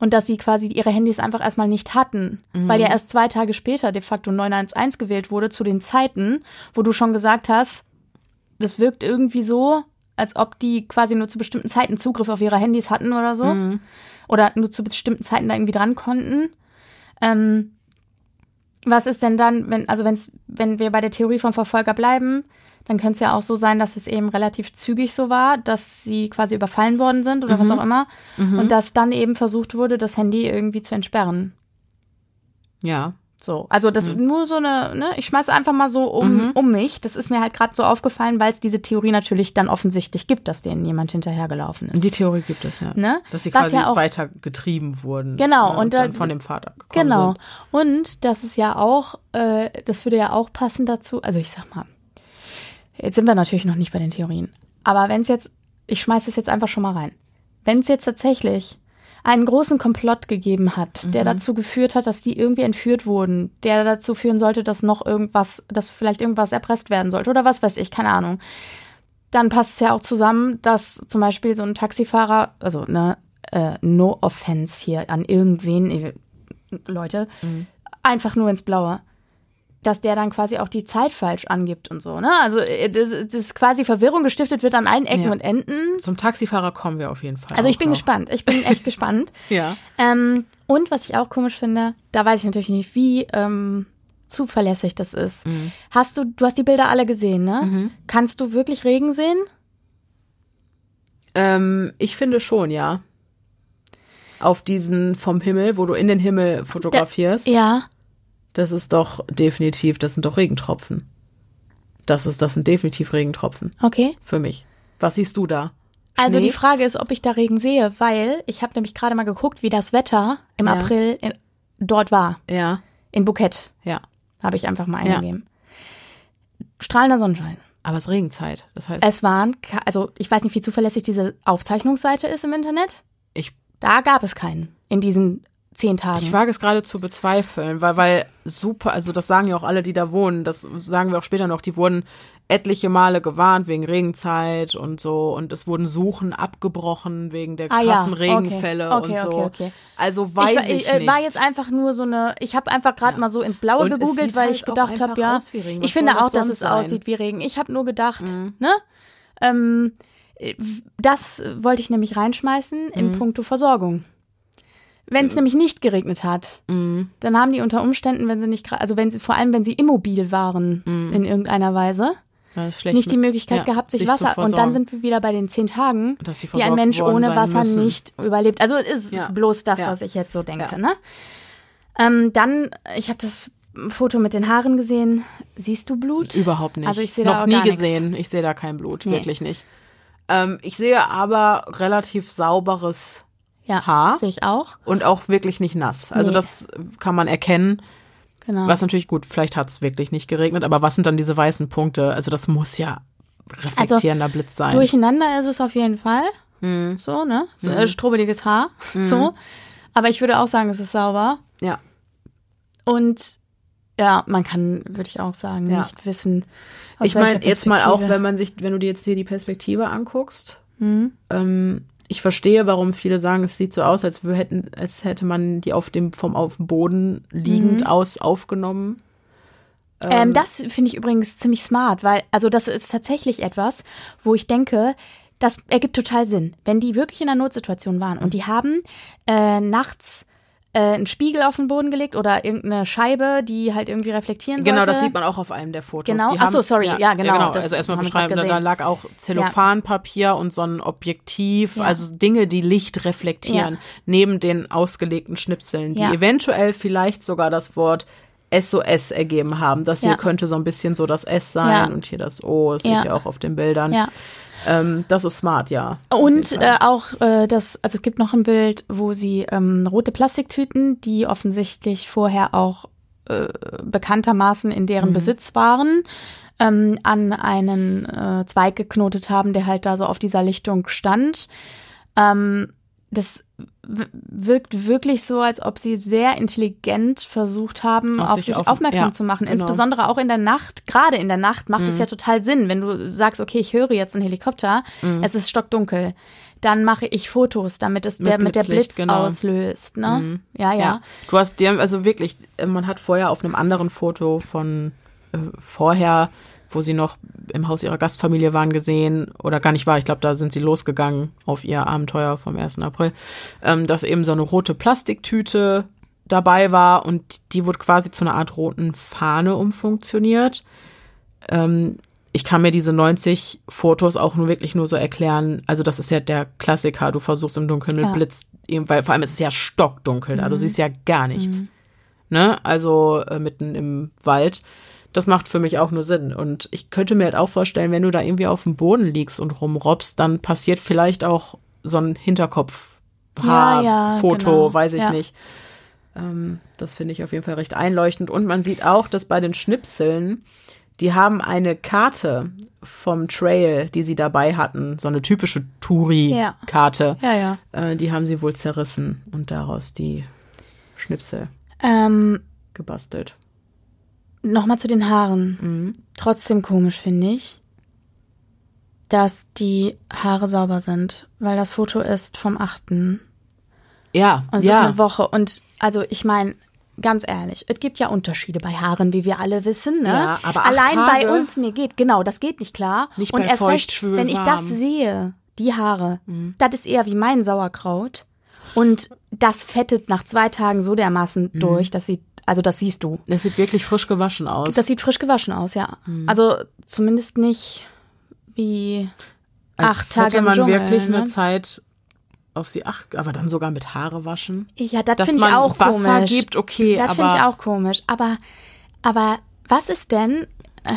B: und dass sie quasi ihre Handys einfach erstmal nicht hatten, mhm. weil ja erst zwei Tage später de facto 911 gewählt wurde zu den Zeiten, wo du schon gesagt hast, das wirkt irgendwie so, als ob die quasi nur zu bestimmten Zeiten Zugriff auf ihre Handys hatten oder so.
A: Mhm.
B: Oder nur zu bestimmten Zeiten da irgendwie dran konnten. Ähm, Was ist denn dann, wenn, also wenn's, wenn wir bei der Theorie vom Verfolger bleiben, dann könnte es ja auch so sein, dass es eben relativ zügig so war, dass sie quasi überfallen worden sind oder
A: Mhm.
B: was auch immer. Und dass dann eben versucht wurde, das Handy irgendwie zu entsperren.
A: Ja.
B: So, also das nur so eine, ne, ich schmeiße einfach mal so um, um mich. Das ist mir halt gerade so aufgefallen, weil es diese Theorie natürlich dann offensichtlich gibt, dass denen jemand hinterhergelaufen ist.
A: Die Theorie gibt es, ja.
B: Ne?
A: Dass sie quasi
B: ja auch-
A: weiter getrieben wurden.
B: Genau,
A: ne,
B: und da-
A: dann von dem Vater gekommen
B: Genau.
A: sind.
B: Und das ist ja auch, äh, das würde ja auch passen dazu. Also ich sag mal, jetzt sind wir natürlich noch nicht bei den Theorien. Aber wenn es jetzt, ich schmeiß es jetzt einfach schon mal rein. Wenn es jetzt tatsächlich einen großen Komplott gegeben hat, der dazu geführt hat, dass die irgendwie entführt wurden, der dazu führen sollte, dass noch irgendwas, dass vielleicht irgendwas erpresst werden sollte oder was weiß ich, keine Ahnung. Dann passt es ja auch zusammen, dass zum Beispiel so ein Taxifahrer, also ne, äh, no offense hier an irgendwen, Leute, einfach nur ins Blaue. Dass der dann quasi auch die Zeit falsch angibt und so, ne? Also, äh, das, das ist quasi Verwirrung gestiftet wird an allen Ecken
A: Ja.
B: und Enden.
A: Zum Taxifahrer kommen wir auf jeden Fall.
B: Also, ich bin
A: noch.
B: gespannt. Ich bin echt gespannt.
A: Ja.
B: Ähm, und was ich auch komisch finde, da weiß ich natürlich nicht, wie ähm, zuverlässig das ist.
A: Mhm.
B: Hast du, du hast die Bilder alle gesehen, ne? Kannst du wirklich Regen sehen?
A: Ähm, ich finde schon, ja. Auf diesen vom Himmel, wo du in den Himmel fotografierst.
B: Ja.
A: Das ist doch definitiv, das sind doch Regentropfen. Das ist, das sind definitiv Regentropfen.
B: Okay.
A: Für mich. Was siehst du da?
B: Also
A: Nee.
B: die Frage ist, ob ich da Regen sehe, weil ich habe nämlich gerade mal geguckt, wie das Wetter im
A: Ja.
B: April in, dort war.
A: Ja,
B: In Bukett
A: ja.
B: habe ich einfach mal
A: Ja.
B: eingegeben. Strahlender Sonnenschein.
A: Aber es ist Regenzeit. Das heißt,
B: Es waren, also ich weiß nicht, wie zuverlässig diese Aufzeichnungsseite ist im Internet.
A: ich,
B: Da gab es keinen in diesen zehn Tagen.
A: ich wage es gerade zu bezweifeln, weil, weil super, also das sagen ja auch alle, die da wohnen, das sagen wir auch später noch, die wurden etliche Male gewarnt wegen Regenzeit und so und es wurden Suchen abgebrochen wegen der
B: Ah ja,
A: krassen
B: okay.
A: Regenfälle
B: Okay,
A: und so.
B: okay, okay.
A: Also weiß ich,
B: war,
A: nicht.
B: äh, war jetzt einfach nur so eine, ich habe einfach gerade
A: Ja.
B: mal so ins Blaue
A: Und
B: gegoogelt, weil
A: halt
B: ich gedacht habe, ja, ich finde auch, dass es
A: sein? Mhm.
B: aussieht wie Regen. Ich habe nur gedacht, ne? Ähm, äh, das wollte ich nämlich reinschmeißen
A: Mhm.
B: in puncto Versorgung. Wenn es nämlich nicht geregnet hat,
A: Mhm.
B: dann haben die unter Umständen, wenn sie nicht, also wenn sie, vor allem wenn sie immobil waren
A: Mhm.
B: in irgendeiner Weise, nicht die Möglichkeit
A: ja,
B: gehabt, sich
A: zu
B: Wasser. Und dann sind wir wieder bei den zehn Tagen, die ein Mensch ohne Wasser
A: müssen.
B: nicht überlebt. Also es ist
A: Ja.
B: bloß das,
A: Ja.
B: was ich jetzt so denke. Ne? Ähm, dann, ich habe das Foto mit den Haaren gesehen. Siehst du Blut?
A: Überhaupt nicht.
B: Also ich sehe
A: Noch
B: da auch
A: nie
B: gar nichts.
A: gesehen. Ich sehe da kein Blut,
B: Nee.
A: wirklich nicht. Ähm, ich sehe aber relativ sauberes
B: Ja,
A: Haar.
B: sehe ich auch.
A: und auch wirklich nicht nass. Also
B: Nee.
A: das kann man erkennen.
B: Genau.
A: Was natürlich gut, vielleicht hat es wirklich nicht geregnet, aber was sind dann diese weißen Punkte? Also das muss ja reflektierender Blitz sein.
B: Durcheinander ist es auf jeden Fall.
A: Mhm.
B: So, ne? So, äh, Strubbeliges Haar. So. Aber ich würde auch sagen, es ist sauber.
A: ja.
B: Und ja, man kann, würde ich auch sagen,
A: Ja.
B: nicht wissen.
A: Ich meine, jetzt mal auch, wenn man sich, wenn du dir jetzt hier die Perspektive anguckst,
B: Mhm.
A: ähm, ich verstehe, warum viele sagen, es sieht so aus, als, wir hätten, als hätte man die auf dem, vom auf dem Boden liegend aus aufgenommen.
B: Ähm, das finde ich übrigens ziemlich smart, weil, also das ist tatsächlich etwas, wo ich denke, das ergibt total Sinn. Wenn die wirklich in einer Notsituation waren und die haben äh, nachts äh, einen Spiegel auf den Boden gelegt oder irgendeine Scheibe, die halt irgendwie reflektieren
A: Genau,
B: sollte.
A: das sieht man auch auf einem der Fotos.
B: Genau.
A: Die
B: Ach so, sorry. Ja, genau. Das
A: Also erstmal
B: haben
A: beschreiben, da, lag auch Zellophanpapier und so ein Objektiv,
B: Ja.
A: also Dinge, die Licht reflektieren,
B: Ja.
A: neben den ausgelegten Schnipseln, die
B: Ja.
A: eventuell vielleicht sogar das Wort SOS ergeben haben. Das hier
B: Ja.
A: könnte so ein bisschen so das S sein
B: Ja.
A: und hier das O, das
B: Ja.
A: seht ihr auch auf den Bildern.
B: Ja.
A: Ähm, das ist smart, ja.
B: Und äh, auch äh, das, also es gibt noch ein Bild, wo sie ähm, rote Plastiktüten, die offensichtlich vorher auch äh, bekanntermaßen in
A: Mhm.
B: deren Besitz waren, ähm, an einen äh, Zweig geknotet haben, der halt da so auf dieser Lichtung stand. Ähm, das wirkt wirklich so, als ob sie sehr intelligent versucht haben,
A: Auf
B: auf,
A: sich auf-
B: aufmerksam
A: ja,
B: zu machen.
A: genau. Mhm.
B: Insbesondere auch in der Nacht. Gerade in der Nacht macht es ja total Sinn, wenn du sagst, okay, ich höre jetzt einen Helikopter,
A: Mhm.
B: es ist stockdunkel. Dann mache ich Fotos, damit es der, mit der Blitz
A: genau.
B: auslöst. Ne? Ja, ja.
A: Ja. Du hast dir, also wirklich, äh, man hat vorher auf einem anderen Foto von äh, vorher, wo sie noch im Haus ihrer Gastfamilie waren, gesehen, oder gar nicht war, ich glaube, da sind sie losgegangen auf ihr Abenteuer vom 1. April, ähm, dass eben so eine rote Plastiktüte dabei war und die wurde quasi zu einer Art roten Fahne umfunktioniert. Ähm, ich kann mir diese 90 Fotos auch nur wirklich nur so erklären. Also das ist ja der Klassiker. Du versuchst im Dunkeln mit
B: Ja.
A: Blitz, weil vor allem ist es ja stockdunkel da. Du
B: Mhm.
A: siehst ja gar nichts. Ne? Also äh, mitten im Wald. Das macht für mich auch nur Sinn. Und ich könnte mir halt auch vorstellen, wenn du da irgendwie auf dem Boden liegst und rumrobbst, dann passiert vielleicht auch so ein Hinterkopf-Foto,
B: Ja, ja, genau.
A: weiß ich
B: Ja.
A: nicht. Ähm, das finde ich auf jeden Fall recht einleuchtend. Und man sieht auch, dass bei den Schnipseln, die haben eine Karte vom Trail, die sie dabei hatten, so eine typische Touri-Karte.
B: Ja, ja.
A: Äh, die haben sie wohl zerrissen und daraus die Schnipsel
B: Ähm,
A: gebastelt.
B: Nochmal zu den Haaren.
A: Mhm.
B: Trotzdem komisch, finde ich, dass die Haare sauber sind, weil das Foto ist vom 8. Und
A: Ja,
B: es
A: ja.
B: ist eine Woche. Und also ich meine, ganz ehrlich, es gibt ja Unterschiede bei Haaren, wie wir alle wissen. Ne?
A: Ja, aber
B: Allein bei
A: Tage?
B: uns, nee, geht, genau, das geht nicht klar.
A: Nicht
B: Und
A: bei
B: erst
A: feucht,
B: recht,
A: schwül,
B: wenn ich das.
A: Mhm.
B: sehe, die Haare, das ist eher wie mein Sauerkraut. Und das fettet nach zwei Tagen so dermaßen
A: Mhm.
B: durch, dass sie, also das siehst du.
A: Es sieht wirklich frisch gewaschen aus.
B: Das sieht frisch gewaschen aus, ja.
A: Mhm.
B: Also zumindest nicht wie
A: Als
B: acht Tage
A: hätte
B: im
A: man
B: Dschungel,
A: wirklich
B: ne?
A: eine Zeit auf sie acht, aber dann sogar mit Haare waschen.
B: Ja, das finde ich auch
A: Wasser
B: komisch.
A: gibt, okay,
B: Das finde ich auch komisch. Aber, aber was ist denn? äh,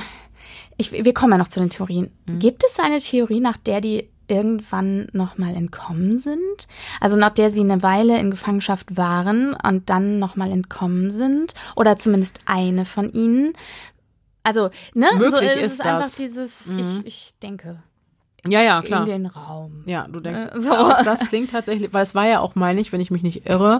B: Ich, wir kommen ja noch zu den Theorien.
A: Mhm.
B: Gibt es eine Theorie, nach der die irgendwann nochmal entkommen sind? Also nach der sie eine Weile in Gefangenschaft waren und dann nochmal entkommen sind? Oder zumindest eine von ihnen? Also, ne? so,
A: Möglich
B: es
A: ist
B: ist einfach
A: das. Mhm.
B: dieses, ich, ich denke,
A: Ja, ja, klar.
B: in den Raum.
A: Ja, du denkst,
B: Äh, so.
A: auch das klingt tatsächlich, weil es war ja auch, meine ich, wenn ich mich nicht irre,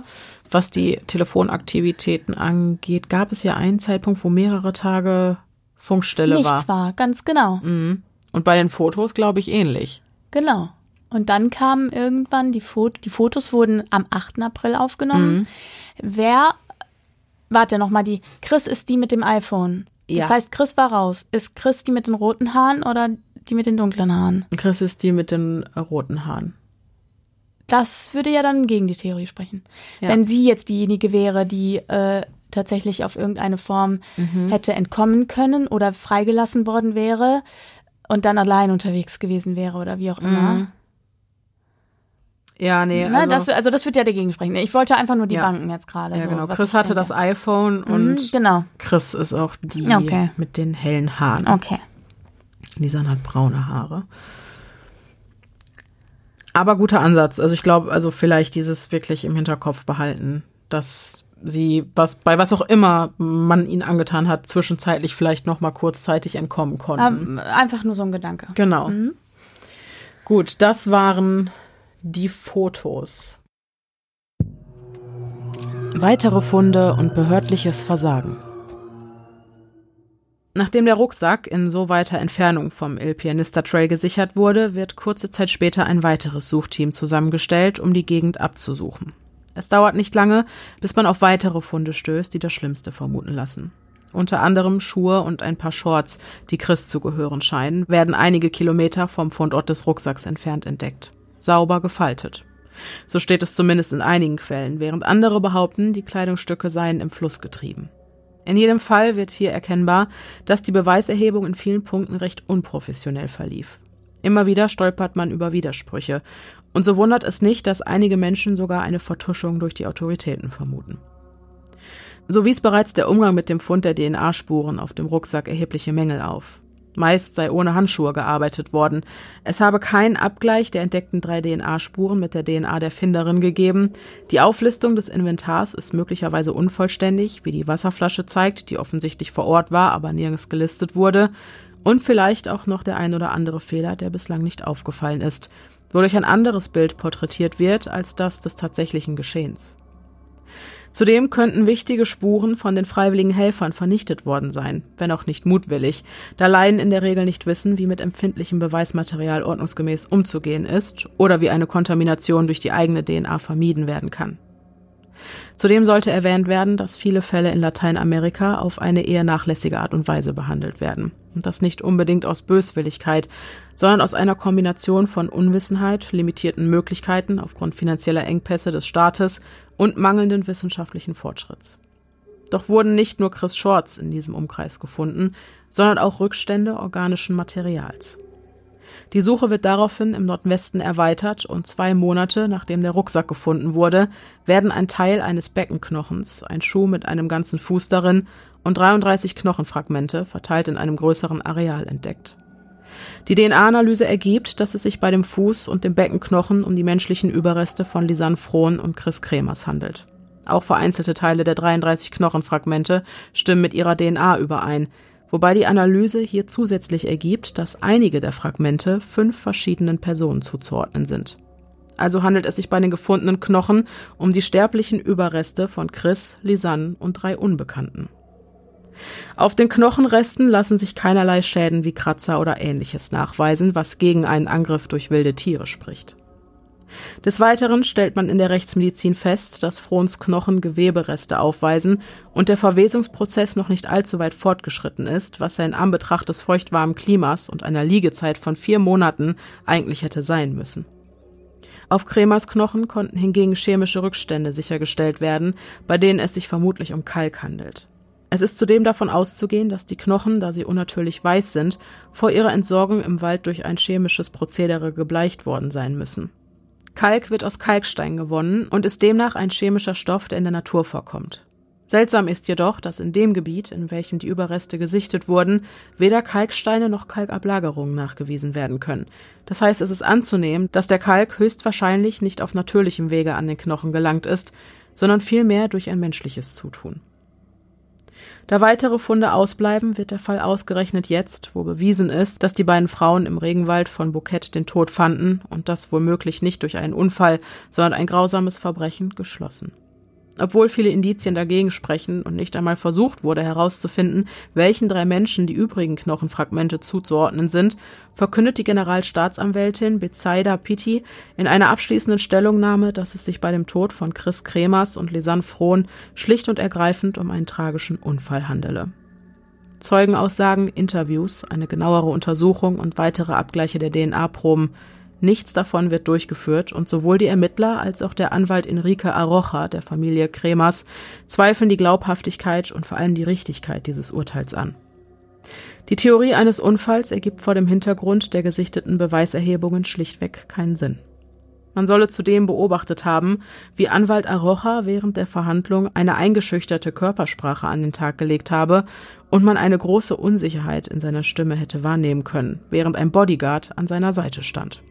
A: was die Telefonaktivitäten angeht, gab es ja einen Zeitpunkt, wo mehrere Tage Funkstelle
B: Nichts
A: war.
B: war, ganz genau.
A: Mhm. Und bei den Fotos, glaube ich, ähnlich.
B: Genau. Und dann kamen irgendwann die Fotos, die Fotos wurden am 8. April aufgenommen.
A: Mhm.
B: Wer, warte nochmal, die, Chris ist die mit dem iPhone.
A: Ja.
B: Das heißt, Chris war raus. Ist Chris die mit den roten Haaren oder die mit den dunklen Haaren?
A: Chris ist die mit den äh, roten Haaren.
B: Das würde ja dann gegen die Theorie sprechen.
A: Ja.
B: Wenn sie jetzt diejenige wäre, die äh, tatsächlich auf irgendeine Form
A: Mhm.
B: hätte entkommen können oder freigelassen worden wäre und dann allein unterwegs gewesen wäre oder wie auch immer.
A: Mhm. Ja, nee,
B: Ne,
A: also,
B: das, also das wird ja dagegen sprechen. Ich wollte einfach nur die
A: Ja.
B: Banken jetzt gerade.
A: ja,
B: so,
A: genau. Chris hatte
B: denke.
A: das iPhone
B: Mhm,
A: und
B: genau.
A: Chris ist auch die
B: Okay.
A: mit den hellen Haaren.
B: Okay.
A: Lisan hat braune Haare. Aber guter Ansatz. Also ich glaube, also vielleicht dieses wirklich im Hinterkopf behalten, dass sie, was, bei was auch immer man ihnen angetan hat, zwischenzeitlich vielleicht noch mal kurzzeitig entkommen konnten.
B: Ähm, einfach nur so ein Gedanke.
A: genau.
B: Mhm.
A: Gut, das waren die Fotos. Weitere Funde und behördliches Versagen. Nachdem der Rucksack in so weiter Entfernung vom Il Pianista Trail gesichert wurde, wird kurze Zeit später ein weiteres Suchteam zusammengestellt, um die Gegend abzusuchen. Es dauert nicht lange, bis man auf weitere Funde stößt, die das Schlimmste vermuten lassen. Unter anderem Schuhe und ein paar Shorts, die Chris zu gehören scheinen, werden einige Kilometer vom Fundort des Rucksacks entfernt entdeckt. Sauber gefaltet. So steht es zumindest in einigen Quellen, während andere behaupten, die Kleidungsstücke seien im Fluss getrieben. In jedem Fall wird hier erkennbar, dass die Beweiserhebung in vielen Punkten recht unprofessionell verlief. Immer wieder stolpert man über Widersprüche, und so wundert es nicht, dass einige Menschen sogar eine Vertuschung durch die Autoritäten vermuten. So wies bereits der Umgang mit dem Fund der DNA-Spuren auf dem Rucksack erhebliche Mängel auf. Meist sei ohne Handschuhe gearbeitet worden. Es habe keinen Abgleich der entdeckten drei DNA-Spuren mit der DNA der Finderin gegeben. Die Auflistung des Inventars ist möglicherweise unvollständig, wie die Wasserflasche zeigt, die offensichtlich vor Ort war, aber nirgends gelistet wurde. Und vielleicht auch noch der ein oder andere Fehler, der bislang nicht aufgefallen ist, wodurch ein anderes Bild porträtiert wird als das des tatsächlichen Geschehens. Zudem könnten wichtige Spuren von den freiwilligen Helfern vernichtet worden sein, wenn auch nicht mutwillig, da Laien in der Regel nicht wissen, wie mit empfindlichem Beweismaterial ordnungsgemäß umzugehen ist oder wie eine Kontamination durch die eigene DNA vermieden werden kann. Zudem sollte erwähnt werden, dass viele Fälle in Lateinamerika auf eine eher nachlässige Art und Weise behandelt werden. Und das nicht unbedingt aus Böswilligkeit, sondern aus einer Kombination von Unwissenheit, limitierten Möglichkeiten aufgrund finanzieller Engpässe des Staates und mangelnden wissenschaftlichen Fortschritts. Doch wurden nicht nur Chris Shorts in diesem Umkreis gefunden, sondern auch Rückstände organischen Materials. Die Suche wird daraufhin im Nordwesten erweitert und zwei Monate nachdem der Rucksack gefunden wurde, werden ein Teil eines Beckenknochens, ein Schuh mit einem ganzen Fuß darin und 33 Knochenfragmente verteilt in einem größeren Areal entdeckt. Die DNA-Analyse ergibt, dass es sich bei dem Fuß und dem Beckenknochen um die menschlichen Überreste von Lisanne Frohn und Chris Kremers handelt. Auch vereinzelte Teile der 33 Knochenfragmente stimmen mit ihrer DNA überein, wobei die Analyse hier zusätzlich ergibt, dass einige der Fragmente fünf verschiedenen Personen zuzuordnen sind. Also handelt es sich bei den gefundenen Knochen um die sterblichen Überreste von Chris, Lisanne und drei Unbekannten. Auf den Knochenresten lassen sich keinerlei Schäden wie Kratzer oder ähnliches nachweisen, was gegen einen Angriff durch wilde Tiere spricht. Des Weiteren stellt man in der Rechtsmedizin fest, dass Frohns Knochen Gewebereste aufweisen und der Verwesungsprozess noch nicht allzu weit fortgeschritten ist, was er in Anbetracht des feuchtwarmen Klimas und einer Liegezeit von vier Monaten eigentlich hätte sein müssen. Auf Kremers Knochen konnten hingegen chemische Rückstände sichergestellt werden, bei denen es sich vermutlich um Kalk handelt. Es ist zudem davon auszugehen, dass die Knochen, da sie unnatürlich weiß sind, vor ihrer Entsorgung im Wald durch ein chemisches Prozedere gebleicht worden sein müssen. Kalk wird aus Kalkstein gewonnen und ist demnach ein chemischer Stoff, der in der Natur vorkommt. Seltsam ist jedoch, dass in dem Gebiet, in welchem die Überreste gesichtet wurden, weder Kalksteine noch Kalkablagerungen nachgewiesen werden können. Das heißt, es ist anzunehmen, dass der Kalk höchstwahrscheinlich nicht auf natürlichem Wege an den Knochen gelangt ist, sondern vielmehr durch ein menschliches Zutun. Da weitere Funde ausbleiben, wird der Fall ausgerechnet jetzt, wo bewiesen ist, dass die beiden Frauen im Regenwald von Bouquet den Tod fanden und das womöglich nicht durch einen Unfall, sondern ein grausames Verbrechen, geschlossen. Obwohl viele Indizien dagegen sprechen und nicht einmal versucht wurde herauszufinden, welchen drei Menschen die übrigen Knochenfragmente zuzuordnen sind, verkündet die Generalstaatsanwältin Bezaida Pitti in einer abschließenden Stellungnahme, dass es sich bei dem Tod von Chris Kremers und Lisanne Frohn schlicht und ergreifend um einen tragischen Unfall handele. Zeugenaussagen, Interviews, eine genauere Untersuchung und weitere Abgleiche der DNA-Proben Nichts davon wird durchgeführt und sowohl die Ermittler als auch der Anwalt Enrique Arocha der Familie Kremers zweifeln die Glaubhaftigkeit und vor allem die Richtigkeit dieses Urteils an. Die Theorie eines Unfalls ergibt vor dem Hintergrund der gesichteten Beweiserhebungen schlichtweg keinen Sinn. Man solle zudem beobachtet haben, wie Anwalt Arocha während der Verhandlung eine eingeschüchterte Körpersprache an den Tag gelegt habe und man eine große Unsicherheit in seiner Stimme hätte wahrnehmen können, während ein Bodyguard an seiner Seite stand.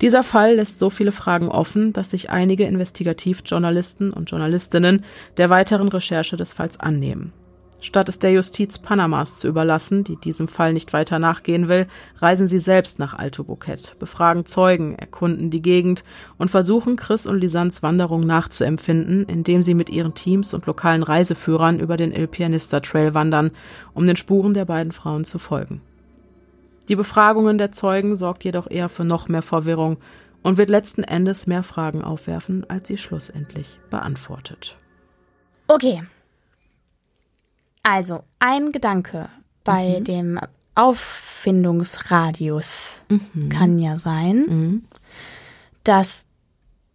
A: Dieser Fall lässt so viele Fragen offen, dass sich einige Investigativjournalisten und Journalistinnen der weiteren Recherche des Falls annehmen. Statt es der Justiz Panamas zu überlassen, die diesem Fall nicht weiter nachgehen will, reisen sie selbst nach Alto Bouquet, befragen Zeugen, erkunden die Gegend und versuchen, Chris und Lisans Wanderung nachzuempfinden, indem sie mit ihren Teams und lokalen Reiseführern über den Il Pianista Trail wandern, um den Spuren der beiden Frauen zu folgen. Die Befragungen der Zeugen sorgt jedoch eher für noch mehr Verwirrung und wird letzten Endes mehr Fragen aufwerfen, als sie schlussendlich beantwortet.
B: Okay. Also, ein Gedanke bei mhm. dem Auffindungsradius mhm. kann ja sein, mhm. dass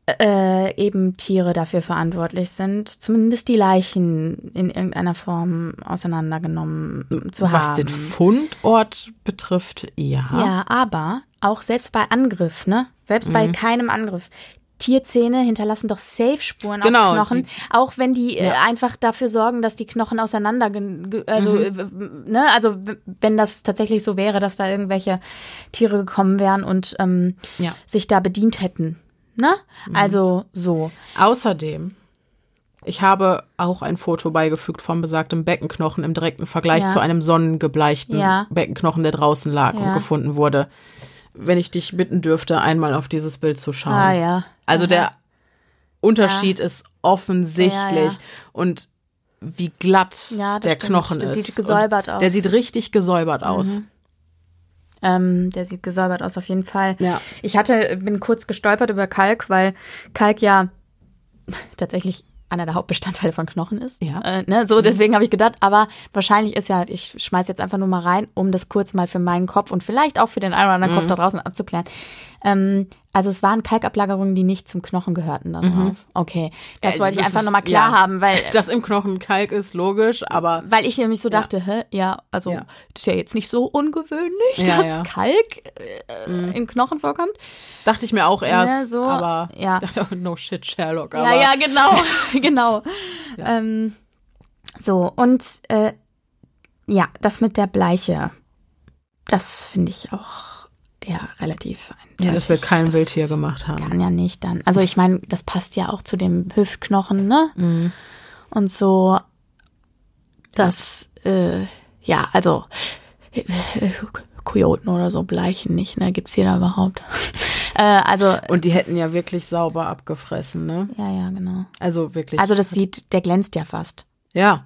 B: äh, eben Tiere dafür verantwortlich sind, zumindest die Leichen in irgendeiner Form auseinandergenommen zu
A: Was
B: haben.
A: Was den Fundort betrifft, ja.
B: Ja, aber auch selbst bei Angriff, ne? Selbst mhm. bei keinem Angriff. Tierzähne hinterlassen doch Safe-Spuren genau, auf Knochen, auch wenn die äh, ja. äh, einfach dafür sorgen, dass die Knochen auseinander, also mhm. ne, also wenn das tatsächlich so wäre, dass da irgendwelche Tiere gekommen wären und ähm, ja. sich da bedient hätten. Ne? Mhm. Also so.
A: Außerdem, ich habe auch ein Foto beigefügt vom besagtem Beckenknochen im direkten Vergleich ja. zu einem sonnengebleichten ja. Beckenknochen, der draußen lag ja. und gefunden wurde. Wenn ich dich bitten dürfte, einmal auf dieses Bild zu schauen.
B: Ah, ja.
A: Also der Unterschied ist offensichtlich und wie glatt der stimmt. Knochen ist.
B: Der sieht gesäubert aus.
A: Der sieht richtig gesäubert mhm.
B: Ähm, der sieht gesäubert aus auf jeden Fall. Ja. Ich hatte, bin kurz gestolpert über Kalk, weil Kalk ja tatsächlich einer der Hauptbestandteile von Knochen ist. Ja. Äh, ne? So, mhm. deswegen habe ich gedacht, aber wahrscheinlich ist ja, ich schmeiß jetzt einfach nur mal rein, um das kurz mal für meinen Kopf und vielleicht auch für den einen oder anderen mhm. Kopf da draußen abzuklären. Ähm, Also es waren Kalkablagerungen, die nicht zum Knochen gehörten dann drauf. Okay, das
A: Äh,
B: wollte ich
A: das
B: einfach
A: ist-
B: nochmal klar
A: ja.
B: haben, weil
A: Dass im Knochen Kalk ist, logisch, aber
B: weil ich nämlich so
A: Ja.
B: dachte, hä, ja, also
A: Ja.
B: das ist ja jetzt nicht so ungewöhnlich, dass.
A: Mhm.
B: Kalk äh, im Knochen vorkommt.
A: dachte ich mir auch erst,
B: Ja, so,
A: aber
B: ja.
A: dachte, oh, no shit, Sherlock.
B: Ja,
A: Aber
B: ja, genau, genau. Ähm, so und äh, ja, das mit der Bleiche, das finde ich auch ja relativ.
A: Ja, das wird kein
B: Das
A: Wildtier gemacht haben.
B: Kann ja nicht dann. Also ich meine, das passt ja auch zu dem Hüftknochen, ne?
A: Mhm.
B: Und so, das, äh, ja, also Kojoten oder so bleichen nicht, ne? Gibt's hier da überhaupt? äh, also,
A: Und die hätten ja wirklich sauber abgefressen, ne?
B: ja, ja, genau.
A: Also wirklich.
B: Also das sieht, der glänzt ja fast.
A: ja,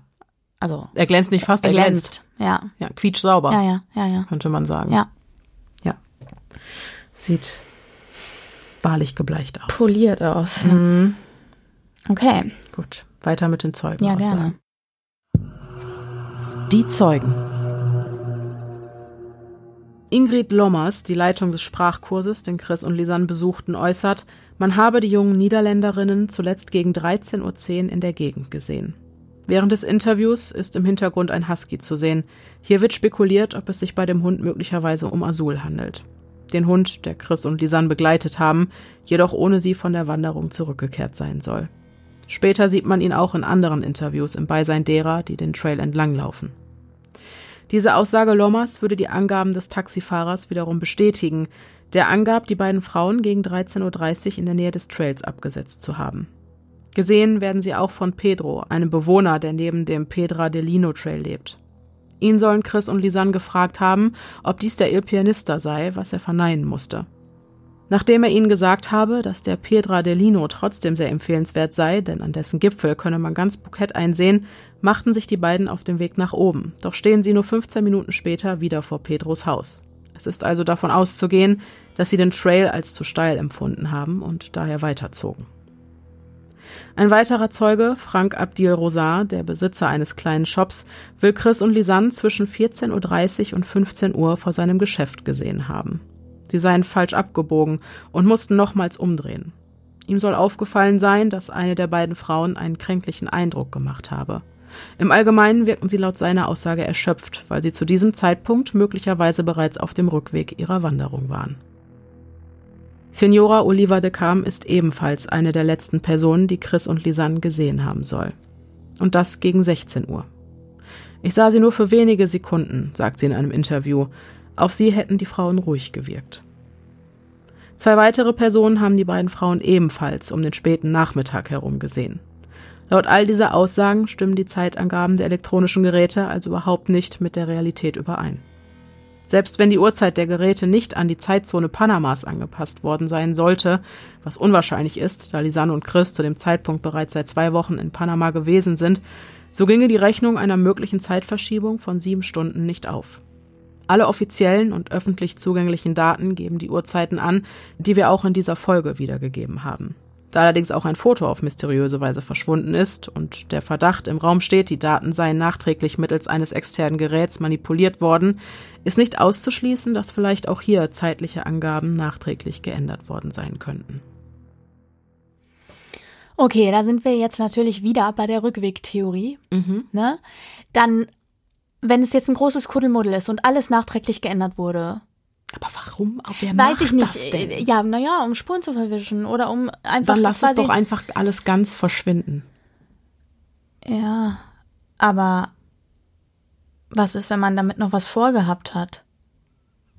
B: Also,
A: er glänzt nicht fast,
B: er
A: er glänzt.
B: glänzt. Ja,
A: Ja, quietschsauber,
B: ja, ja, ja, ja.
A: könnte man sagen.
B: Ja.
A: Sieht wahrlich gebleicht aus.
B: Poliert aus.
A: Mhm.
B: Okay,
A: Gut, weiter mit den Zeugen.
B: ja, gerne.
A: Die Zeugen. Ingrid Lommers, die Leitung des Sprachkurses, den Chris und Lisanne besuchten, äußert, man habe die jungen Niederländerinnen zuletzt gegen 13.10 Uhr in der Gegend gesehen. Während des Interviews ist im Hintergrund ein Husky zu sehen. Hier wird spekuliert, ob es sich bei dem Hund möglicherweise um Azul handelt. Den Hund, der Chris und Lisanne begleitet haben, jedoch ohne sie von der Wanderung zurückgekehrt sein soll. Später sieht man ihn auch in anderen Interviews im Beisein derer, die den Trail entlanglaufen. Diese Aussage Lommers würde die Angaben des Taxifahrers wiederum bestätigen, der angab, die beiden Frauen gegen 13.30 Uhr in der Nähe des Trails abgesetzt zu haben. Gesehen werden sie auch von Pedro, einem Bewohner, der neben dem Pedra del Lino Trail lebt. Ihn sollen Chris und Lisanne gefragt haben, ob dies der Il Pianista sei, was er verneinen musste. Nachdem er ihnen gesagt habe, dass der Pedra del Lino trotzdem sehr empfehlenswert sei, denn an dessen Gipfel könne man ganz Bukett einsehen, machten sich die beiden auf den Weg nach oben, doch stehen sie nur 15 Minuten später wieder vor Pedros Haus. Es ist also davon auszugehen, dass sie den Trail als zu steil empfunden haben und daher weiterzogen. Ein weiterer Zeuge, Frank Abdil Rosar, der Besitzer eines kleinen Shops, will Chris und Lisanne zwischen 14.30 Uhr und 15 Uhr vor seinem Geschäft gesehen haben. Sie seien falsch abgebogen und mussten nochmals umdrehen. Ihm soll aufgefallen sein, dass eine der beiden Frauen einen kränklichen Eindruck gemacht habe. Im Allgemeinen wirkten sie laut seiner Aussage erschöpft, weil sie zu diesem Zeitpunkt möglicherweise bereits auf dem Rückweg ihrer Wanderung waren. Signora Oliva de Cam ist ebenfalls eine der letzten Personen, die Chris und Lisanne gesehen haben soll. Und das gegen 16 Uhr. Ich sah sie nur für wenige Sekunden, sagt sie in einem Interview. Auf sie hätten die Frauen ruhig gewirkt. Zwei weitere Personen haben die beiden Frauen ebenfalls um den späten Nachmittag herum gesehen. Laut all dieser Aussagen stimmen die Zeitangaben der elektronischen Geräte also überhaupt nicht mit der Realität überein. Selbst wenn die Uhrzeit der Geräte nicht an die Zeitzone Panamas angepasst worden sein sollte, was unwahrscheinlich ist, da Lisanne und Chris zu dem Zeitpunkt bereits seit zwei Wochen in Panama gewesen sind, so ginge die Rechnung einer möglichen Zeitverschiebung von sieben Stunden nicht auf. Alle offiziellen und öffentlich zugänglichen Daten geben die Uhrzeiten an, die wir auch in dieser Folge wiedergegeben haben. Da allerdings auch ein Foto auf mysteriöse Weise verschwunden ist und der Verdacht im Raum steht, die Daten seien nachträglich mittels eines externen Geräts manipuliert worden, ist nicht auszuschließen, dass vielleicht auch hier zeitliche Angaben nachträglich geändert worden sein könnten.
B: Okay, da sind wir jetzt natürlich wieder bei der Rückwegtheorie.
A: Mhm.
B: Ne? Dann, wenn es jetzt ein großes Kuddelmuddel ist und alles nachträglich geändert wurde,
A: Aber warum? Wer
B: weiß
A: macht
B: ich nicht.
A: Das denn?
B: Ja, naja, um Spuren zu verwischen oder um einfach.
A: Dann lass es doch einfach alles ganz verschwinden.
B: Ja, aber was ist, wenn man damit noch was vorgehabt hat?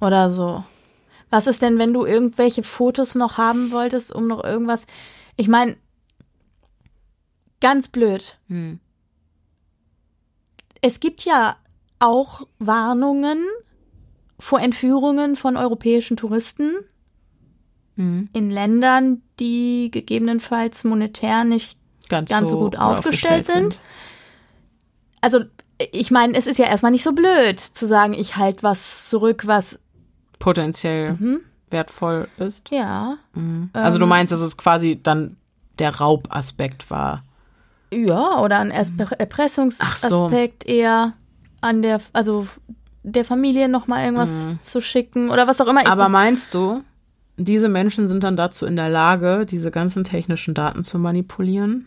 B: Oder so. Was ist denn, wenn du irgendwelche Fotos noch haben wolltest, um noch irgendwas. Ich meine, ganz blöd.
A: Hm.
B: Es gibt ja auch Warnungen vor Entführungen von europäischen Touristen
A: Mhm.
B: in Ländern, die gegebenenfalls monetär nicht
A: Ganz,
B: ganz so gut
A: gut
B: aufgestellt sind. also ich meine, es ist ja erstmal nicht so blöd zu sagen, ich halte was zurück, was
A: Potenziell
B: Mhm.
A: wertvoll ist.
B: ja,
A: Also du
B: Ähm.
A: meinst, dass es quasi dann der Raubaspekt war.
B: ja oder ein Erspre-
A: Ach so.
B: Erpressungsaspekt eher an der, also der Familie noch mal irgendwas zu schicken oder was auch immer. Ich,
A: Aber meinst du, diese Menschen sind dann dazu in der Lage, diese ganzen technischen Daten zu manipulieren?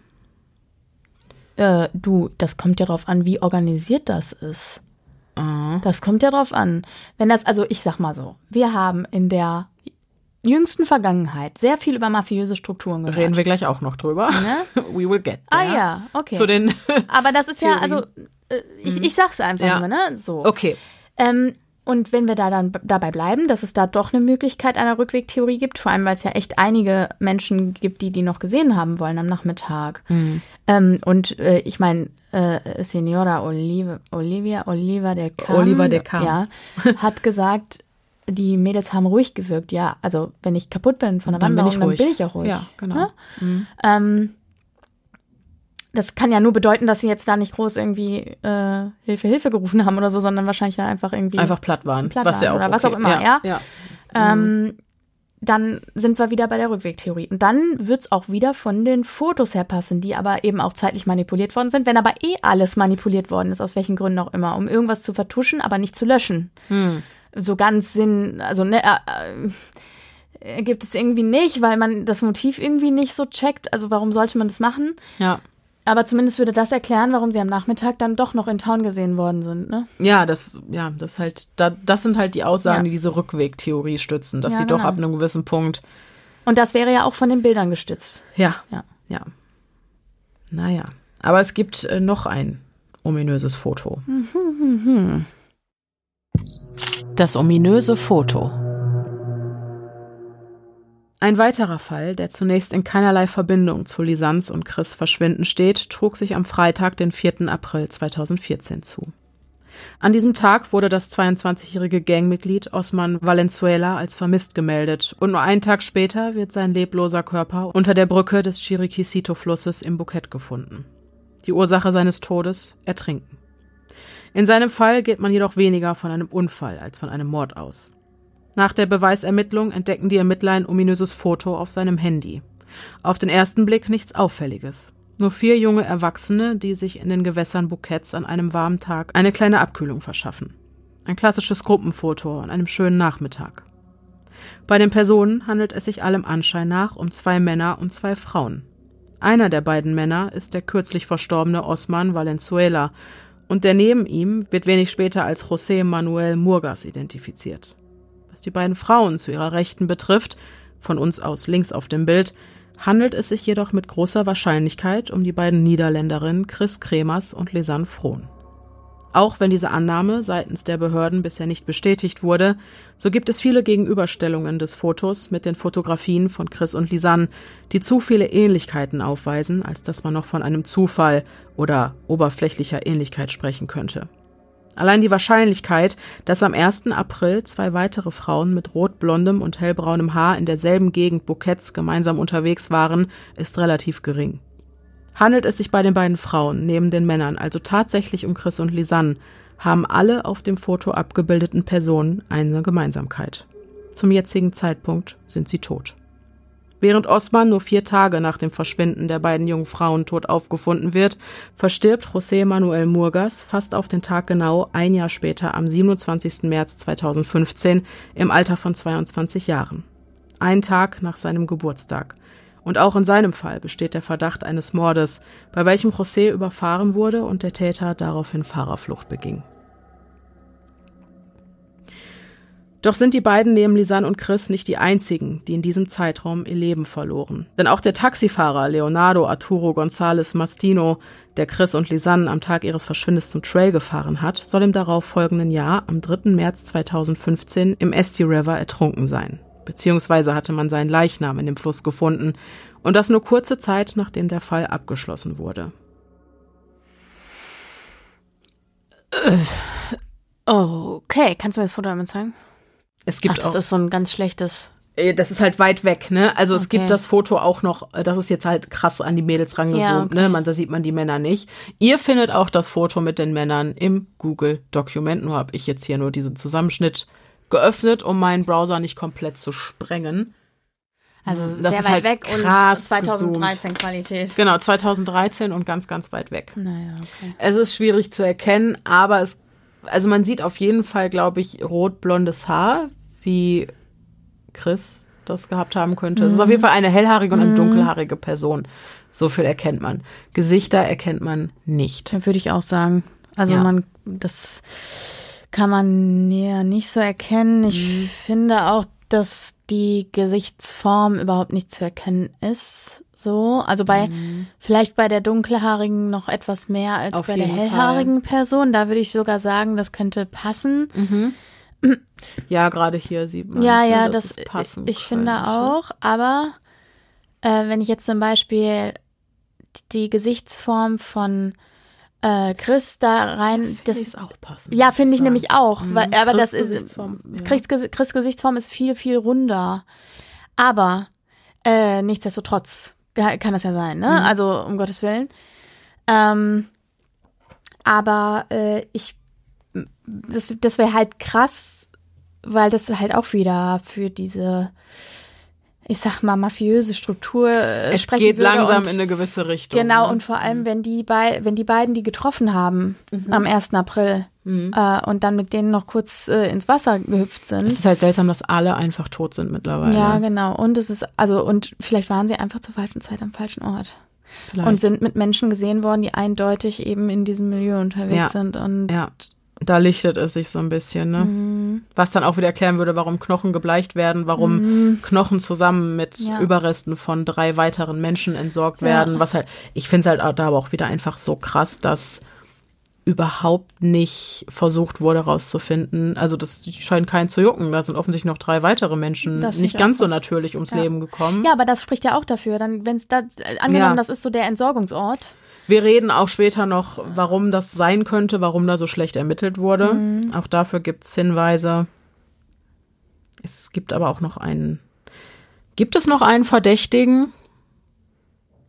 B: Äh, du, das kommt ja drauf an, wie organisiert das ist.
A: Ah.
B: Das kommt ja drauf an. Wenn das, also ich sag mal so, wir haben in der jüngsten Vergangenheit sehr viel über mafiöse Strukturen gehört.
A: Reden wir gleich auch noch drüber.
B: Ne?
A: We will get
B: Ah
A: there.
B: ja, okay.
A: Zu den.
B: Aber das ist ja,
A: Theorien.
B: also äh, ich, ich sag's einfach
A: Ja.
B: nur, ne? So.
A: okay.
B: Ähm, und wenn wir da dann dabei bleiben, dass es da doch eine Möglichkeit einer Rückwegtheorie gibt, vor allem weil es ja echt einige Menschen gibt, die die noch gesehen haben wollen am Nachmittag. Ähm, und äh, ich meine, äh, Senora Oliva, Olivia Oliva del Cam,
A: Oliva del Cam.
B: Ja, hat gesagt, die Mädels haben ruhig gewirkt. Ja, also wenn ich kaputt bin von der
A: Dann bin
B: Wanderung,
A: ich
B: dann bin ich auch ruhig.
A: Ja, genau.
B: Ne? Ähm, das kann ja nur bedeuten, dass sie jetzt da nicht groß irgendwie äh, Hilfe, Hilfe gerufen haben oder so, sondern wahrscheinlich dann einfach irgendwie
A: Einfach platt waren.
B: Platt
A: was ja auch
B: waren oder was
A: okay.
B: auch immer, ja.
A: ja.
B: ähm, dann sind wir wieder bei der Rückwegtheorie. Und dann wird's auch wieder von den Fotos her passen, die aber eben auch zeitlich manipuliert worden sind. Wenn aber eh alles manipuliert worden ist, aus welchen Gründen auch immer, um irgendwas zu vertuschen, aber nicht zu löschen.
A: Hm.
B: So ganz Sinn, also ne, äh, äh, gibt es irgendwie nicht, weil man das Motiv irgendwie nicht so checkt. Also warum sollte man das machen?
A: Ja.
B: Aber zumindest würde das erklären, warum sie am Nachmittag dann doch noch in Town gesehen worden sind, ne?
A: Ja, das, ja, das halt, da, das sind halt die Aussagen,
B: Ja.
A: die diese Rückwegtheorie stützen, dass
B: Ja,
A: sie doch
B: genau.
A: ab einem gewissen Punkt,
B: Und das wäre ja auch von den Bildern gestützt.
A: ja,
B: Ja.
A: ja. Naja. Aber es gibt äh, noch ein ominöses Foto. Das ominöse Foto. Ein weiterer Fall, der zunächst in keinerlei Verbindung zu Lisanz und Chris Verschwinden steht, trug sich am Freitag, den 4. April 2014 zu. An diesem Tag wurde das 22-jährige Gangmitglied Osman Valenzuela als vermisst gemeldet und nur einen Tag später wird sein lebloser Körper unter der Brücke des Chiriquisito-Flusses im Bukett gefunden. Die Ursache seines Todes Ertrinken. In seinem Fall geht man jedoch weniger von einem Unfall als von einem Mord aus. Nach der Beweisermittlung entdecken die Ermittler ein ominöses Foto auf seinem Handy. Auf den ersten Blick nichts Auffälliges. Nur vier junge Erwachsene, die sich in den Gewässern Buketts an einem warmen Tag eine kleine Abkühlung verschaffen. Ein klassisches Gruppenfoto an einem schönen Nachmittag. Bei den Personen handelt es sich allem Anschein nach um zwei Männer und zwei Frauen. Einer der beiden Männer ist der kürzlich verstorbene Osman Valenzuela und der neben ihm wird wenig später als José Manuel Murgas identifiziert. Was die beiden Frauen zu ihrer Rechten betrifft, von uns aus links auf dem Bild, handelt es sich jedoch mit großer Wahrscheinlichkeit um die beiden Niederländerinnen Chris Kremers und Lisanne Frohn. Auch wenn diese Annahme seitens der Behörden bisher nicht bestätigt wurde, so gibt es viele Gegenüberstellungen des Fotos mit den Fotografien von Chris und Lisanne, die zu viele Ähnlichkeiten aufweisen, als dass man noch von einem Zufall oder oberflächlicher Ähnlichkeit sprechen könnte. Allein die Wahrscheinlichkeit, dass am 1. April zwei weitere Frauen mit rotblondem und hellbraunem Haar in derselben Gegend Buketts gemeinsam unterwegs waren, ist relativ gering. Handelt es sich bei den beiden Frauen neben den Männern also tatsächlich um Chris und Lisanne, haben alle auf dem Foto abgebildeten Personen eine Gemeinsamkeit. Zum jetzigen Zeitpunkt sind sie tot. Während Osman nur vier Tage nach dem Verschwinden der beiden jungen Frauen tot aufgefunden wird, verstirbt José Manuel Murgas fast auf den Tag genau ein Jahr später am 27. März 2015 im Alter von 22 Jahren. Ein Tag nach seinem Geburtstag. Und auch in seinem Fall besteht der Verdacht eines Mordes, bei welchem José überfahren wurde und der Täter daraufhin Fahrerflucht beging. Doch sind die beiden neben Lisanne und Chris nicht die einzigen, die in diesem Zeitraum ihr Leben verloren. Denn auch der Taxifahrer Leonardo Arturo González Mastino, der Chris und Lisanne am Tag ihres Verschwindens zum Trail gefahren hat, soll im darauf folgenden Jahr, am 3. März 2015, im Esti River ertrunken sein. Beziehungsweise hatte man seinen Leichnam in dem Fluss gefunden. Und das nur kurze Zeit, nachdem der Fall abgeschlossen wurde.
B: Okay, kannst du mir das Foto einmal zeigen?
A: Es
B: Ach,
A: gibt
B: das
A: auch.
B: ist so ein ganz schlechtes.
A: Äh, Das ist halt weit weg, ne? Also es
B: Okay.
A: gibt das Foto auch noch, äh, das ist jetzt halt krass an die Mädels rangesucht,
B: Ja, okay.
A: ne? Man, da sieht man die Männer nicht. Ihr findet auch das Foto mit den Männern im Google-Dokument. Nur habe ich jetzt hier nur diesen Zusammenschnitt geöffnet, um meinen Browser nicht komplett zu sprengen.
B: Also
A: Das
B: sehr
A: ist
B: weit
A: halt
B: weg und
A: krass
B: 2013 Qualität.
A: Genau, 2013 und ganz, ganz weit weg.
B: Naja, okay.
A: Es ist schwierig zu erkennen, aber es, also man sieht auf jeden Fall, glaube ich, rot-blondes Haar, wie Chris das gehabt haben könnte. Es ist auf jeden Fall eine hellhaarige und eine dunkelhaarige Person. So viel erkennt man. Gesichter erkennt man nicht.
B: Würde ich auch sagen. Also
A: Ja.
B: man, das kann man ja nicht so erkennen. Ich
A: Mhm.
B: finde auch, dass die Gesichtsform überhaupt nicht zu erkennen ist. So, also bei, vielleicht bei der dunkelhaarigen noch etwas mehr als
A: Mhm. Auf
B: bei der hellhaarigen Person. Da würde ich sogar sagen, das könnte passen.
A: Ja, gerade hier sieht man.
B: Ja,
A: ne,
B: ja, das,
A: es passen
B: ich finde
A: könnte.
B: auch, aber äh, wenn ich jetzt zum Beispiel die Gesichtsform von äh, Chris da rein,
A: Das
B: das,
A: ist auch passend.
B: ja, finde ich
A: sagen.
B: nämlich auch, weil,
A: Mhm.
B: aber
A: Chris
B: das ist,
A: Gesichtsform, ja.
B: Chris, Ges- Chris Gesichtsform ist viel, viel runder, aber äh, nichtsdestotrotz ka- kann das ja sein, ne?
A: Mhm.
B: Also um Gottes Willen. Ähm, aber äh, ich, das, das wäre halt krass, weil das halt auch wieder für diese, ich sag mal, mafiöse Struktur äh,
A: Es
B: sprechen
A: geht
B: würde
A: langsam
B: und,
A: in eine gewisse Richtung.
B: Genau,
A: ne?
B: und vor allem, wenn die, bei, wenn die beiden die getroffen haben am 1. April äh, und dann mit denen noch kurz äh, ins Wasser gehüpft sind.
A: Es ist halt seltsam, dass alle einfach tot sind mittlerweile.
B: Ja, genau. Und es ist, also, und vielleicht waren sie einfach zur falschen Zeit am falschen Ort.
A: Vielleicht.
B: Und sind mit Menschen gesehen worden, die eindeutig eben in diesem Milieu unterwegs
A: Ja.
B: sind. Und
A: ja, da lichtet es sich so ein bisschen, ne?
B: Mhm.
A: Was dann auch wieder erklären würde, warum Knochen gebleicht werden, warum Knochen zusammen mit
B: Mhm. Ja.
A: Überresten von drei weiteren Menschen entsorgt
B: Ja.
A: werden. Was halt, ich finde es halt da aber auch wieder einfach so krass, dass überhaupt nicht versucht wurde rauszufinden. Also das scheint keinen zu jucken. Da sind offensichtlich noch drei weitere Menschen nicht
B: ich
A: ganz so natürlich ums
B: Ja.
A: Leben gekommen.
B: ja, aber das spricht ja auch dafür. Dann, wenn es da, angenommen,
A: Ja.
B: das ist so der Entsorgungsort.
A: Wir reden auch später noch, warum das sein könnte, warum da so schlecht ermittelt wurde.
B: Mhm.
A: Auch dafür gibt es Hinweise. Es gibt aber auch noch einen. Gibt es noch einen Verdächtigen?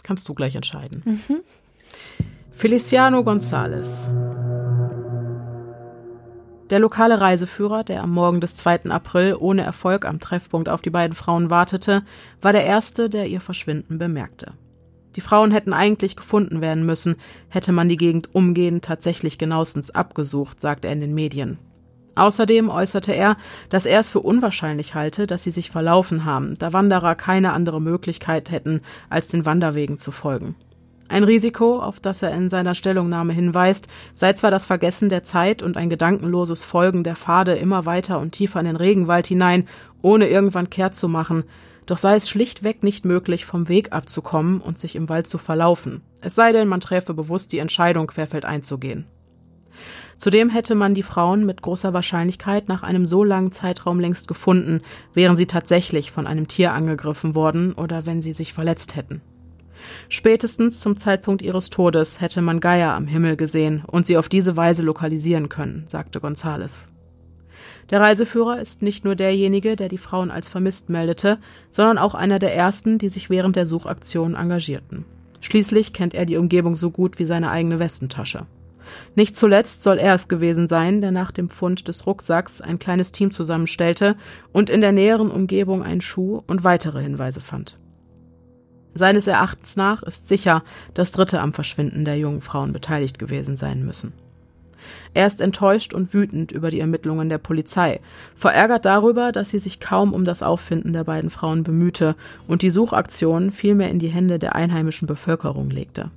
A: Kannst du gleich entscheiden.
B: Mhm.
A: Feliciano González. Der lokale Reiseführer, der am Morgen des 2. April ohne Erfolg am Treffpunkt auf die beiden Frauen wartete, war der Erste, der ihr Verschwinden bemerkte. Die Frauen hätten eigentlich gefunden werden müssen, hätte man die Gegend umgehend tatsächlich genauestens abgesucht, sagte er in den Medien. Außerdem äußerte er, dass er es für unwahrscheinlich halte, dass sie sich verlaufen haben, da Wanderer keine andere Möglichkeit hätten, als den Wanderwegen zu folgen. Ein Risiko, auf das er in seiner Stellungnahme hinweist, sei zwar das Vergessen der Zeit und ein gedankenloses Folgen der Pfade immer weiter und tiefer in den Regenwald hinein, ohne irgendwann kehrt zu machen, doch sei es schlichtweg nicht möglich, vom Weg abzukommen und sich im Wald zu verlaufen. Es sei denn, man träfe bewusst die Entscheidung, querfeldein zu gehen. Zudem hätte man die Frauen mit großer Wahrscheinlichkeit nach einem so langen Zeitraum längst gefunden, wären sie tatsächlich von einem Tier angegriffen worden oder wenn sie sich verletzt hätten. Spätestens zum Zeitpunkt ihres Todes hätte man Geier am Himmel gesehen und sie auf diese Weise lokalisieren können, sagte Gonzales. Der Reiseführer ist nicht nur derjenige, der die Frauen als vermisst meldete, sondern auch einer der ersten, die sich während der Suchaktion engagierten. Schließlich kennt er die Umgebung so gut wie seine eigene Westentasche. Nicht zuletzt soll er es gewesen sein, der nach dem Fund des Rucksacks ein kleines Team zusammenstellte und in der näheren Umgebung einen Schuh und weitere Hinweise fand. Seines Erachtens nach ist sicher, dass Dritte am Verschwinden der jungen Frauen beteiligt gewesen sein müssen. Er ist enttäuscht und wütend über die Ermittlungen der Polizei, verärgert darüber, dass sie sich kaum um das Auffinden der beiden Frauen bemühte und die Suchaktion vielmehr in die Hände der einheimischen Bevölkerung legte.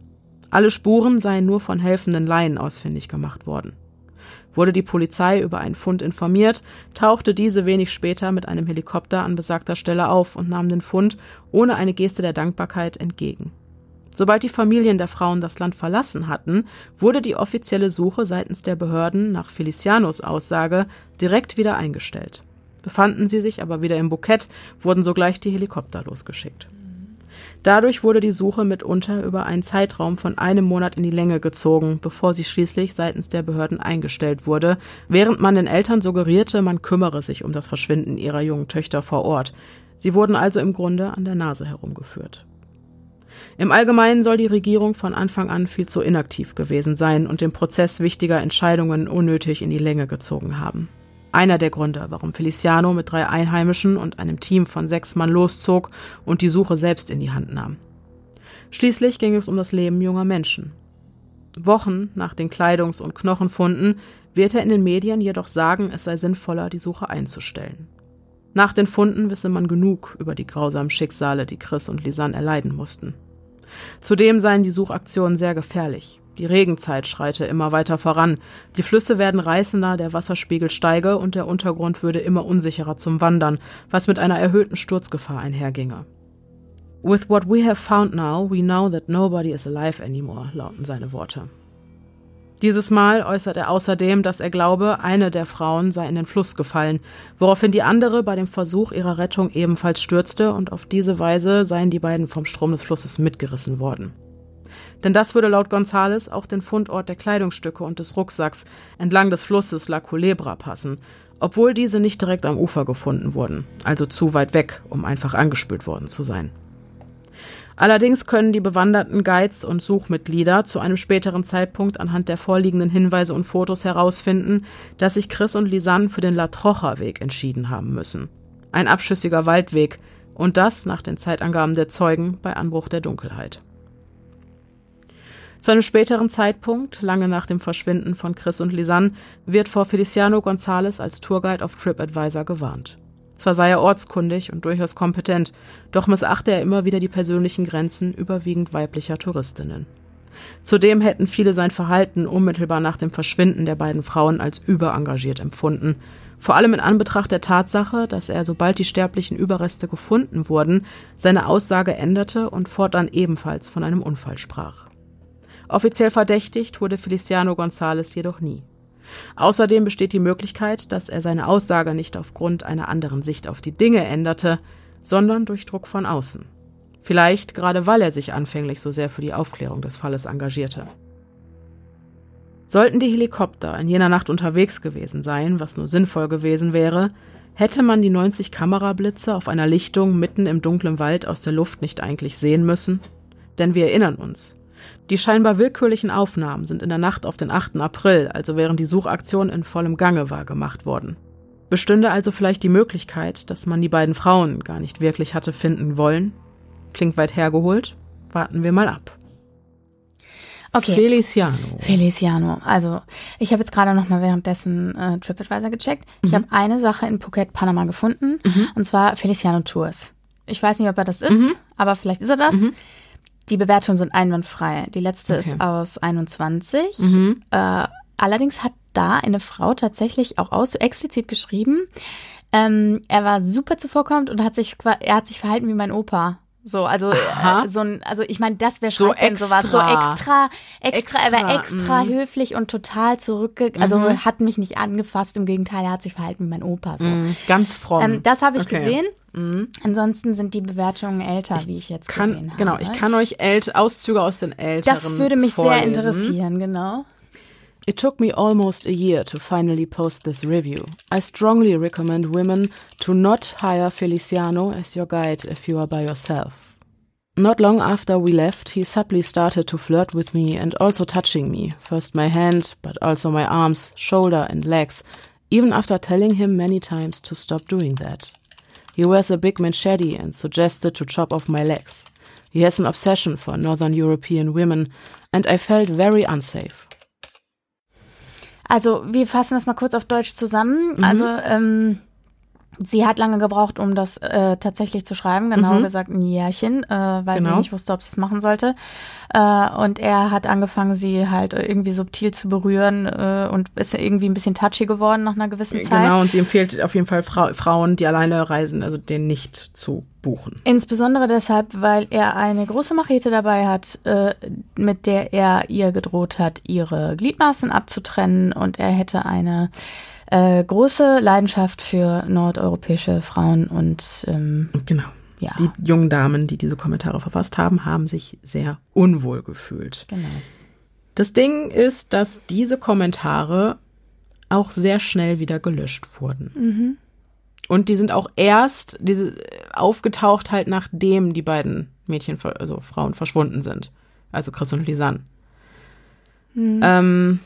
A: Alle Spuren seien nur von helfenden Laien ausfindig gemacht worden. Wurde die Polizei über einen Fund informiert, tauchte diese wenig später mit einem Helikopter an besagter Stelle auf und nahm den Fund ohne eine Geste der Dankbarkeit entgegen. Sobald die Familien der Frauen das Land verlassen hatten, wurde die offizielle Suche seitens der Behörden nach Felicianos Aussage direkt wieder eingestellt. Befanden sie sich aber wieder im Bukett, wurden sogleich die Helikopter losgeschickt. Dadurch wurde die Suche mitunter über einen Zeitraum von einem Monat in die Länge gezogen, bevor sie schließlich seitens der Behörden eingestellt wurde, während man den Eltern suggerierte, man kümmere sich um das Verschwinden ihrer jungen Töchter vor Ort. Sie wurden also im Grunde an der Nase herumgeführt. Im Allgemeinen soll die Regierung von Anfang an viel zu inaktiv gewesen sein und den Prozess wichtiger Entscheidungen unnötig in die Länge gezogen haben. Einer der Gründe, warum Feliciano mit drei Einheimischen und einem Team von sechs Mann loszog und die Suche selbst in die Hand nahm. Schließlich ging es um das Leben junger Menschen. Wochen nach den Kleidungs- und Knochenfunden wird er in den Medien jedoch sagen, es sei sinnvoller, die Suche einzustellen. Nach den Funden wisse man genug über die grausamen Schicksale, die Chris und Lisanne erleiden mussten. Zudem seien die Suchaktionen sehr gefährlich. Die Regenzeit schreite immer weiter voran. Die Flüsse werden reißender, der Wasserspiegel steige und der Untergrund würde immer unsicherer zum Wandern, was mit einer erhöhten Sturzgefahr einherginge. With what we have found now, we know that nobody is alive anymore, lauten seine Worte. Dieses Mal äußert er außerdem, dass er glaube, eine der Frauen sei in den Fluss gefallen, woraufhin die andere bei dem Versuch ihrer Rettung ebenfalls stürzte und auf diese Weise seien die beiden vom Strom des Flusses mitgerissen worden. Denn das würde laut Gonzales auch den Fundort der Kleidungsstücke und des Rucksacks entlang des Flusses La Culebra passen, obwohl diese nicht direkt am Ufer gefunden wurden, also zu weit weg, um einfach angespült worden zu sein. Allerdings können die bewanderten Guides und Suchmitglieder zu einem späteren Zeitpunkt anhand der vorliegenden Hinweise und Fotos herausfinden, dass sich Chris und Lisanne für den La Trocha Weg entschieden haben müssen. Ein abschüssiger Waldweg und das nach den Zeitangaben der Zeugen bei Anbruch der Dunkelheit. Zu einem späteren Zeitpunkt, lange nach dem Verschwinden von Chris und Lisanne, wird vor Feliciano González als Tourguide auf TripAdvisor gewarnt. Zwar sei er ortskundig und durchaus kompetent, doch missachte er immer wieder die persönlichen Grenzen überwiegend weiblicher Touristinnen. Zudem hätten viele sein Verhalten unmittelbar nach dem Verschwinden der beiden Frauen als überengagiert empfunden, vor allem in Anbetracht der Tatsache, dass er, sobald die sterblichen Überreste gefunden wurden, seine Aussage änderte und fortan ebenfalls von einem Unfall sprach. Offiziell verdächtigt wurde Feliciano González jedoch nie. Außerdem besteht die Möglichkeit, dass er seine Aussage nicht aufgrund einer anderen Sicht auf die Dinge änderte, sondern durch Druck von außen. Vielleicht gerade weil er sich anfänglich so sehr für die Aufklärung des Falles engagierte. Sollten die Helikopter in jener Nacht unterwegs gewesen sein, was nur sinnvoll gewesen wäre, hätte man die 90 Kamerablitze auf einer Lichtung mitten im dunklen Wald aus der Luft nicht eigentlich sehen müssen? Denn wir erinnern uns, die scheinbar willkürlichen Aufnahmen sind in der Nacht auf den 8. April, also während die Suchaktion in vollem Gange war, gemacht worden. Bestünde also vielleicht die Möglichkeit, dass man die beiden Frauen gar nicht wirklich hatte finden wollen? Klingt weit hergeholt. Warten wir mal ab.
B: Okay.
A: Feliciano.
B: Feliciano. Also, ich habe jetzt gerade noch mal währenddessen äh, TripAdvisor gecheckt. Ich
A: Mhm.
B: habe eine Sache in Phuket, Panama gefunden,
A: Mhm.
B: und zwar Feliciano Tours. Ich weiß nicht, ob er das ist,
A: Mhm.
B: aber vielleicht ist er das. Die Bewertungen sind einwandfrei. Die letzte
A: Okay.
B: ist aus 21.
A: Mhm.
B: Äh, allerdings hat da eine Frau tatsächlich auch aus explizit geschrieben, ähm, er war super zuvorkommend und hat sich er hat sich verhalten wie mein Opa. So, also
A: Aha.
B: äh, so ein, also ich meine, das wäre
A: So
B: schon denn sowas, so
A: extra.
B: extra, extra, er war
A: Extra,
B: extra
A: mhm.
B: höflich und total zurückge, also
A: Mhm.
B: hat mich nicht angefasst, im Gegenteil, er hat sich verhalten wie mein Opa. So.
A: Mhm. Ganz fromm.
B: Ähm, das habe ich
A: Okay.
B: gesehen.
A: Mhm.
B: Ansonsten sind die Bewertungen älter, wie ich jetzt
A: Kann,
B: gesehen habe.
A: genau, ich kann euch ält Auszüge aus den älteren
B: Das würde mich sehr
A: vorlesen.
B: interessieren, genau.
A: It took me almost a year to finally post this review. I strongly recommend women to not hire Feliciano as your guide if you are by yourself. Not long after we left, he subtly started to flirt with me and also touching me, first my hand, but also my arms, shoulder, and legs, even after telling him many times to stop doing that. He wears a big machete and suggested to chop off my legs. He has an obsession for Northern European women, and I felt very unsafe.
B: Also, wir fassen das mal kurz auf Deutsch zusammen.
A: Mhm.
B: Also, ähm, sie hat lange gebraucht, um das äh, tatsächlich zu schreiben. Genau
A: Mhm.
B: gesagt ein Jährchen, äh, weil
A: Genau.
B: sie nicht wusste, ob sie es machen sollte. Äh, und er hat angefangen, sie halt irgendwie subtil zu berühren äh, und ist irgendwie ein bisschen touchy geworden nach einer gewissen Zeit.
A: Genau, und sie empfiehlt auf jeden Fall Frau, Frauen, die alleine reisen, also den nicht zu buchen.
B: Insbesondere deshalb, weil er eine große Machete dabei hat, äh, mit der er ihr gedroht hat, ihre Gliedmaßen abzutrennen und er hätte eine äh, große Leidenschaft für nordeuropäische Frauen und ähm,
A: Genau.
B: ja,
A: Die jungen Damen, die diese Kommentare verfasst haben, haben sich sehr unwohl gefühlt.
B: genau.
A: Das Ding ist, dass diese Kommentare auch sehr schnell wieder gelöscht wurden.
B: Mhm.
A: Und die sind auch erst diese, aufgetaucht halt, nachdem die beiden Mädchen, also Frauen verschwunden sind. Also Chris und Lisanne.
B: Mhm.
A: Ähm,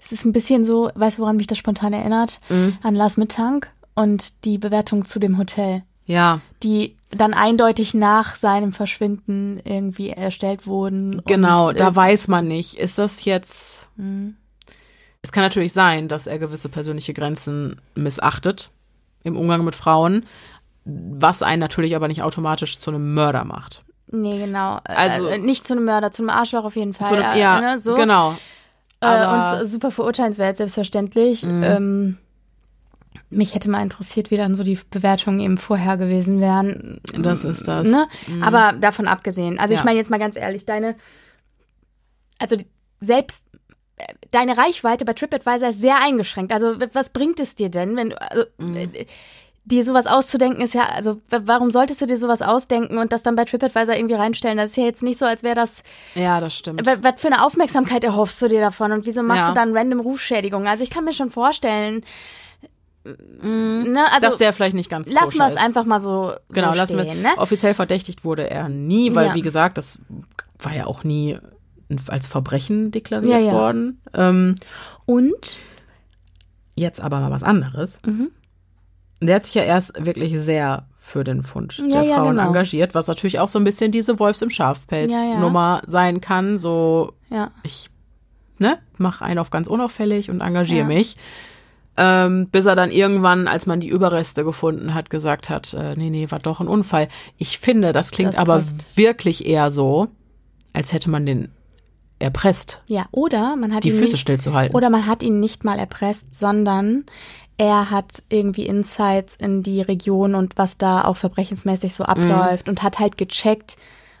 B: Es ist ein bisschen so, weißt du, woran mich das spontan erinnert?
A: Mhm.
B: An Lars Mittank und die Bewertung zu dem Hotel,
A: ja,
B: die dann eindeutig nach seinem Verschwinden irgendwie erstellt wurden.
A: genau,
B: und,
A: da
B: äh,
A: weiß man nicht, ist das jetzt
B: mhm.
A: Es kann natürlich sein, dass er gewisse persönliche Grenzen missachtet. im Umgang mit Frauen, was einen natürlich aber nicht automatisch zu einem Mörder macht.
B: Nee, genau.
A: Also-
B: äh, nicht zu einem Mörder, zu einem Arschloch auf jeden Fall.
A: Zu einem,
B: äh,
A: ja,
B: ne, so.
A: genau.
B: Äh,
A: Aber-
B: und super verurteilenswert, selbstverständlich.
A: Mhm.
B: Ähm, mich hätte mal interessiert, wie dann so die Bewertungen eben vorher gewesen wären.
A: Das ist das.
B: Ne?
A: Mhm.
B: Aber davon abgesehen. Also ich
A: Ja.
B: meine jetzt mal ganz ehrlich, deine, also die, selbst äh, deine Reichweite bei TripAdvisor ist sehr eingeschränkt. Also was bringt es dir denn, wenn du, also,
A: Mhm.
B: Dir sowas auszudenken ist ja, also warum solltest du dir sowas ausdenken und das dann bei TripAdvisor irgendwie reinstellen? Das ist ja jetzt nicht so, als wäre das,
A: Ja, das stimmt.
B: was für eine Aufmerksamkeit erhoffst du dir davon und wieso machst
A: Ja.
B: du dann random Rufschädigungen? Also ich kann mir schon vorstellen, ne, also
A: dass der vielleicht nicht ganz
B: lassen wir es einfach mal so,
A: Genau,
B: so
A: lassen wir.
B: stehen, ne?
A: Offiziell verdächtigt wurde er nie, weil,
B: Ja.
A: wie gesagt, das war ja auch nie als Verbrechen deklariert
B: Ja, ja.
A: worden. Ähm,
B: Und
A: jetzt aber mal was anderes.
B: Mhm.
A: Der hat sich ja erst wirklich sehr für den Fund
B: Ja,
A: der
B: ja,
A: Frauen
B: genau.
A: engagiert, was natürlich auch so ein bisschen diese Wolfs im Schafpelz
B: Ja,
A: sein kann. So,
B: ja.
A: ich ne, mach einen auf ganz unauffällig und engagiere mich. Ähm, bis er dann irgendwann, als man die Überreste gefunden hat, gesagt hat, äh, nee, nee, war doch ein Unfall. Ich finde, das klingt
B: Das
A: aber wirklich eher so, als hätte man den erpresst,
B: Ja, oder man hat
A: die
B: ihn
A: Füße
B: nicht,
A: stillzuhalten.
B: oder man hat ihn nicht mal erpresst, sondern er hat irgendwie Insights in die Region und was da auch verbrechensmäßig so abläuft und hat halt gecheckt,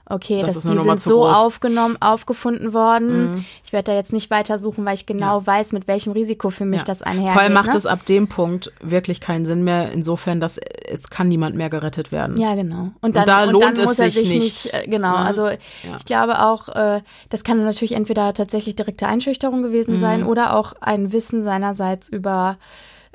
B: okay.
A: Das
B: dass die sind so
A: groß.
B: Aufgenommen, aufgefunden worden. Ich werde da jetzt nicht weiter suchen, weil ich genau weiß, mit welchem Risiko für mich
A: Ja.
B: das einhergeht.
A: Vor allem macht
B: ne?
A: es ab dem Punkt wirklich keinen Sinn mehr, insofern, dass es kann niemand mehr gerettet werden.
B: Ja, genau. Und dann,
A: da
B: und
A: lohnt
B: dann
A: es
B: muss er
A: sich nicht,
B: nicht, äh, genau,
A: ne?
B: also ich glaube auch, äh, das kann natürlich entweder tatsächlich direkte Einschüchterung gewesen sein oder auch ein Wissen seinerseits über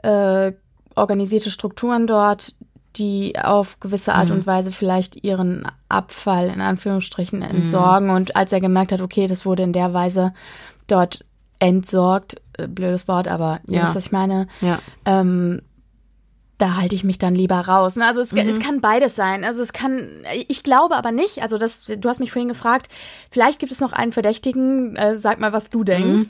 B: äh, organisierte Strukturen dort, die auf gewisse Art
A: Mhm.
B: und Weise vielleicht ihren Abfall in Anführungsstrichen entsorgen. Und als er gemerkt hat, okay, das wurde in der Weise dort entsorgt, äh, blödes Wort, aber ihr
A: Ja.
B: wisst, was ich meine,
A: Ja.
B: ähm, da halte ich mich dann lieber raus. Ne? Also es,
A: Mhm.
B: es kann beides sein. Also es kann, ich glaube aber nicht, also das, du hast mich vorhin gefragt, vielleicht gibt es noch einen Verdächtigen, äh, sag mal, was du denkst.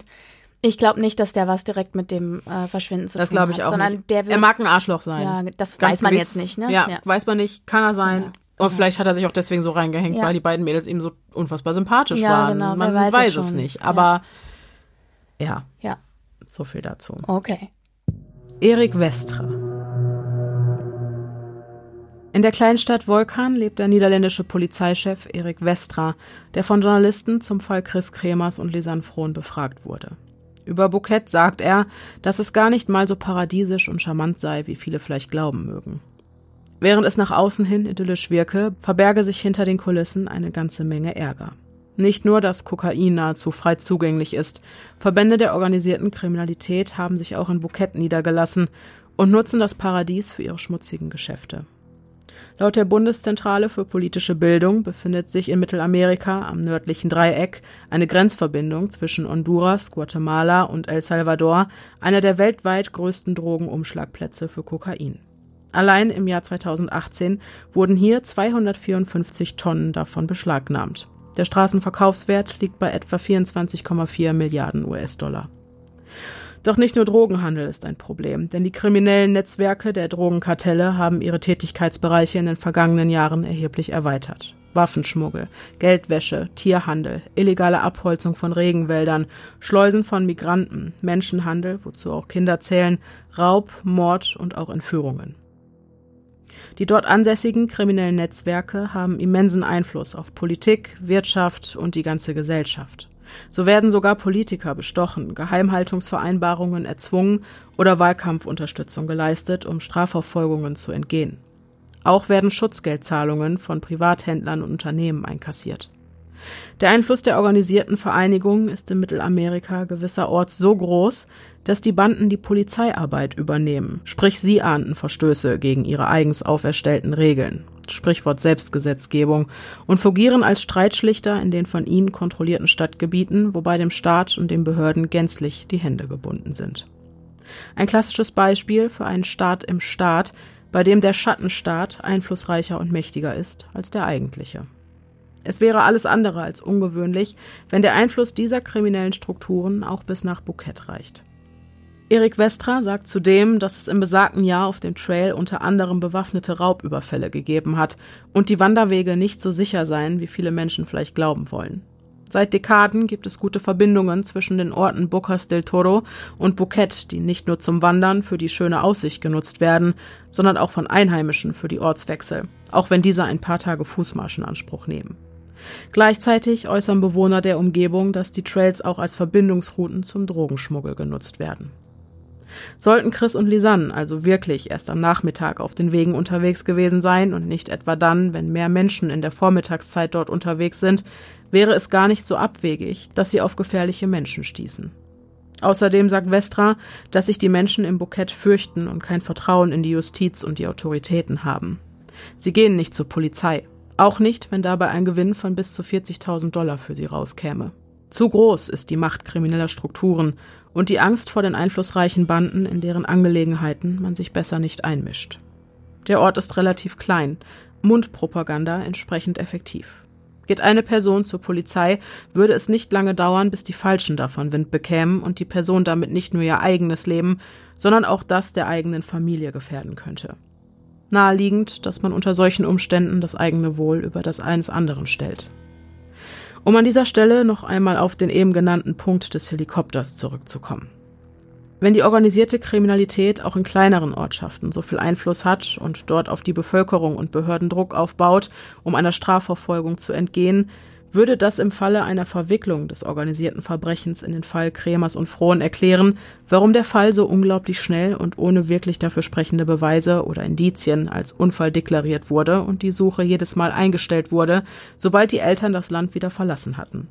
B: Ich glaube nicht, dass der was direkt mit dem äh, Verschwinden zu
A: Das
B: tun
A: glaube
B: hat,
A: ich auch
B: sondern
A: nicht.
B: der wird,
A: er mag ein Arschloch sein.
B: ja, das
A: Ganz
B: weiß man
A: gewiss.
B: jetzt nicht, ne?
A: Ja, weiß man nicht, kann er sein.
B: Genau.
A: Und vielleicht hat er sich auch deswegen so reingehängt,
B: Ja.
A: weil die beiden Mädels ihm so unfassbar sympathisch
B: Ja,
A: waren.
B: genau,
A: man
B: weiß
A: weiß,
B: es schon.
A: nicht. Aber ja.
B: Ja,
A: so viel dazu.
B: okay.
A: Erik Westra. In der Kleinstadt Volkan lebt der niederländische Polizeichef Erik Westra, der von Journalisten zum Fall Chris Kremers und Lisanne Frohn befragt wurde. Über Bouquet sagt er, dass es gar nicht mal so paradiesisch und charmant sei, wie viele vielleicht glauben mögen. Während es nach außen hin idyllisch wirke, verberge sich hinter den Kulissen eine ganze Menge Ärger. Nicht nur, dass Kokain nahezu frei zugänglich ist. Verbände der organisierten Kriminalität haben sich auch in Bouquet niedergelassen und nutzen das Paradies für ihre schmutzigen Geschäfte. Laut der Bundeszentrale für politische Bildung befindet sich in Mittelamerika am nördlichen Dreieck eine Grenzverbindung zwischen Honduras, Guatemala und El Salvador, einer der weltweit größten Drogenumschlagplätze für Kokain. Allein im Jahr 2018 wurden hier 254 Tonnen davon beschlagnahmt. Der Straßenverkaufswert liegt bei etwa 24,4 Milliarden US-Dollar. Doch nicht nur Drogenhandel ist ein Problem, denn die kriminellen Netzwerke der Drogenkartelle haben ihre Tätigkeitsbereiche in den vergangenen Jahren erheblich erweitert. Waffenschmuggel, Geldwäsche, Tierhandel, illegale Abholzung von Regenwäldern, Schleusen von Migranten, Menschenhandel, wozu auch Kinder zählen, Raub, Mord und auch Entführungen. Die dort ansässigen kriminellen Netzwerke haben immensen Einfluss auf Politik, Wirtschaft und die ganze Gesellschaft. So werden sogar Politiker bestochen, Geheimhaltungsvereinbarungen erzwungen oder Wahlkampfunterstützung geleistet, um Strafverfolgungen zu entgehen. Auch werden Schutzgeldzahlungen von Privathändlern und Unternehmen einkassiert. Der Einfluss der organisierten Vereinigung ist in Mittelamerika gewisserorts so groß, dass die Banden die Polizeiarbeit übernehmen, sprich sie ahnden Verstöße gegen ihre eigens auferstellten Regeln, Sprichwort Selbstgesetzgebung, und fungieren als Streitschlichter in den von ihnen kontrollierten Stadtgebieten, wobei dem Staat und den Behörden gänzlich die Hände gebunden sind. Ein klassisches Beispiel für einen Staat im Staat, bei dem der Schattenstaat einflussreicher und mächtiger ist als der eigentliche. Es wäre alles andere als ungewöhnlich, wenn der Einfluss dieser kriminellen Strukturen auch bis nach Bouquet reicht. Erik Westra sagt zudem, dass es im besagten Jahr auf dem Trail unter anderem bewaffnete Raubüberfälle gegeben hat und die Wanderwege nicht so sicher seien, wie viele Menschen vielleicht glauben wollen. Seit Dekaden gibt es gute Verbindungen zwischen den Orten Bocas del Toro und Bouquet, die nicht nur zum Wandern für die schöne Aussicht genutzt werden, sondern auch von Einheimischen für die Ortswechsel, auch wenn diese ein paar Tage Fußmarsch in Anspruch nehmen. Gleichzeitig äußern Bewohner der Umgebung, dass die Trails auch als Verbindungsrouten zum Drogenschmuggel genutzt werden. Sollten Chris und Lisanne also wirklich erst am Nachmittag auf den Wegen unterwegs gewesen sein und nicht etwa dann, wenn mehr Menschen in der Vormittagszeit dort unterwegs sind, wäre es gar nicht so abwegig, dass sie auf gefährliche Menschen stießen. Außerdem sagt Vestra, dass sich die Menschen im Bukett fürchten und kein Vertrauen in die Justiz und die Autoritäten haben. Sie gehen nicht zur Polizei, auch nicht, wenn dabei ein Gewinn von bis zu 40.000 Dollar für sie rauskäme. Zu groß ist die Macht krimineller Strukturen und die Angst vor den einflussreichen Banden, in deren Angelegenheiten man sich besser nicht einmischt. Der Ort ist relativ klein, Mundpropaganda entsprechend effektiv. Geht eine Person zur Polizei, würde es nicht lange dauern, bis die Falschen davon Wind bekämen und die Person damit nicht nur ihr eigenes Leben, sondern auch das der eigenen Familie gefährden könnte. Naheliegend, dass man unter solchen Umständen das eigene Wohl über das eines anderen stellt. Um an dieser Stelle noch einmal auf den eben genannten Punkt des Helikopters zurückzukommen. Wenn die organisierte Kriminalität auch in kleineren Ortschaften so viel Einfluss hat und dort auf die Bevölkerung und Behörden Druck aufbaut, um einer Strafverfolgung zu entgehen, würde das im Falle einer Verwicklung des organisierten Verbrechens in den Fall Kremers und Frohn erklären, warum der Fall so unglaublich schnell und ohne wirklich dafür sprechende Beweise oder Indizien als Unfall deklariert wurde und die Suche jedes Mal eingestellt wurde, sobald die Eltern das Land wieder verlassen hatten.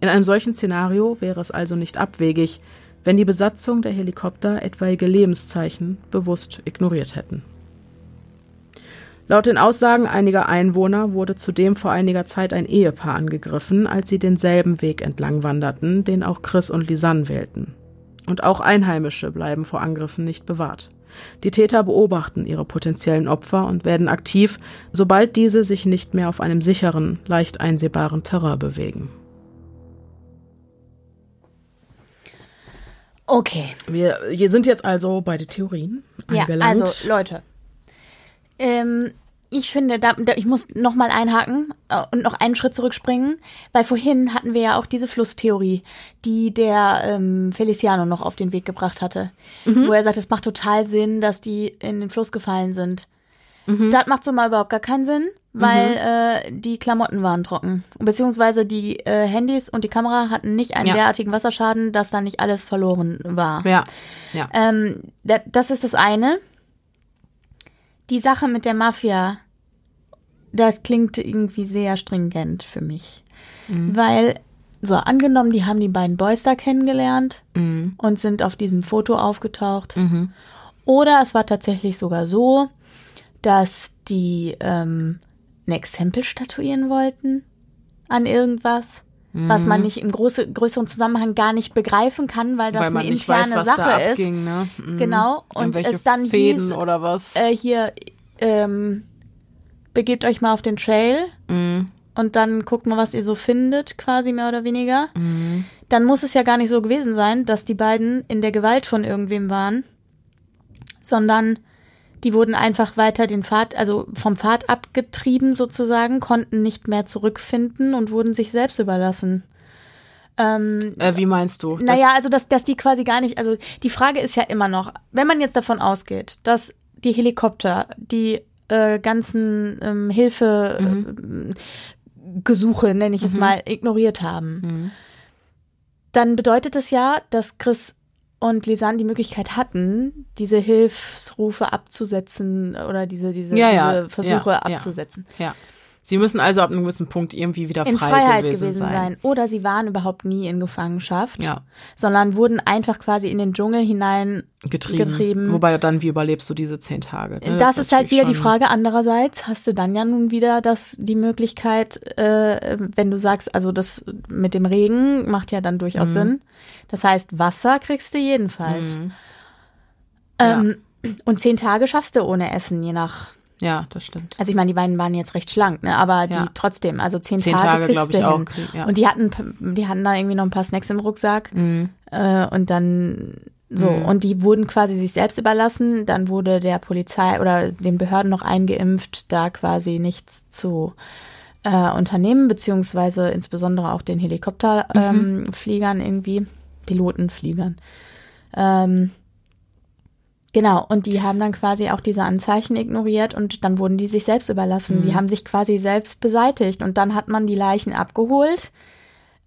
A: In einem solchen Szenario wäre es also nicht abwegig, wenn die Besatzung der Helikopter etwaige Lebenszeichen bewusst ignoriert hätten. Laut den Aussagen einiger Einwohner wurde zudem vor einiger Zeit ein Ehepaar angegriffen, als sie denselben Weg entlang wanderten, den auch Chris und Lisanne wählten. Und auch Einheimische bleiben vor Angriffen nicht bewahrt. Die Täter beobachten ihre potenziellen Opfer und werden aktiv, sobald diese sich nicht mehr auf einem sicheren, leicht einsehbaren Terrain bewegen.
B: Okay.
A: Wir sind jetzt also bei den Theorien
B: angelangt. Ja, also Leute, ähm, ich finde, da, da, ich muss noch mal einhaken äh, und noch einen Schritt zurückspringen, weil vorhin hatten wir ja auch diese Flusstheorie, die der ähm, Feliciano noch auf den Weg gebracht hatte, mhm. wo er sagt, es macht total Sinn, dass die in den Fluss gefallen sind. Mhm. Das macht so mal überhaupt gar keinen Sinn, weil mhm. äh, die Klamotten waren trocken, beziehungsweise die äh, Handys und die Kamera hatten nicht einen ja. derartigen Wasserschaden, dass da nicht alles verloren war.
A: Ja, ja.
B: Ähm, das ist das eine die Sache mit der Mafia, das klingt irgendwie sehr stringent für mich. Mhm. Weil, so angenommen, die haben die beiden Boys da kennengelernt mhm. und sind auf diesem Foto aufgetaucht. Mhm. Oder es war tatsächlich sogar so, dass die ähm, ein Exempel statuieren wollten an irgendwas was man mhm. nicht im große, größeren Zusammenhang gar nicht begreifen kann, weil das weil eine interne weiß, Sache ist.
A: Abging, ne? mhm.
B: Genau. Und es dann
A: Fäden
B: hieß,
A: oder was?
B: Äh, hier, ähm, begebt euch mal auf den Trail mhm. und dann guckt mal, was ihr so findet, quasi mehr oder weniger. Mhm. Dann muss es ja gar nicht so gewesen sein, dass die beiden in der Gewalt von irgendwem waren, sondern die wurden einfach weiter den Pfad, also vom Pfad abgetrieben sozusagen, konnten nicht mehr zurückfinden und wurden sich selbst überlassen.
A: Ähm, äh, wie meinst du?
B: Naja, also dass, dass die quasi gar nicht, also die Frage ist ja immer noch, wenn man jetzt davon ausgeht, dass die Helikopter die äh, ganzen ähm, Hilfegesuche, mhm. nenne ich mhm. es mal, ignoriert haben, mhm. dann bedeutet es ja, dass Chris und Lisanne die Möglichkeit hatten, diese Hilfsrufe abzusetzen oder diese, diese,
A: ja, ja,
B: diese Versuche ja, abzusetzen.
A: Ja. Sie müssen also ab einem gewissen Punkt irgendwie wieder
B: in
A: frei
B: Freiheit
A: gewesen,
B: gewesen sein.
A: sein.
B: Oder sie waren überhaupt nie in Gefangenschaft,
A: ja.
B: sondern wurden einfach quasi in den Dschungel hinein getrieben. getrieben.
A: Wobei dann, wie überlebst du diese zehn Tage?
B: Ne? Das, das, ist halt wieder die Frage. Andererseits hast du dann ja nun wieder das, die Möglichkeit, äh, wenn du sagst, also das mit dem Regen macht ja dann durchaus mhm. Sinn. Das heißt, Wasser kriegst du jedenfalls. Mhm. Ähm, ja. Und zehn Tage schaffst du ohne Essen, je nach
A: ja, das stimmt.
B: Also ich meine, die beiden waren jetzt recht schlank, ne? aber die ja. trotzdem, also zehn,
A: zehn
B: Tage,
A: Tage glaube ich
B: hin.
A: auch.
B: Ja. Und die hatten, die hatten da irgendwie noch ein paar Snacks im Rucksack mhm. äh, und dann So, mhm. und die wurden quasi sich selbst überlassen. Dann wurde der Polizei oder den Behörden noch eingeimpft, da quasi nichts zu äh, unternehmen, beziehungsweise insbesondere auch den Helikopterfliegern mhm. ähm, irgendwie, Pilotenfliegern. Ähm, genau, und die haben dann quasi auch diese Anzeichen ignoriert und dann wurden die sich selbst überlassen. Mhm. Die haben sich quasi selbst beseitigt und dann hat man die Leichen abgeholt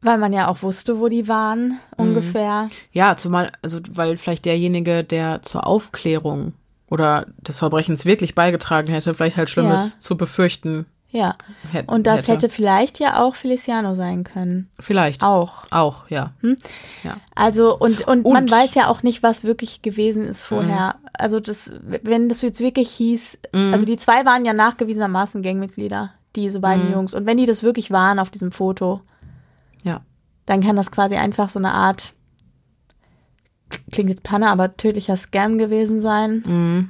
B: weil man ja auch wusste, wo die waren, mhm. ungefähr.
A: Ja, zumal, also weil vielleicht derjenige, der zur Aufklärung oder des Verbrechens wirklich beigetragen hätte, vielleicht halt Schlimmes ja. zu befürchten.
B: Ja. Hätte, und das hätte. hätte. vielleicht ja auch Feliciano sein können.
A: Vielleicht.
B: Auch.
A: Auch, ja. Hm?
B: ja. Also, und, und, und, man weiß ja auch nicht, was wirklich gewesen ist vorher. Mhm. Also, das, wenn das jetzt wirklich hieß, mhm. also die zwei waren ja nachgewiesenermaßen Gangmitglieder, diese beiden mhm. Jungs. Und wenn die das wirklich waren auf diesem Foto,
A: ja.
B: Dann kann das quasi einfach so eine Art, klingt jetzt Panne, aber tödlicher Scam gewesen sein.
A: Mhm.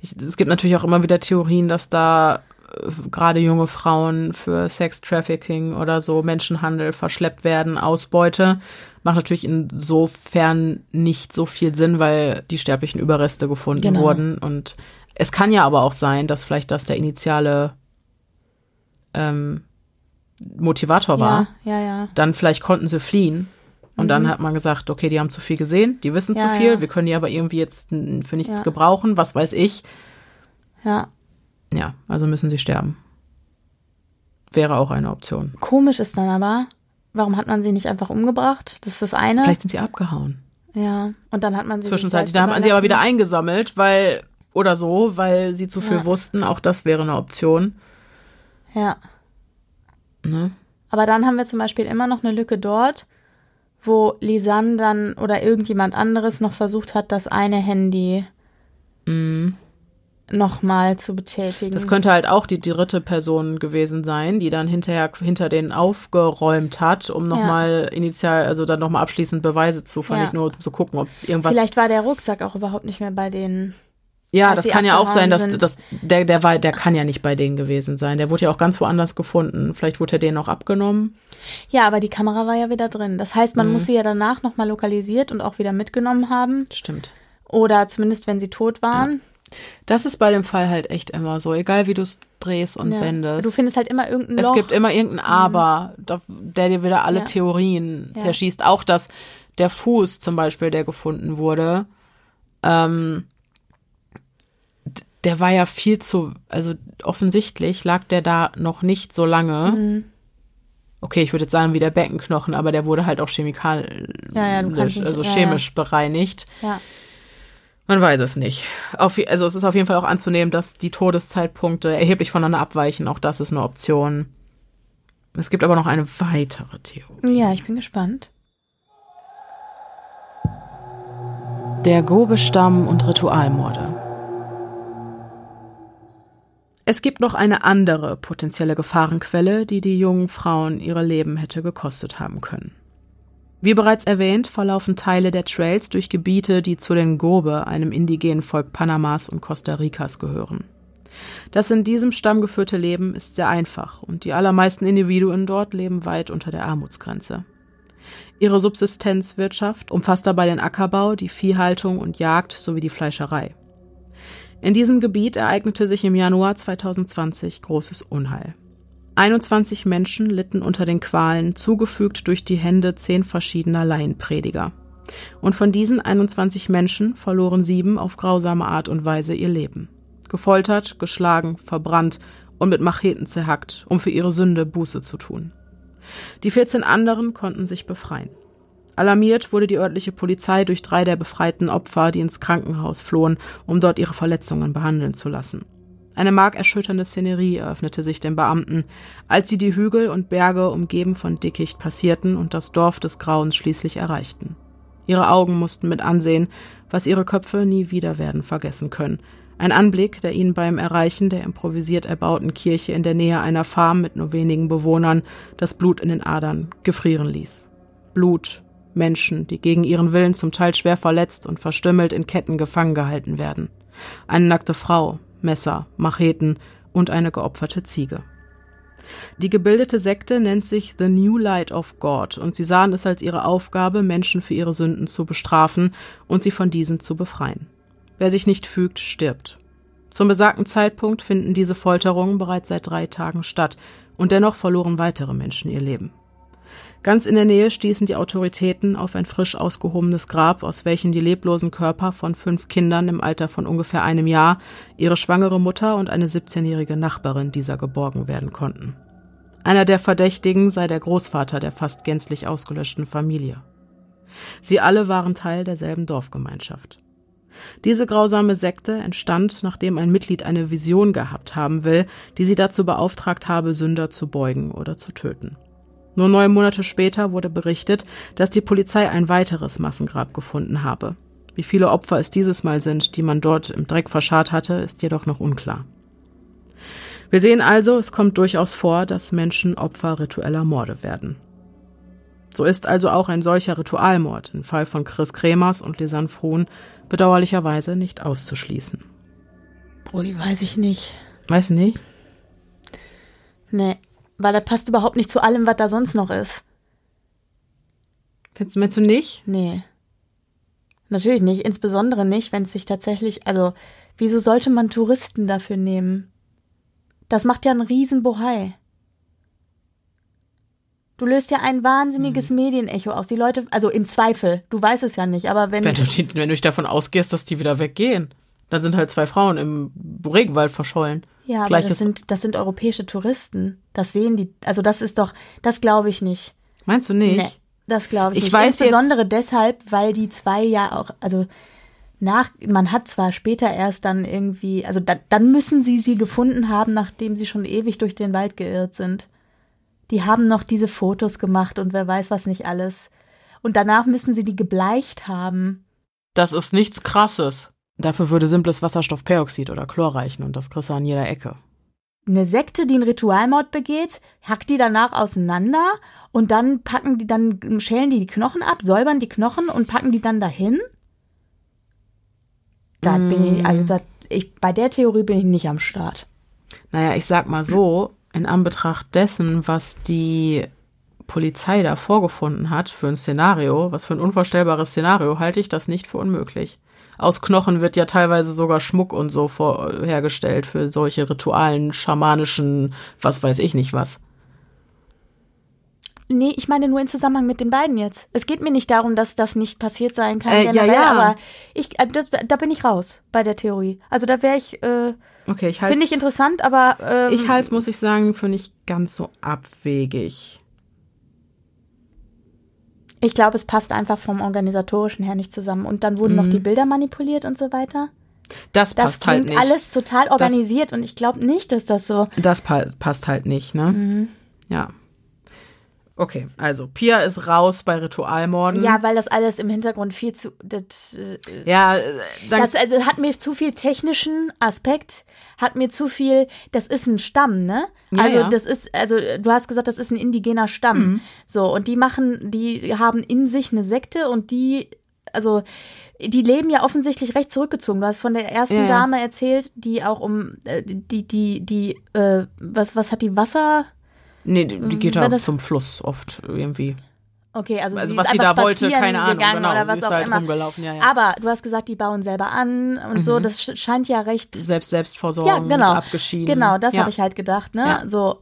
A: Ich, es gibt natürlich auch immer wieder Theorien, dass da gerade junge Frauen für Sex Trafficking oder so Menschenhandel verschleppt werden, Ausbeute. Macht natürlich insofern nicht so viel Sinn, weil die sterblichen Überreste gefunden genau. wurden. Und es kann ja aber auch sein, dass vielleicht das der initiale ähm, Motivator war,
B: ja, ja, ja.
A: dann vielleicht konnten sie fliehen. Und mhm. dann hat man gesagt, okay, die haben zu viel gesehen, die wissen ja, zu viel, ja. wir können die aber irgendwie jetzt für nichts ja. gebrauchen, was weiß ich.
B: Ja.
A: Ja, also müssen sie sterben. Wäre auch eine Option.
B: Komisch ist dann aber, warum hat man sie nicht einfach umgebracht? Das ist das eine.
A: Vielleicht sind sie abgehauen.
B: Ja, und dann hat man sie.
A: Zwischenzeitlich, da hat man sie aber wieder eingesammelt, weil, oder so, weil sie zu viel wussten. Auch das wäre eine Option.
B: Ja. Ne? Aber dann haben wir zum Beispiel immer noch eine Lücke dort, wo Lisanne dann oder irgendjemand anderes noch versucht hat, das eine Handy
A: mm.
B: Nochmal zu betätigen.
A: Das könnte halt auch die, dritte Person gewesen sein, die dann hinterher hinter denen aufgeräumt hat, um nochmal ja. initial, also dann nochmal abschließend Beweise zu, fand ja. nur um zu gucken, ob irgendwas.
B: Vielleicht war der Rucksack auch überhaupt nicht mehr bei denen.
A: Ja, das kann ja auch sein, dass, dass der, der war, der kann ja nicht bei denen gewesen sein. Der wurde ja auch ganz woanders gefunden. Vielleicht wurde er denen auch abgenommen.
B: Ja, aber die Kamera war ja wieder drin. Das heißt, man mhm. muss sie ja danach nochmal lokalisiert und auch wieder mitgenommen haben.
A: Stimmt.
B: Oder zumindest, wenn sie tot waren.
A: Ja. Das ist bei dem Fall halt echt immer so, egal wie du es drehst und ja. wendest.
B: Du findest halt immer irgendein Loch.
A: Es gibt immer irgendein Aber, mhm. der dir wieder alle ja. Theorien zerschießt. Auch dass der Fuß zum Beispiel, der gefunden wurde, ähm, der war ja viel zu, also offensichtlich lag der da noch nicht so lange. Mhm. Okay, ich würde jetzt sagen wie der Beckenknochen, aber der wurde halt auch chemikalisch,
B: ja, ja,
A: also chemisch
B: ja,
A: bereinigt.
B: Ja.
A: Man weiß es nicht. Auf, also es ist auf jeden Fall auch anzunehmen, dass die Todeszeitpunkte erheblich voneinander abweichen. Auch das ist eine Option. Es gibt aber noch eine weitere Theorie.
B: Ja, ich bin gespannt.
A: Der Gobe-Stamm und Ritualmorde. Es gibt noch eine andere potenzielle Gefahrenquelle, die die jungen Frauen ihre Leben hätte gekostet haben können. Wie bereits erwähnt, verlaufen Teile der Trails durch Gebiete, die zu den Gobe, einem indigenen Volk Panamas und Costa Ricas, gehören. Das in diesem Stamm geführte Leben ist sehr einfach und die allermeisten Individuen dort leben weit unter der Armutsgrenze. Ihre Subsistenzwirtschaft umfasst dabei den Ackerbau, die Viehhaltung und Jagd sowie die Fleischerei. In diesem Gebiet ereignete sich im Januar 2020 großes Unheil. 21 Menschen litten unter den Qualen, zugefügt durch die Hände zehn verschiedener Laienprediger. Und von diesen 21 Menschen verloren sieben auf grausame Art und Weise ihr Leben. Gefoltert, geschlagen, verbrannt und mit Macheten zerhackt, um für ihre Sünde Buße zu tun. Die 14 anderen konnten sich befreien. Alarmiert wurde die örtliche Polizei durch drei der befreiten Opfer, die ins Krankenhaus flohen, um dort ihre Verletzungen behandeln zu lassen. Eine markerschütternde Szenerie eröffnete sich den Beamten, als sie die Hügel und Berge umgeben von Dickicht passierten und das Dorf des Grauens schließlich erreichten. Ihre Augen mussten mit ansehen, was ihre Köpfe nie wieder werden vergessen können. Ein Anblick, der ihnen beim Erreichen der improvisiert erbauten Kirche in der Nähe einer Farm mit nur wenigen Bewohnern das Blut in den Adern gefrieren ließ. Blut, Menschen, die gegen ihren Willen zum Teil schwer verletzt und verstümmelt in Ketten gefangen gehalten werden. Eine nackte Frau, Messer, Macheten und eine geopferte Ziege. Die gebildete Sekte nennt sich The New Light of God und sie sahen es als ihre Aufgabe, Menschen für ihre Sünden zu bestrafen und sie von diesen zu befreien. Wer sich nicht fügt, stirbt. Zum besagten Zeitpunkt finden diese Folterungen bereits seit drei Tagen statt und dennoch verloren weitere Menschen ihr Leben. Ganz in der Nähe stießen die Autoritäten auf ein frisch ausgehobenes Grab, aus welchem die leblosen Körper von fünf Kindern im Alter von ungefähr einem Jahr, ihre schwangere Mutter und eine 17-jährige Nachbarin dieser geborgen werden konnten. Einer der Verdächtigen sei der Großvater der fast gänzlich ausgelöschten Familie. Sie alle waren Teil derselben Dorfgemeinschaft. Diese grausame Sekte entstand, nachdem ein Mitglied eine Vision gehabt haben will, die sie dazu beauftragt habe, Sünder zu beugen oder zu töten. Nur neun Monate später wurde berichtet, dass die Polizei ein weiteres Massengrab gefunden habe. Wie viele Opfer es dieses Mal sind, die man dort im Dreck verscharrt hatte, ist jedoch noch unklar. Wir sehen also, es kommt durchaus vor, dass Menschen Opfer ritueller Morde werden. So ist also auch ein solcher Ritualmord im Fall von Chris Kremers und Lisanne Frohn bedauerlicherweise nicht auszuschließen.
B: Brody, weiß ich nicht.
A: Weiß nicht?
B: Nee, weil das passt überhaupt nicht zu allem, was da sonst noch ist.
A: Findest meinst du nicht?
B: Nee. Natürlich nicht, insbesondere nicht, wenn es sich tatsächlich, also, wieso sollte man Touristen dafür nehmen? Das macht ja einen riesen Bohai. Du löst ja ein wahnsinniges hm. Medienecho aus. Die Leute, also im Zweifel, du weißt es ja nicht, aber wenn.
A: Wenn du, wenn du davon ausgehst, dass die wieder weggehen, dann sind halt zwei Frauen im Regenwald verschollen.
B: Ja, aber das sind, das sind europäische Touristen. Das sehen die, also das ist doch, das glaube ich nicht.
A: Meinst du nicht? Nee,
B: das glaube ich,
A: ich
B: nicht.
A: Weiß
B: Insbesondere deshalb, weil die zwei ja auch, also nach, man hat zwar später erst dann irgendwie, also da, dann müssen sie sie gefunden haben, nachdem sie schon ewig durch den Wald geirrt sind. Die haben noch diese Fotos gemacht und wer weiß was nicht alles. Und danach müssen sie die gebleicht haben.
A: Das ist nichts Krasses. Dafür würde simples Wasserstoffperoxid oder Chlor reichen und das kriegst du an jeder Ecke.
B: Eine Sekte, die einen Ritualmord begeht, hackt die danach auseinander und dann packen die, dann schälen die die Knochen ab, säubern die Knochen und packen die dann dahin? Da mm. bin ich, also da, ich, bei der Theorie bin ich nicht am Start.
A: Naja, ich sag mal so, in Anbetracht dessen, was die Polizei da vorgefunden hat für ein Szenario, was für ein unvorstellbares Szenario, halte ich das nicht für unmöglich. Aus Knochen wird ja teilweise sogar Schmuck und so hergestellt für solche ritualen, schamanischen, was weiß ich nicht was.
B: Nee, ich meine nur in Zusammenhang mit den beiden jetzt. Es geht mir nicht darum, dass das nicht passiert sein kann,
A: äh, generell, ja, ja.
B: aber ich, äh, das, da bin ich raus bei der Theorie. Also da wäre ich, äh,
A: okay, ich
B: finde ich interessant, aber ähm,
A: ich halte es, muss ich sagen, für nicht ganz so abwegig.
B: Ich glaube, es passt einfach vom organisatorischen her nicht zusammen. Und dann wurden mhm. noch die Bilder manipuliert und so weiter.
A: Das passt
B: das
A: halt nicht.
B: alles total organisiert das, und ich glaube nicht, dass das so.
A: Das pa passt halt nicht, ne? Mhm. Ja. Okay, also Pia ist raus bei Ritualmorden.
B: Ja, weil das alles im Hintergrund viel zu. Das,
A: äh, ja, äh,
B: dann, das also, hat mir zu viel technischen Aspekt, hat mir zu viel. Das ist ein Stamm, ne? Ja, also ja. das ist, also du hast gesagt, das ist ein indigener Stamm. Mhm. So und die machen, die haben in sich eine Sekte und die, also die leben ja offensichtlich recht zurückgezogen. Du hast von der ersten ja, Dame erzählt, die auch um äh, die die die äh, was was hat die Wasser
A: Nee, die, die geht da zum Fluss oft irgendwie.
B: Okay, also,
A: also
B: sie
A: was
B: ist
A: sie da wollte, keine Ahnung,
B: genau, oder was
A: sie ist
B: auch
A: halt
B: immer.
A: rumgelaufen, ja, ja.
B: Aber du hast gesagt, die bauen selber an und mhm. so, das scheint ja recht
A: selbst selbstversorgend, ja, genau. abgeschieden.
B: Genau, das ja. habe ich halt gedacht, ne? Ja. So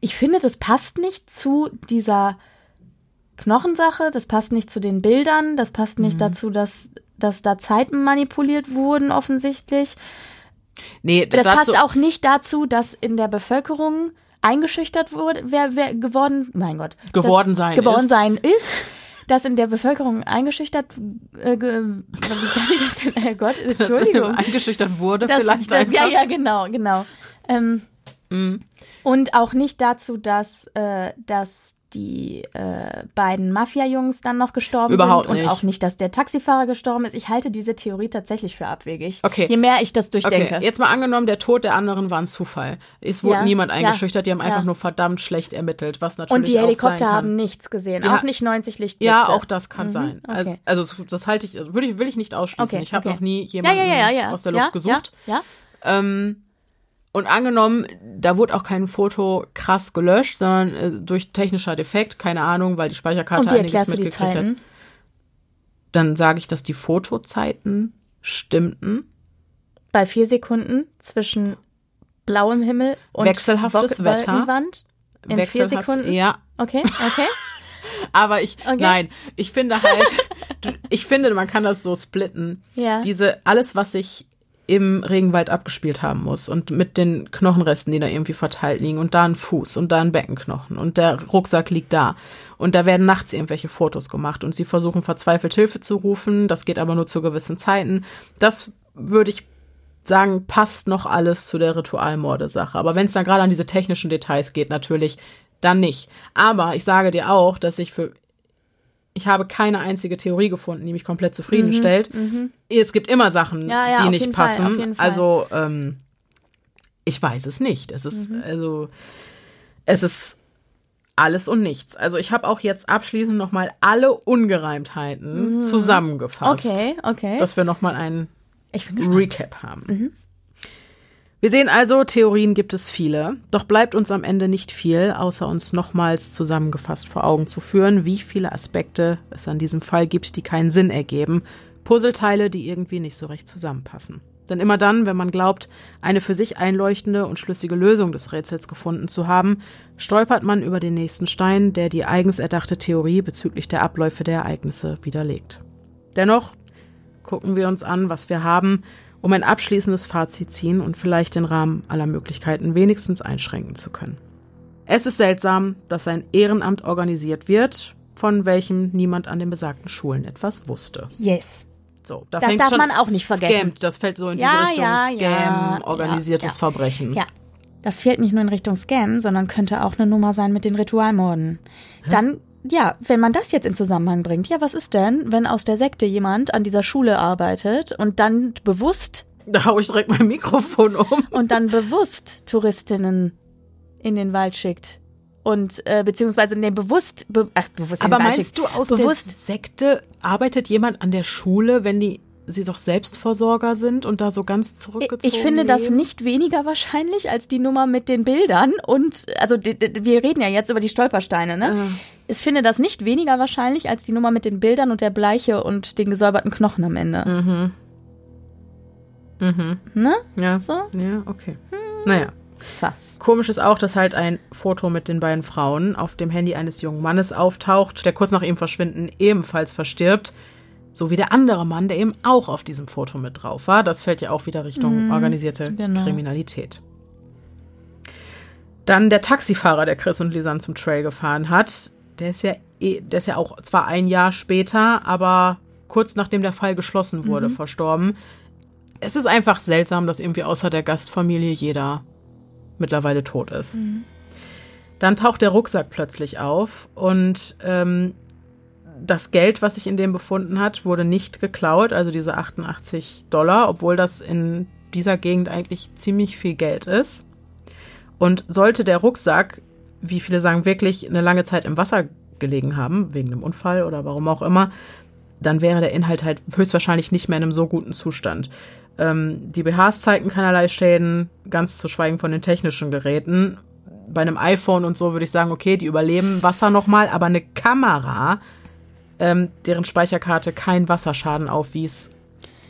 B: ich finde, das passt nicht zu dieser Knochensache, das passt nicht zu den Bildern, das passt nicht mhm. dazu, dass dass da Zeiten manipuliert wurden offensichtlich.
A: Nee,
B: das passt auch nicht dazu, dass in der Bevölkerung eingeschüchtert wurde, wer, wer geworden, mein Gott,
A: geworden sein
B: geworden
A: ist.
B: sein ist, dass in der Bevölkerung eingeschüchtert, äh, ge, das denn, Herr Entschuldigung.
A: Dass eingeschüchtert wurde
B: das,
A: vielleicht
B: das,
A: einfach.
B: Ja, ja, genau, genau. Ähm, mm. Und auch nicht dazu, dass, äh, dass die äh, beiden Mafia-Jungs dann noch gestorben
A: Überhaupt
B: sind
A: und
B: auch nicht, dass der Taxifahrer gestorben ist. Ich halte diese Theorie tatsächlich für abwegig.
A: Okay.
B: Je mehr ich das durchdenke.
A: Okay. Jetzt mal angenommen, der Tod der anderen war ein Zufall. Es wurde ja. niemand eingeschüchtert, die haben einfach
B: ja.
A: nur verdammt schlecht ermittelt, was natürlich
B: Und die Helikopter haben nichts gesehen, ja. auch nicht 90 Lichtblitze.
A: Ja, auch das kann mhm. sein.
B: Okay.
A: Also, also, das halte ich, würde ich, will ich nicht ausschließen. Ich habe noch nie jemanden aus der Luft gesucht.
B: Ja,
A: Ähm, Und angenommen, da wurde auch kein Foto krass gelöscht, sondern äh, durch technischer Defekt, keine Ahnung, weil die Speicherkarte einiges mitgekriegt hat. Dann sage ich, dass die Fotozeiten stimmten.
B: Bei vier Sekunden zwischen blauem Himmel und
A: Wechselhaftes
B: Wolk-
A: Wetter.
B: Wolkenwand in vier
A: Wechselhaft-
B: Sekunden.
A: Ja,
B: Okay, okay.
A: aber ich,
B: Okay.
A: nein, ich finde halt, ich finde, man kann das so splitten.
B: Ja.
A: Diese, alles, was sich im Regenwald abgespielt haben muss und mit den Knochenresten, die da irgendwie verteilt liegen und da ein Fuß und da ein Beckenknochen und der Rucksack liegt da und da werden nachts irgendwelche Fotos gemacht und sie versuchen verzweifelt Hilfe zu rufen, das geht aber nur zu gewissen Zeiten. Das würde ich sagen, passt noch alles zu der Ritualmorde-Sache. Aber wenn es dann gerade an diese technischen Details geht, natürlich, dann nicht. Aber ich sage dir auch, dass ich für ich habe keine einzige Theorie gefunden, die mich komplett zufriedenstellt. Es gibt immer Sachen,
B: Mhm, Ja, ja,
A: die nicht passen.
B: Fall.
A: Also ähm, ich weiß es nicht. Es ist
B: Mhm.
A: also es ist alles und nichts. Also ich habe auch jetzt abschließend noch mal alle Ungereimtheiten zusammengefasst,
B: Mhm. Okay, okay.
A: dass wir noch mal einen. Recap haben. Wir sehen also, Theorien gibt es viele, doch bleibt uns am Ende nicht viel, außer uns nochmals zusammengefasst vor Augen zu führen, wie viele Aspekte es an diesem Fall gibt, die keinen Sinn ergeben, Puzzleteile, die irgendwie nicht so recht zusammenpassen. Denn immer dann, wenn man glaubt, eine für sich einleuchtende und schlüssige Lösung des Rätsels gefunden zu haben, stolpert man über den nächsten Stein, der die eigens erdachte Theorie bezüglich der Abläufe der Ereignisse widerlegt. Dennoch gucken wir uns an, was wir haben, um ein abschließendes Fazit ziehen und vielleicht den Rahmen aller Möglichkeiten wenigstens einschränken zu können. Es ist seltsam, dass ein Ehrenamt organisiert wird, von welchem niemand an den besagten Schulen etwas wusste.
B: Yes.
A: So, da
B: Das darf man auch nicht vergessen.
A: Scammed, das fällt so in
B: Ja,
A: diese Richtung
B: ja,
A: Scam,
B: ja,
A: organisiertes. Verbrechen.
B: Ja. Das fehlt nicht nur in Richtung Scam, sondern könnte auch eine Nummer sein mit den Ritualmorden. Dann, ja, wenn man das jetzt in Zusammenhang bringt, ja, was ist denn, wenn aus der Sekte jemand an dieser Schule arbeitet und dann bewusst
A: Da hau ich direkt mein Mikrofon um.
B: und dann bewusst Touristinnen in den Wald schickt. Und äh, beziehungsweise nee, bewusst, be ach, bewusst in
A: Aber
B: den Wald
A: meinst
B: schickt.
A: du, aus
B: bewusst,
A: der Sekte arbeitet jemand an der Schule, wenn die sie doch Selbstversorger sind und da so ganz zurückgezogen
B: Ich finde das
A: leben?
B: nicht weniger wahrscheinlich als die Nummer mit den Bildern und also wir reden ja jetzt über die Stolpersteine, ne? Ich finde das nicht weniger wahrscheinlich als die Nummer mit den Bildern und der Bleiche und den gesäuberten Knochen am Ende.
A: Mhm.
B: Ne?
A: Ja.
B: So?
A: Ja, okay. Naja.
B: Sass.
A: Komisch ist auch, dass halt ein Foto mit den beiden Frauen auf dem Handy eines jungen Mannes auftaucht, der kurz nach ihrem Verschwinden ebenfalls verstirbt. So wie der andere Mann, der eben auch auf diesem Foto mit drauf war. Das fällt ja auch wieder Richtung organisierte
B: genau.
A: Kriminalität. Dann der Taxifahrer, der Chris und Lisanne zum Trail gefahren hat. Der ist ja, eh, der ist ja auch zwar ein Jahr später, aber kurz nachdem der Fall geschlossen wurde, verstorben. Es ist einfach seltsam, dass irgendwie außer der Gastfamilie jeder mittlerweile tot ist. Dann taucht der Rucksack plötzlich auf und ähm, das Geld, was sich in dem befunden hat, wurde nicht geklaut, also diese 88 Dollar, obwohl das in dieser Gegend eigentlich ziemlich viel Geld ist. Und sollte der Rucksack, wie viele sagen, wirklich eine lange Zeit im Wasser gelegen haben, wegen einem Unfall oder warum auch immer, dann wäre der Inhalt halt höchstwahrscheinlich nicht mehr in einem so guten Zustand. Ähm, die BHs zeigten keinerlei Schäden, ganz zu schweigen von den technischen Geräten. Bei einem iPhone und so würde ich sagen, okay, die überleben Wasser nochmal, aber eine Kamera, ähm, deren Speicherkarte keinen Wasserschaden aufwies.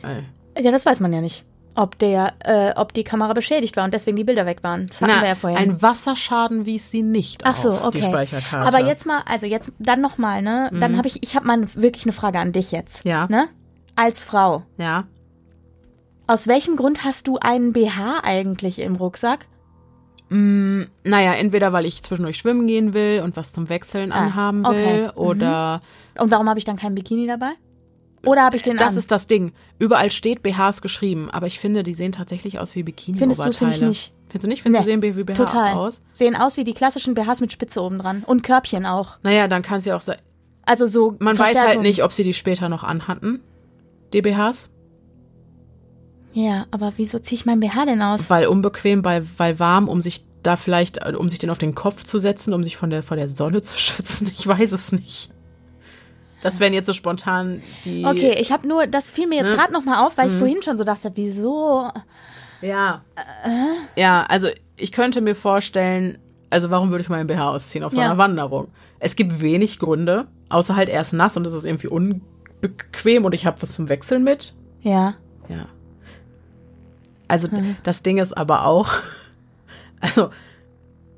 A: Äh,
B: Ja, das weiß man ja nicht. Ob der, äh, ob die Kamera beschädigt war und deswegen die Bilder weg waren. Das hatten
A: na,
B: wir ja vorhin.
A: ein Wasserschaden wies sie nicht
B: Ach so,
A: auf,
B: okay.
A: die Speicherkarte.
B: Aber jetzt mal, also jetzt dann noch mal, ne? Dann habe ich, ich habe mal wirklich eine Frage an dich jetzt.
A: Ja.
B: Ne? Als Frau,
A: Ja.
B: aus welchem Grund hast du einen BH eigentlich im Rucksack?
A: Mm, naja, entweder weil ich zwischendurch schwimmen gehen will und was zum Wechseln
B: Ah,
A: anhaben
B: okay.
A: will
B: Mhm.
A: oder
B: Und warum habe ich dann keinen Bikini dabei? Oder habe ich den
A: das
B: an?
A: ist das Ding. Überall steht BHs geschrieben, aber ich finde, die sehen tatsächlich aus wie
B: Findest du,
A: Bikini-Oberteile.
B: finde ich nicht.
A: Findest du nicht? Findest
B: Nee,
A: du sehen wie BHs
B: Total.
A: aus?
B: Sehen aus wie die klassischen BHs mit Spitze oben dran. Und Körbchen auch.
A: Naja, dann kann es ja auch sein.
B: Also so.
A: Man weiß halt nicht, ob sie die später noch anhatten. Die BHs?
B: Ja, aber wieso ziehe ich meinen BH denn aus?
A: Weil unbequem, weil, weil warm, um sich da vielleicht, äh, um sich den auf den Kopf zu setzen, um sich von der, vor der Sonne zu schützen. Ich weiß es nicht. Das wären jetzt so spontan die.
B: Okay, ich habe nur, das fiel mir jetzt
A: Ne?
B: gerade noch mal auf, weil ich vorhin schon so dachte, wieso?
A: Ja. Ja, also ich könnte mir vorstellen, also warum würde ich meinen BH ausziehen auf so einer
B: Ja.
A: Wanderung? Es gibt wenig Gründe, außer halt er ist nass und es ist irgendwie unbequem und ich habe was zum Wechseln mit.
B: Ja.
A: Ja. Also d- das Ding ist aber auch, also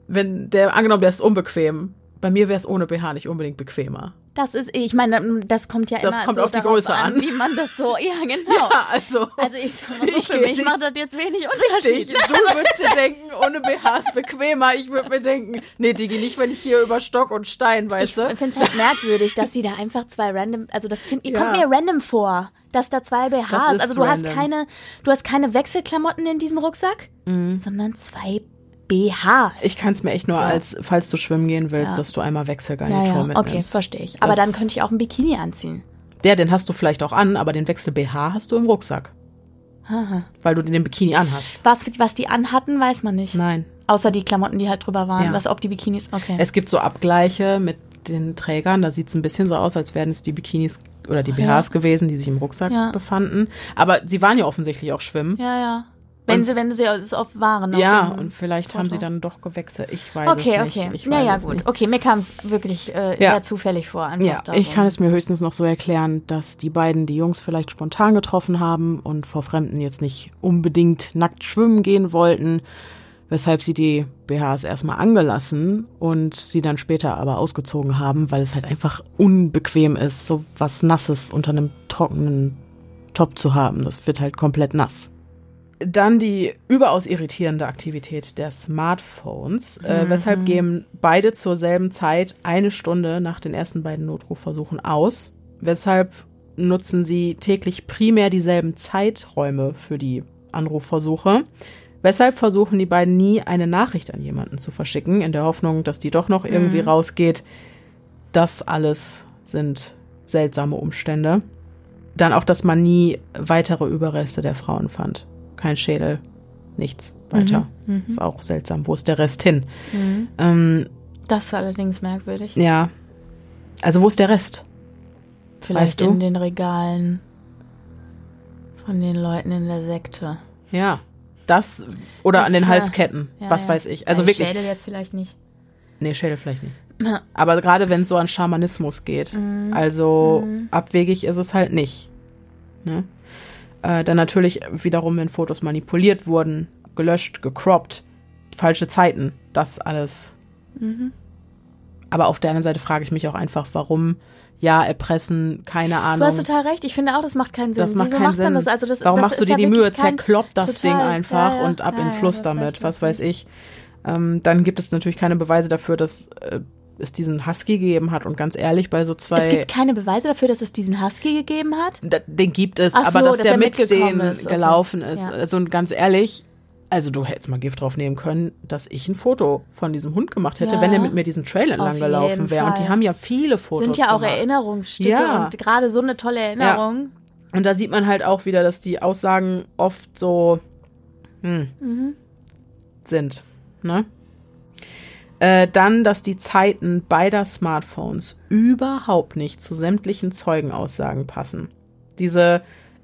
A: wenn der, angenommen, der ist unbequem, bei mir wäre es ohne BH nicht unbedingt bequemer.
B: Das ist, ich meine, das kommt ja
A: Das
B: immer
A: kommt
B: so
A: auf die Größe an.
B: wie man das so, ja genau.
A: Ja, also.
B: Also ich sag mal so,
A: Ich
B: für mich
A: nicht-
B: macht das jetzt wenig
A: Richtig.
B: Unterschied.
A: Du würdest dir denken, ohne BH ist bequemer. Ich würde mir denken, nee, Digi, nicht, wenn ich hier über Stock und Stein,
B: Ich
A: weißt du?
B: finde es halt merkwürdig, dass sie da einfach zwei random, also das find,
A: Ja.
B: kommt mir random vor, dass da zwei BHs, also du hast
A: random.
B: keine, du hast keine Wechselklamotten in diesem Rucksack, sondern zwei BHs.
A: Ich kann es mir echt nur
B: So.
A: als, falls du schwimmen gehen willst,
B: Ja.
A: dass du einmal
B: ja,
A: Wechselgarnitur
B: ja,
A: mitnimmst.
B: okay, verstehe ich. Aber
A: Das-
B: dann könnte ich auch ein Bikini anziehen.
A: Ja, den hast du vielleicht auch an, aber den Wechsel-BH hast du im Rucksack. Weil du den Bikini anhast.
B: Was, was die anhatten, weiß man nicht.
A: Nein.
B: Außer die Klamotten, die halt drüber waren.
A: Ja.
B: Das, ob die Bikinis, okay.
A: Es gibt so Abgleiche mit den Trägern. Da sieht es ein bisschen so aus, als wären es die Bikinis oder die BHs gewesen, die sich im Rucksack
B: Ja.
A: befanden. Aber sie waren ja offensichtlich auch schwimmen.
B: ja, ja. Wenn
A: Und-
B: sie, wenn sie es oft waren. auf
A: Ja, und vielleicht haben
B: Foto.
A: sie dann doch gewechselt. Ich weiß
B: Okay,
A: es nicht.
B: okay.
A: Ich
B: Ja,
A: weiß
B: ja,
A: es
B: gut.
A: nicht.
B: Okay, mir kam es wirklich äh,
A: Ja.
B: sehr zufällig vor. Einfach
A: Ja,
B: darum.
A: ich kann es mir höchstens noch so erklären, dass die beiden die Jungs vielleicht spontan getroffen haben und vor Fremden jetzt nicht unbedingt nackt schwimmen gehen wollten, weshalb sie die BHs erstmal angelassen und sie dann später aber ausgezogen haben, weil es halt einfach unbequem ist, so was Nasses unter einem trockenen Top zu haben. Das wird halt komplett nass. Dann die überaus irritierende Aktivität der Smartphones. Äh, weshalb gehen beide zur selben Zeit eine Stunde nach den ersten beiden Notrufversuchen aus. Weshalb nutzen sie täglich primär dieselben Zeiträume für die Anrufversuche. Weshalb versuchen die beiden nie eine Nachricht an jemanden zu verschicken, in der Hoffnung, dass die doch noch irgendwie rausgeht. Das alles sind seltsame Umstände. Dann auch, dass man nie weitere Überreste der Frauen fand. Kein Schädel, nichts weiter. Ist auch seltsam. Wo ist der Rest hin? Ähm,
B: Das ist allerdings merkwürdig.
A: ja. Also wo ist der Rest?
B: Vielleicht
A: Weißt du?
B: in den Regalen von den Leuten in der Sekte.
A: Ja. Das oder
B: Das,
A: an den
B: äh,
A: Halsketten.
B: Ja,
A: was
B: ja.
A: weiß ich. Also
B: Ja,
A: wirklich.
B: Schädel jetzt vielleicht nicht.
A: Nee, Schädel vielleicht nicht. Aber gerade wenn es so an Schamanismus geht, also abwegig ist es halt nicht. Ne? Äh, dann natürlich wiederum, wenn Fotos manipuliert wurden, gelöscht, gecroppt, falsche Zeiten, das alles. Aber auf der anderen Seite frage ich mich auch einfach, warum ja erpressen, keine
B: Du
A: Ahnung.
B: hast total recht. Ich finde auch, das macht keinen Sinn.
A: Das macht
B: Wieso
A: keinen
B: macht
A: Sinn.
B: das? Also das,
A: Warum
B: das
A: machst du
B: ist
A: dir
B: ja
A: die Mühe, zerklopp das
B: Total.
A: Ding einfach
B: Ja, ja.
A: und ab in den Fluss
B: du
A: damit, was
B: du
A: weiß ich. Ähm, dann gibt es natürlich keine Beweise dafür, dass äh, es diesen Husky gegeben hat. Und ganz ehrlich, bei so zwei.
B: Es gibt keine Beweise dafür, dass es diesen Husky gegeben hat.
A: Da- den gibt es,
B: Ach
A: aber
B: so,
A: dass,
B: dass
A: der
B: er
A: mit denen
B: ist, okay.
A: gelaufen ist.
B: Ja.
A: Also und ganz ehrlich, also du hättest mal Gift drauf nehmen können, dass ich ein Foto von diesem Hund gemacht hätte,
B: Ja.
A: wenn er mit mir diesen Trail entlang
B: Auf
A: gelaufen wäre. Und die haben ja viele Fotos
B: Sind ja auch
A: gemacht.
B: Erinnerungsstücke
A: Ja.
B: und gerade so eine tolle Erinnerung.
A: Und da sieht man halt auch wieder, dass die Aussagen oft so hm,
B: Mhm.
A: sind. Ne? Äh, dann, dass die Zeiten beider Smartphones überhaupt nicht zu sämtlichen Zeugenaussagen passen. Diese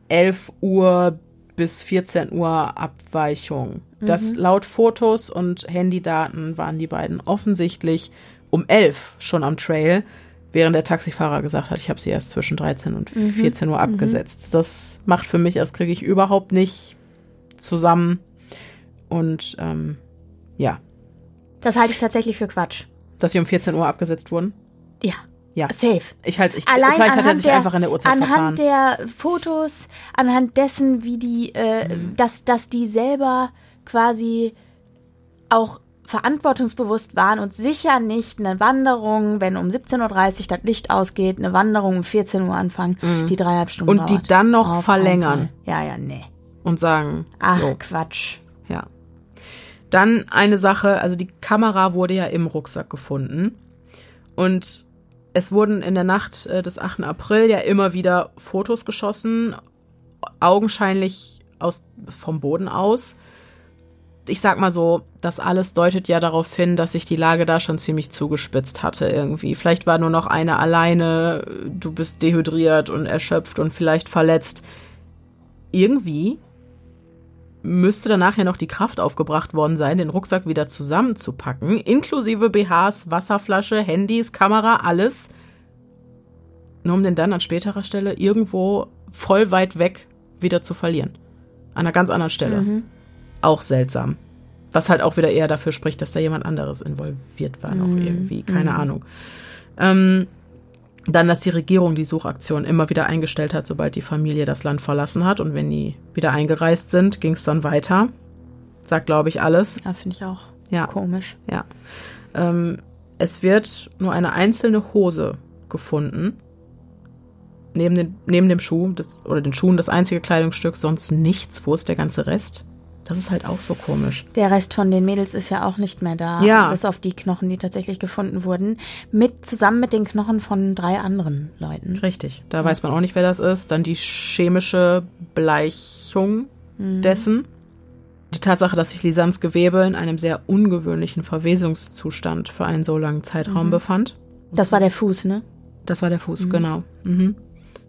A: 11 Uhr bis 14 Uhr Abweichung. Das laut Fotos und Handydaten waren die beiden offensichtlich um 11 schon am Trail, während der Taxifahrer gesagt hat, ich habe sie erst zwischen 13 und 14 Uhr abgesetzt. Das macht für mich, das kriege ich überhaupt nicht zusammen. Und ähm, ja,
B: Das halte ich tatsächlich für Quatsch.
A: dass sie um 14 Uhr abgesetzt wurden.
B: Ja.
A: Ja.
B: Safe.
A: Ich halt, ich,
B: Allein
A: vielleicht hat er
B: anhand
A: sich
B: der,
A: einfach in der Uhrzeit
B: anhand
A: vertan.
B: der Fotos, anhand dessen, wie die, äh,
A: Mhm.
B: dass, dass die selber quasi auch verantwortungsbewusst waren und sicher nicht eine Wanderung, wenn um 17.30 Uhr das Licht ausgeht, eine Wanderung um 14 Uhr anfangen, die dreieinhalb Stunden
A: Mhm. Und die
B: dauert.
A: dann noch
B: Auf
A: verlängern.
B: Ja, ja, nee.
A: Und sagen,
B: Ach,
A: jo,
B: Quatsch.
A: Dann eine Sache, also die Kamera wurde ja im Rucksack gefunden. Und es wurden in der Nacht äh, des 8. April ja immer wieder Fotos geschossen, augenscheinlich aus, vom Boden aus. Ich sag mal so, das alles deutet ja darauf hin, dass sich die Lage da schon ziemlich zugespitzt hatte irgendwie. Vielleicht war nur noch eine alleine, du bist dehydriert und erschöpft und vielleicht verletzt. Irgendwie müsste danach ja noch die Kraft aufgebracht worden sein, den Rucksack wieder zusammenzupacken, inklusive BHs, Wasserflasche, Handys, Kamera, alles, nur um den dann an späterer Stelle irgendwo voll weit weg wieder zu verlieren. An einer ganz anderen Stelle. Mhm. Auch seltsam. Was halt auch wieder eher dafür spricht, dass da jemand anderes involviert war, noch mhm. irgendwie. Keine mhm. Ahnung. Ähm, dann, dass die Regierung die Suchaktion immer wieder eingestellt hat, sobald die Familie das Land verlassen hat. Und wenn die wieder eingereist sind, ging es dann weiter. Sagt, glaube ich, alles.
B: Ja, finde ich auch.
A: Ja.
B: Komisch.
A: Ja. Ähm, es wird nur eine einzelne Hose gefunden. Neben, den, neben dem Schuh das, oder den Schuhen das einzige Kleidungsstück, sonst nichts. Wo ist der ganze Rest? Das ist halt auch so komisch.
B: Der Rest von den Mädels ist ja auch nicht mehr da.
A: Ja.
B: Bis auf die Knochen, die tatsächlich gefunden wurden. Mit, zusammen mit den Knochen von drei anderen Leuten.
A: Richtig. Da ja. weiß man auch nicht, wer das ist. Dann die chemische Bleichung mhm. dessen. Die Tatsache, dass sich Lisans Gewebe in einem sehr ungewöhnlichen Verwesungszustand für einen so langen Zeitraum mhm. befand.
B: Das war der Fuß, ne?
A: Das war der Fuß, mhm. genau. Mhm.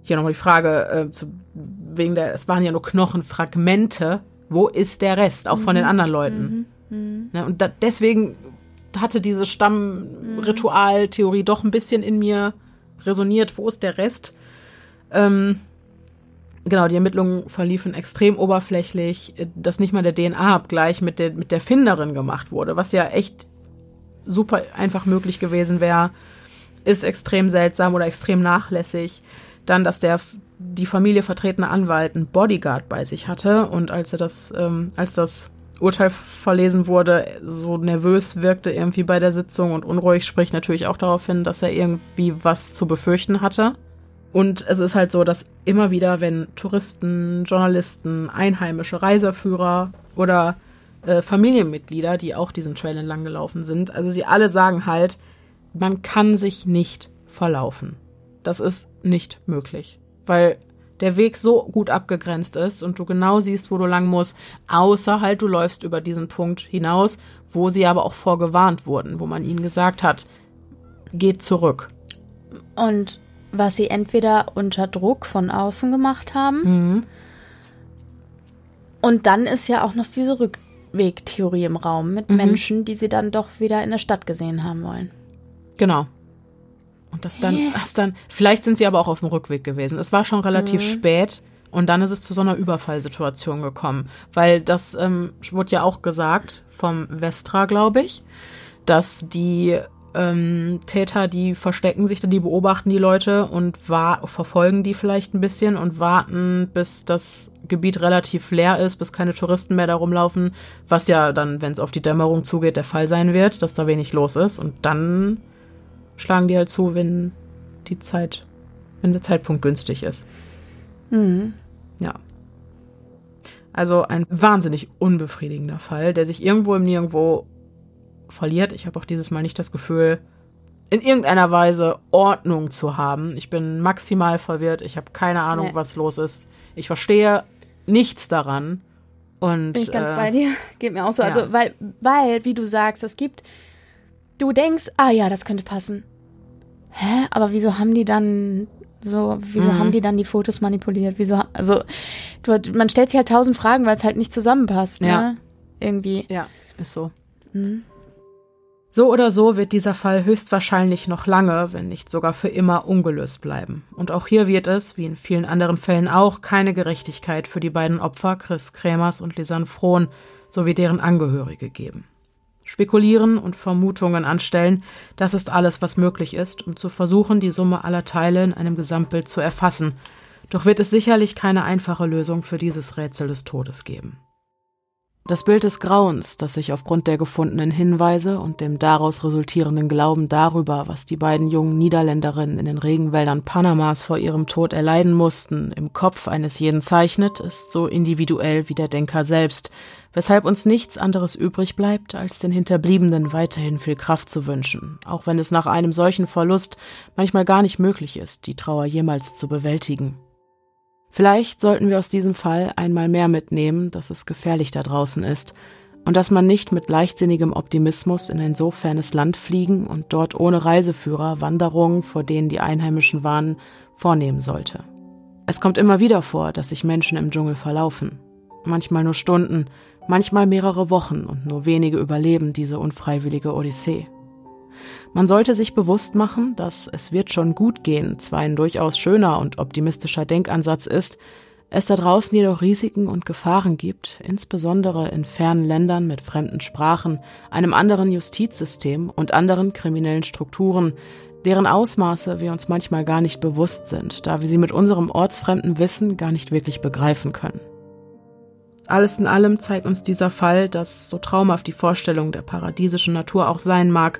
A: Hier nochmal die Frage, äh, zu, wegen der, es waren ja nur Knochenfragmente wo ist der Rest, auch mhm. von den mhm. anderen Leuten? Mhm. mhm. Ne, und da, deswegen hatte diese Stammritualtheorie doch ein bisschen in mir resoniert, wo ist der Rest? Ähm, genau, die Ermittlungen verliefen extrem oberflächlich, dass nicht mal der DNA-Abgleich mit der, mit der Finderin gemacht wurde, was ja echt super einfach möglich gewesen wäre, ist extrem seltsam oder extrem nachlässig. Dann, dass der die Familie vertretene Anwalt einen Bodyguard bei sich hatte und als er das, ähm, als das Urteil verlesen wurde, so nervös wirkte irgendwie bei der Sitzung und unruhig, spricht natürlich auch darauf hin, dass er irgendwie was zu befürchten hatte. Und es ist halt so, dass immer wieder, wenn Touristen, Journalisten, einheimische Reiseführer oder äh, Familienmitglieder, die auch diesen Trail entlang gelaufen sind, also sie alle sagen halt, man kann sich nicht verlaufen. Das ist nicht möglich weil der Weg so gut abgegrenzt ist und du genau siehst, wo du lang musst, außer halt du läufst über diesen Punkt hinaus, wo sie aber auch vorgewarnt wurden, wo man ihnen gesagt hat, geht zurück.
B: Und was sie entweder unter Druck von außen gemacht haben, mhm. und dann ist ja auch noch diese Rückwegtheorie im Raum mit mhm. Menschen, die sie dann doch wieder in der Stadt gesehen haben wollen.
A: Genau. Und das dann, das dann, vielleicht sind sie aber auch auf dem Rückweg gewesen. Es war schon relativ mhm. spät und dann ist es zu so einer Überfallsituation gekommen. Weil das ähm, wurde ja auch gesagt vom Vestra, glaube ich, dass die ähm, Täter, die verstecken sich dann, die beobachten die Leute und verfolgen die vielleicht ein bisschen und warten, bis das Gebiet relativ leer ist, bis keine Touristen mehr da rumlaufen, was ja dann, wenn es auf die Dämmerung zugeht, der Fall sein wird, dass da wenig los ist. Und dann schlagen die halt zu, wenn die Zeit, wenn der Zeitpunkt günstig ist. Mhm. Ja. Also ein wahnsinnig unbefriedigender Fall, der sich irgendwo im Nirgendwo verliert. Ich habe auch dieses Mal nicht das Gefühl, in irgendeiner Weise Ordnung zu haben. Ich bin maximal verwirrt. Ich habe keine Ahnung, nee. was los ist. Ich verstehe nichts daran. Und,
B: bin ich ganz äh, bei dir. Geht mir auch so. Also, ja. Also, weil, weil, wie du sagst, es gibt, du denkst, ah ja, das könnte passen hä, aber wieso haben die dann so, wieso mhm. haben die dann die Fotos manipuliert? Wieso, also, du, man stellt sich halt tausend Fragen, weil es halt nicht zusammenpasst, ja. ne? Irgendwie.
A: Ja, ist so. Mhm. So oder so wird dieser Fall höchstwahrscheinlich noch lange, wenn nicht sogar für immer ungelöst bleiben. Und auch hier wird es, wie in vielen anderen Fällen auch, keine Gerechtigkeit für die beiden Opfer Chris Krämers und Lisanne Frohn sowie deren Angehörige geben. Spekulieren und Vermutungen anstellen, das ist alles, was möglich ist, um zu versuchen, die Summe aller Teile in einem Gesamtbild zu erfassen. Doch wird es sicherlich keine einfache Lösung für dieses Rätsel des Todes geben. Das Bild des Grauens, das sich aufgrund der gefundenen Hinweise und dem daraus resultierenden Glauben darüber, was die beiden jungen Niederländerinnen in den Regenwäldern Panamas vor ihrem Tod erleiden mussten, im Kopf eines jeden zeichnet, ist so individuell wie der Denker selbst, weshalb uns nichts anderes übrig bleibt, als den Hinterbliebenen weiterhin viel Kraft zu wünschen, auch wenn es nach einem solchen Verlust manchmal gar nicht möglich ist, die Trauer jemals zu bewältigen. Vielleicht sollten wir aus diesem Fall einmal mehr mitnehmen, dass es gefährlich da draußen ist und dass man nicht mit leichtsinnigem Optimismus in ein so fernes Land fliegen und dort ohne Reiseführer Wanderungen, vor denen die Einheimischen warnen, vornehmen sollte. Es kommt immer wieder vor, dass sich Menschen im Dschungel verlaufen. manchmal nur Stunden, manchmal mehrere Wochen und nur wenige überleben diese unfreiwillige Odyssee. Man sollte sich bewusst machen, dass es wird schon gut gehen zwar ein durchaus schöner und optimistischer Denkansatz ist, es da draußen jedoch Risiken und Gefahren gibt, insbesondere in fernen Ländern mit fremden Sprachen, einem anderen Justizsystem und anderen kriminellen Strukturen, deren Ausmaße wir uns manchmal gar nicht bewusst sind, da wir sie mit unserem ortsfremden Wissen gar nicht wirklich begreifen können. Alles in allem zeigt uns dieser Fall, dass, so traumhaft die Vorstellung der paradiesischen Natur auch sein mag,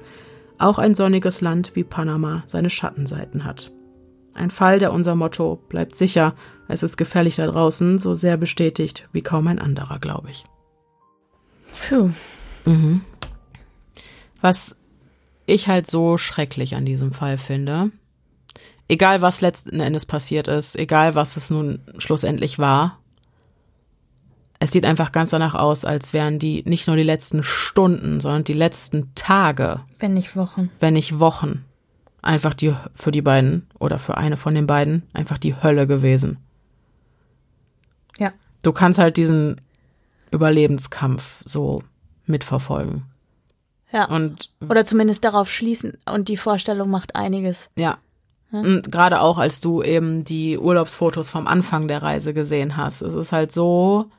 A: auch ein sonniges Land wie Panama seine Schattenseiten hat. Ein Fall, der unser Motto bleibt sicher, es ist gefährlich da draußen, so sehr bestätigt wie kaum ein anderer, glaube ich.
B: Puh.
A: Mhm. Was ich halt so schrecklich an diesem Fall finde, egal was letzten Endes passiert ist, egal was es nun schlussendlich war, es sieht einfach ganz danach aus, als wären die nicht nur die letzten Stunden, sondern die letzten Tage.
B: Wenn nicht Wochen.
A: Wenn nicht Wochen. Einfach die, für die beiden oder für eine von den beiden einfach die Hölle gewesen.
B: Ja.
A: Du kannst halt diesen Überlebenskampf so mitverfolgen.
B: Ja.
A: Und
B: Oder zumindest darauf schließen. Und die Vorstellung macht einiges.
A: ja. Und gerade auch, als du eben die Urlaubsfotos vom Anfang der Reise gesehen hast. Es ist halt so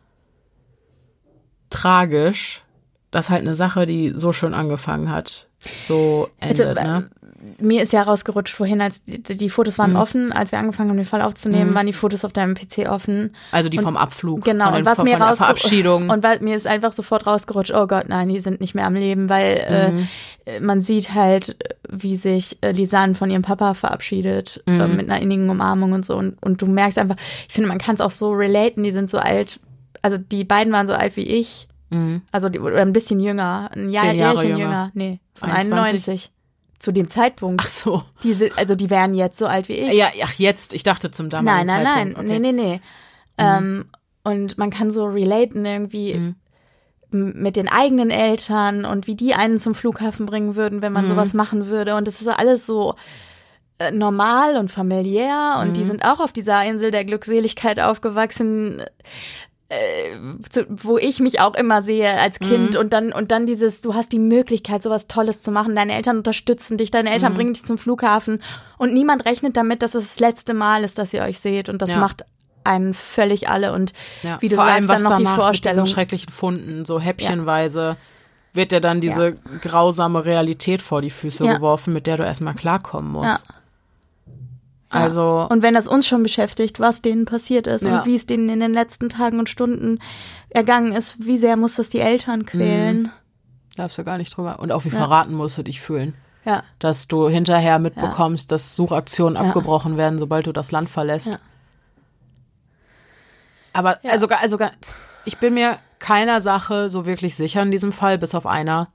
A: tragisch, dass halt eine Sache, die so schön angefangen hat, so
B: Also,
A: endet, ne?
B: Mir ist ja rausgerutscht vorhin, als die, die Fotos
A: Mhm.
B: waren offen, als wir angefangen haben, den Fall aufzunehmen, waren die Fotos auf deinem PC offen.
A: Also die
B: und-
A: vom Abflug,
B: Genau,
A: von, den,
B: und was
A: von,
B: mir
A: von der Verabschiedung.
B: Und weil mir ist einfach sofort rausgerutscht, oh Gott, nein, die sind nicht mehr am Leben, weil
A: Mhm.
B: äh, man sieht halt, wie sich äh, Lisanne von ihrem Papa verabschiedet, äh,
A: Mhm.
B: mit einer innigen Umarmung und so. Und, und du merkst einfach, ich finde, man kann es auch so relaten, die sind so alt, also die beiden waren so alt wie ich,
A: Mhm.
B: also die, oder ein bisschen jünger, ein Jahr,
A: Zehn Jahre jünger.
B: jünger. nee, von
A: 21.
B: 91. Zu dem Zeitpunkt.
A: Ach so.
B: Diese, also die wären jetzt so alt wie ich.
A: Ja, ach jetzt, ich dachte zum damaligen
B: Nein, nein, nein.
A: Zeitpunkt. Okay. Mhm.
B: Nee, nee, nee. Ähm, und man kann so relaten irgendwie
A: Mhm.
B: mit den eigenen Eltern und wie die einen zum Flughafen bringen würden, wenn man
A: Mhm.
B: sowas machen würde. Und es ist alles so äh, normal und familiär. Und
A: Mhm.
B: die sind auch auf dieser Insel der Glückseligkeit aufgewachsen. Äh, Zu, wo ich mich auch immer sehe als Kind
A: Mhm.
B: und dann und dann dieses du hast die Möglichkeit sowas Tolles zu machen deine Eltern unterstützen dich deine
A: Mhm.
B: Eltern bringen dich zum Flughafen und niemand rechnet damit dass es das letzte Mal ist dass ihr euch seht und das
A: Ja.
B: macht einen völlig alle und
A: Ja.
B: wie du
A: Vor
B: sagst
A: allem, was
B: dann noch die
A: mit
B: Vorstellung
A: diesen schrecklichen Funden, so häppchenweise, wird dir dann diese
B: Ja.
A: grausame Realität vor die Füße
B: Ja.
A: geworfen, mit der du erstmal klarkommen musst.
B: Ja.
A: Also,
B: Und wenn das uns schon beschäftigt, was denen passiert ist
A: Ja.
B: und wie es denen in den letzten Tagen und Stunden ergangen ist, wie sehr muss das die Eltern quälen?
A: darfst du gar nicht drüber. Und auch wie
B: Ja.
A: verraten musst du dich fühlen.
B: Ja,
A: Dass du hinterher mitbekommst, dass Suchaktionen
B: Ja.
A: abgebrochen werden, sobald du das Land verlässt.
B: Ja.
A: Aber
B: Ja.
A: also, also gar- ich bin mir keiner Sache so wirklich sicher in diesem Fall, bis auf einer.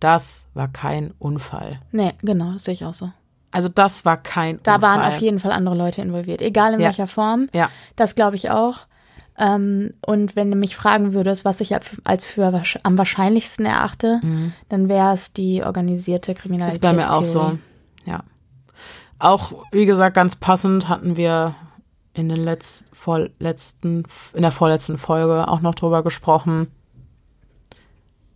A: Das war kein Unfall.
B: nee, genau, das sehe ich auch so.
A: Also das war kein
B: Da
A: Unfall.
B: waren auf jeden Fall andere Leute involviert, egal in
A: Ja.
B: welcher Form.
A: Ja.
B: Das glaube ich auch. Ähm, und wenn du mich fragen würdest, was ich als für am wahrscheinlichsten erachte, dann wäre es die organisierte
A: Ist
B: Kriminalität.
A: bei mir auch so. Ja. Auch, wie gesagt, ganz passend hatten wir in den letz, vorletzten, in der vorletzten Folge auch noch drüber gesprochen.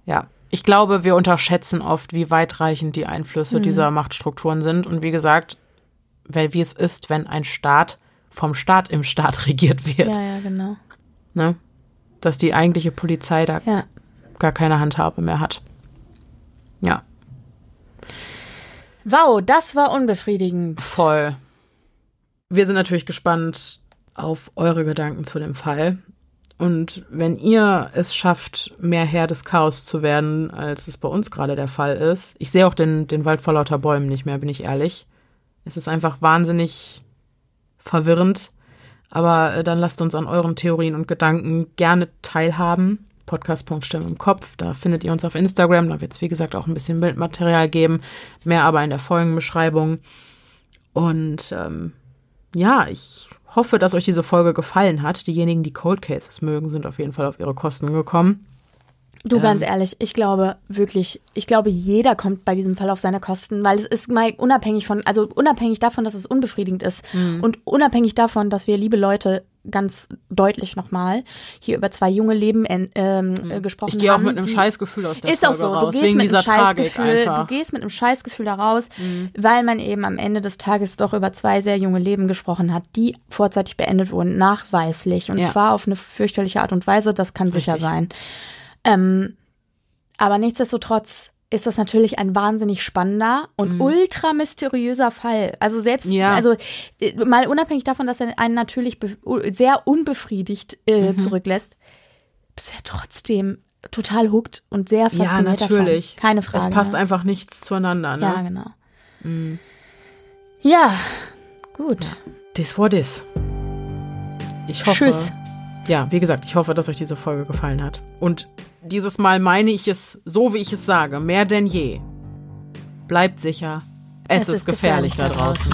A: Ja. Ich glaube, wir unterschätzen oft, wie weitreichend die Einflüsse dieser Machtstrukturen sind. Und wie gesagt, weil wie es ist, wenn ein Staat vom Staat im Staat regiert wird.
B: Ja, ja, genau.
A: Ne? Dass die eigentliche Polizei da
B: Ja.
A: gar keine Handhabe mehr hat. Ja,
B: Wow, das war unbefriedigend.
A: voll. Wir sind natürlich gespannt auf eure Gedanken zu dem Fall. Und wenn ihr es schafft, mehr Herr des Chaos zu werden, als es bei uns gerade der Fall ist, ich sehe auch den, den Wald vor lauter Bäumen nicht mehr, bin ich ehrlich. Es ist einfach wahnsinnig verwirrend. Aber äh, dann lasst uns an euren Theorien und Gedanken gerne teilhaben. Podcast.stimme im Kopf, da findet ihr uns auf Instagram. Da wird es, wie gesagt, auch ein bisschen Bildmaterial geben. Mehr aber in der Folgenbeschreibung. Und ähm, ja, ich hoffe, dass euch diese Folge gefallen hat. Diejenigen, die Cold Cases mögen, sind auf jeden Fall auf ihre Kosten gekommen.
B: Du,
A: Ähm.
B: ganz ehrlich, ich glaube wirklich, ich glaube, jeder kommt bei diesem Fall auf seine Kosten, weil es ist mal unabhängig von, also unabhängig davon, dass es unbefriedigend ist
A: Mhm.
B: und unabhängig davon, dass wir liebe Leute ganz deutlich nochmal hier über zwei junge Leben ähm, äh, gesprochen
A: Ich gehe auch
B: haben,
A: mit einem Scheißgefühl aus der
B: ist auch
A: Folge
B: so,
A: raus,
B: du gehst
A: wegen
B: mit einem Scheißgefühl.
A: Mhm.
B: du gehst mit einem Scheißgefühl da raus, weil man eben am Ende des Tages doch über zwei sehr junge Leben gesprochen hat, die vorzeitig beendet wurden, nachweislich und
A: Ja.
B: zwar auf eine fürchterliche Art und Weise, das kann sicher
A: Richtig.
B: sein. Ähm, aber nichtsdestotrotz ist das natürlich ein wahnsinnig spannender und ultra mysteriöser Fall. Also selbst,
A: Mhm. Ja.
B: also äh, mal unabhängig davon, dass er einen natürlich sehr unbefriedigt äh,
A: Mhm.
B: zurücklässt, bist du ja trotzdem total hooked und sehr
A: Ja,
B: fasziniert
A: natürlich.
B: davon. Keine Frage.
A: Es passt
B: ne?
A: einfach nichts zueinander, ne?
B: Ja, genau. Ja, gut.
A: This for this. Ich hoffe.
B: Tschüss.
A: Ja, wie gesagt, ich hoffe, dass euch diese Folge gefallen hat. Und dieses Mal meine ich es so, wie ich es sage, mehr denn je. Bleibt sicher. Es, ist, gefährlich, da draußen.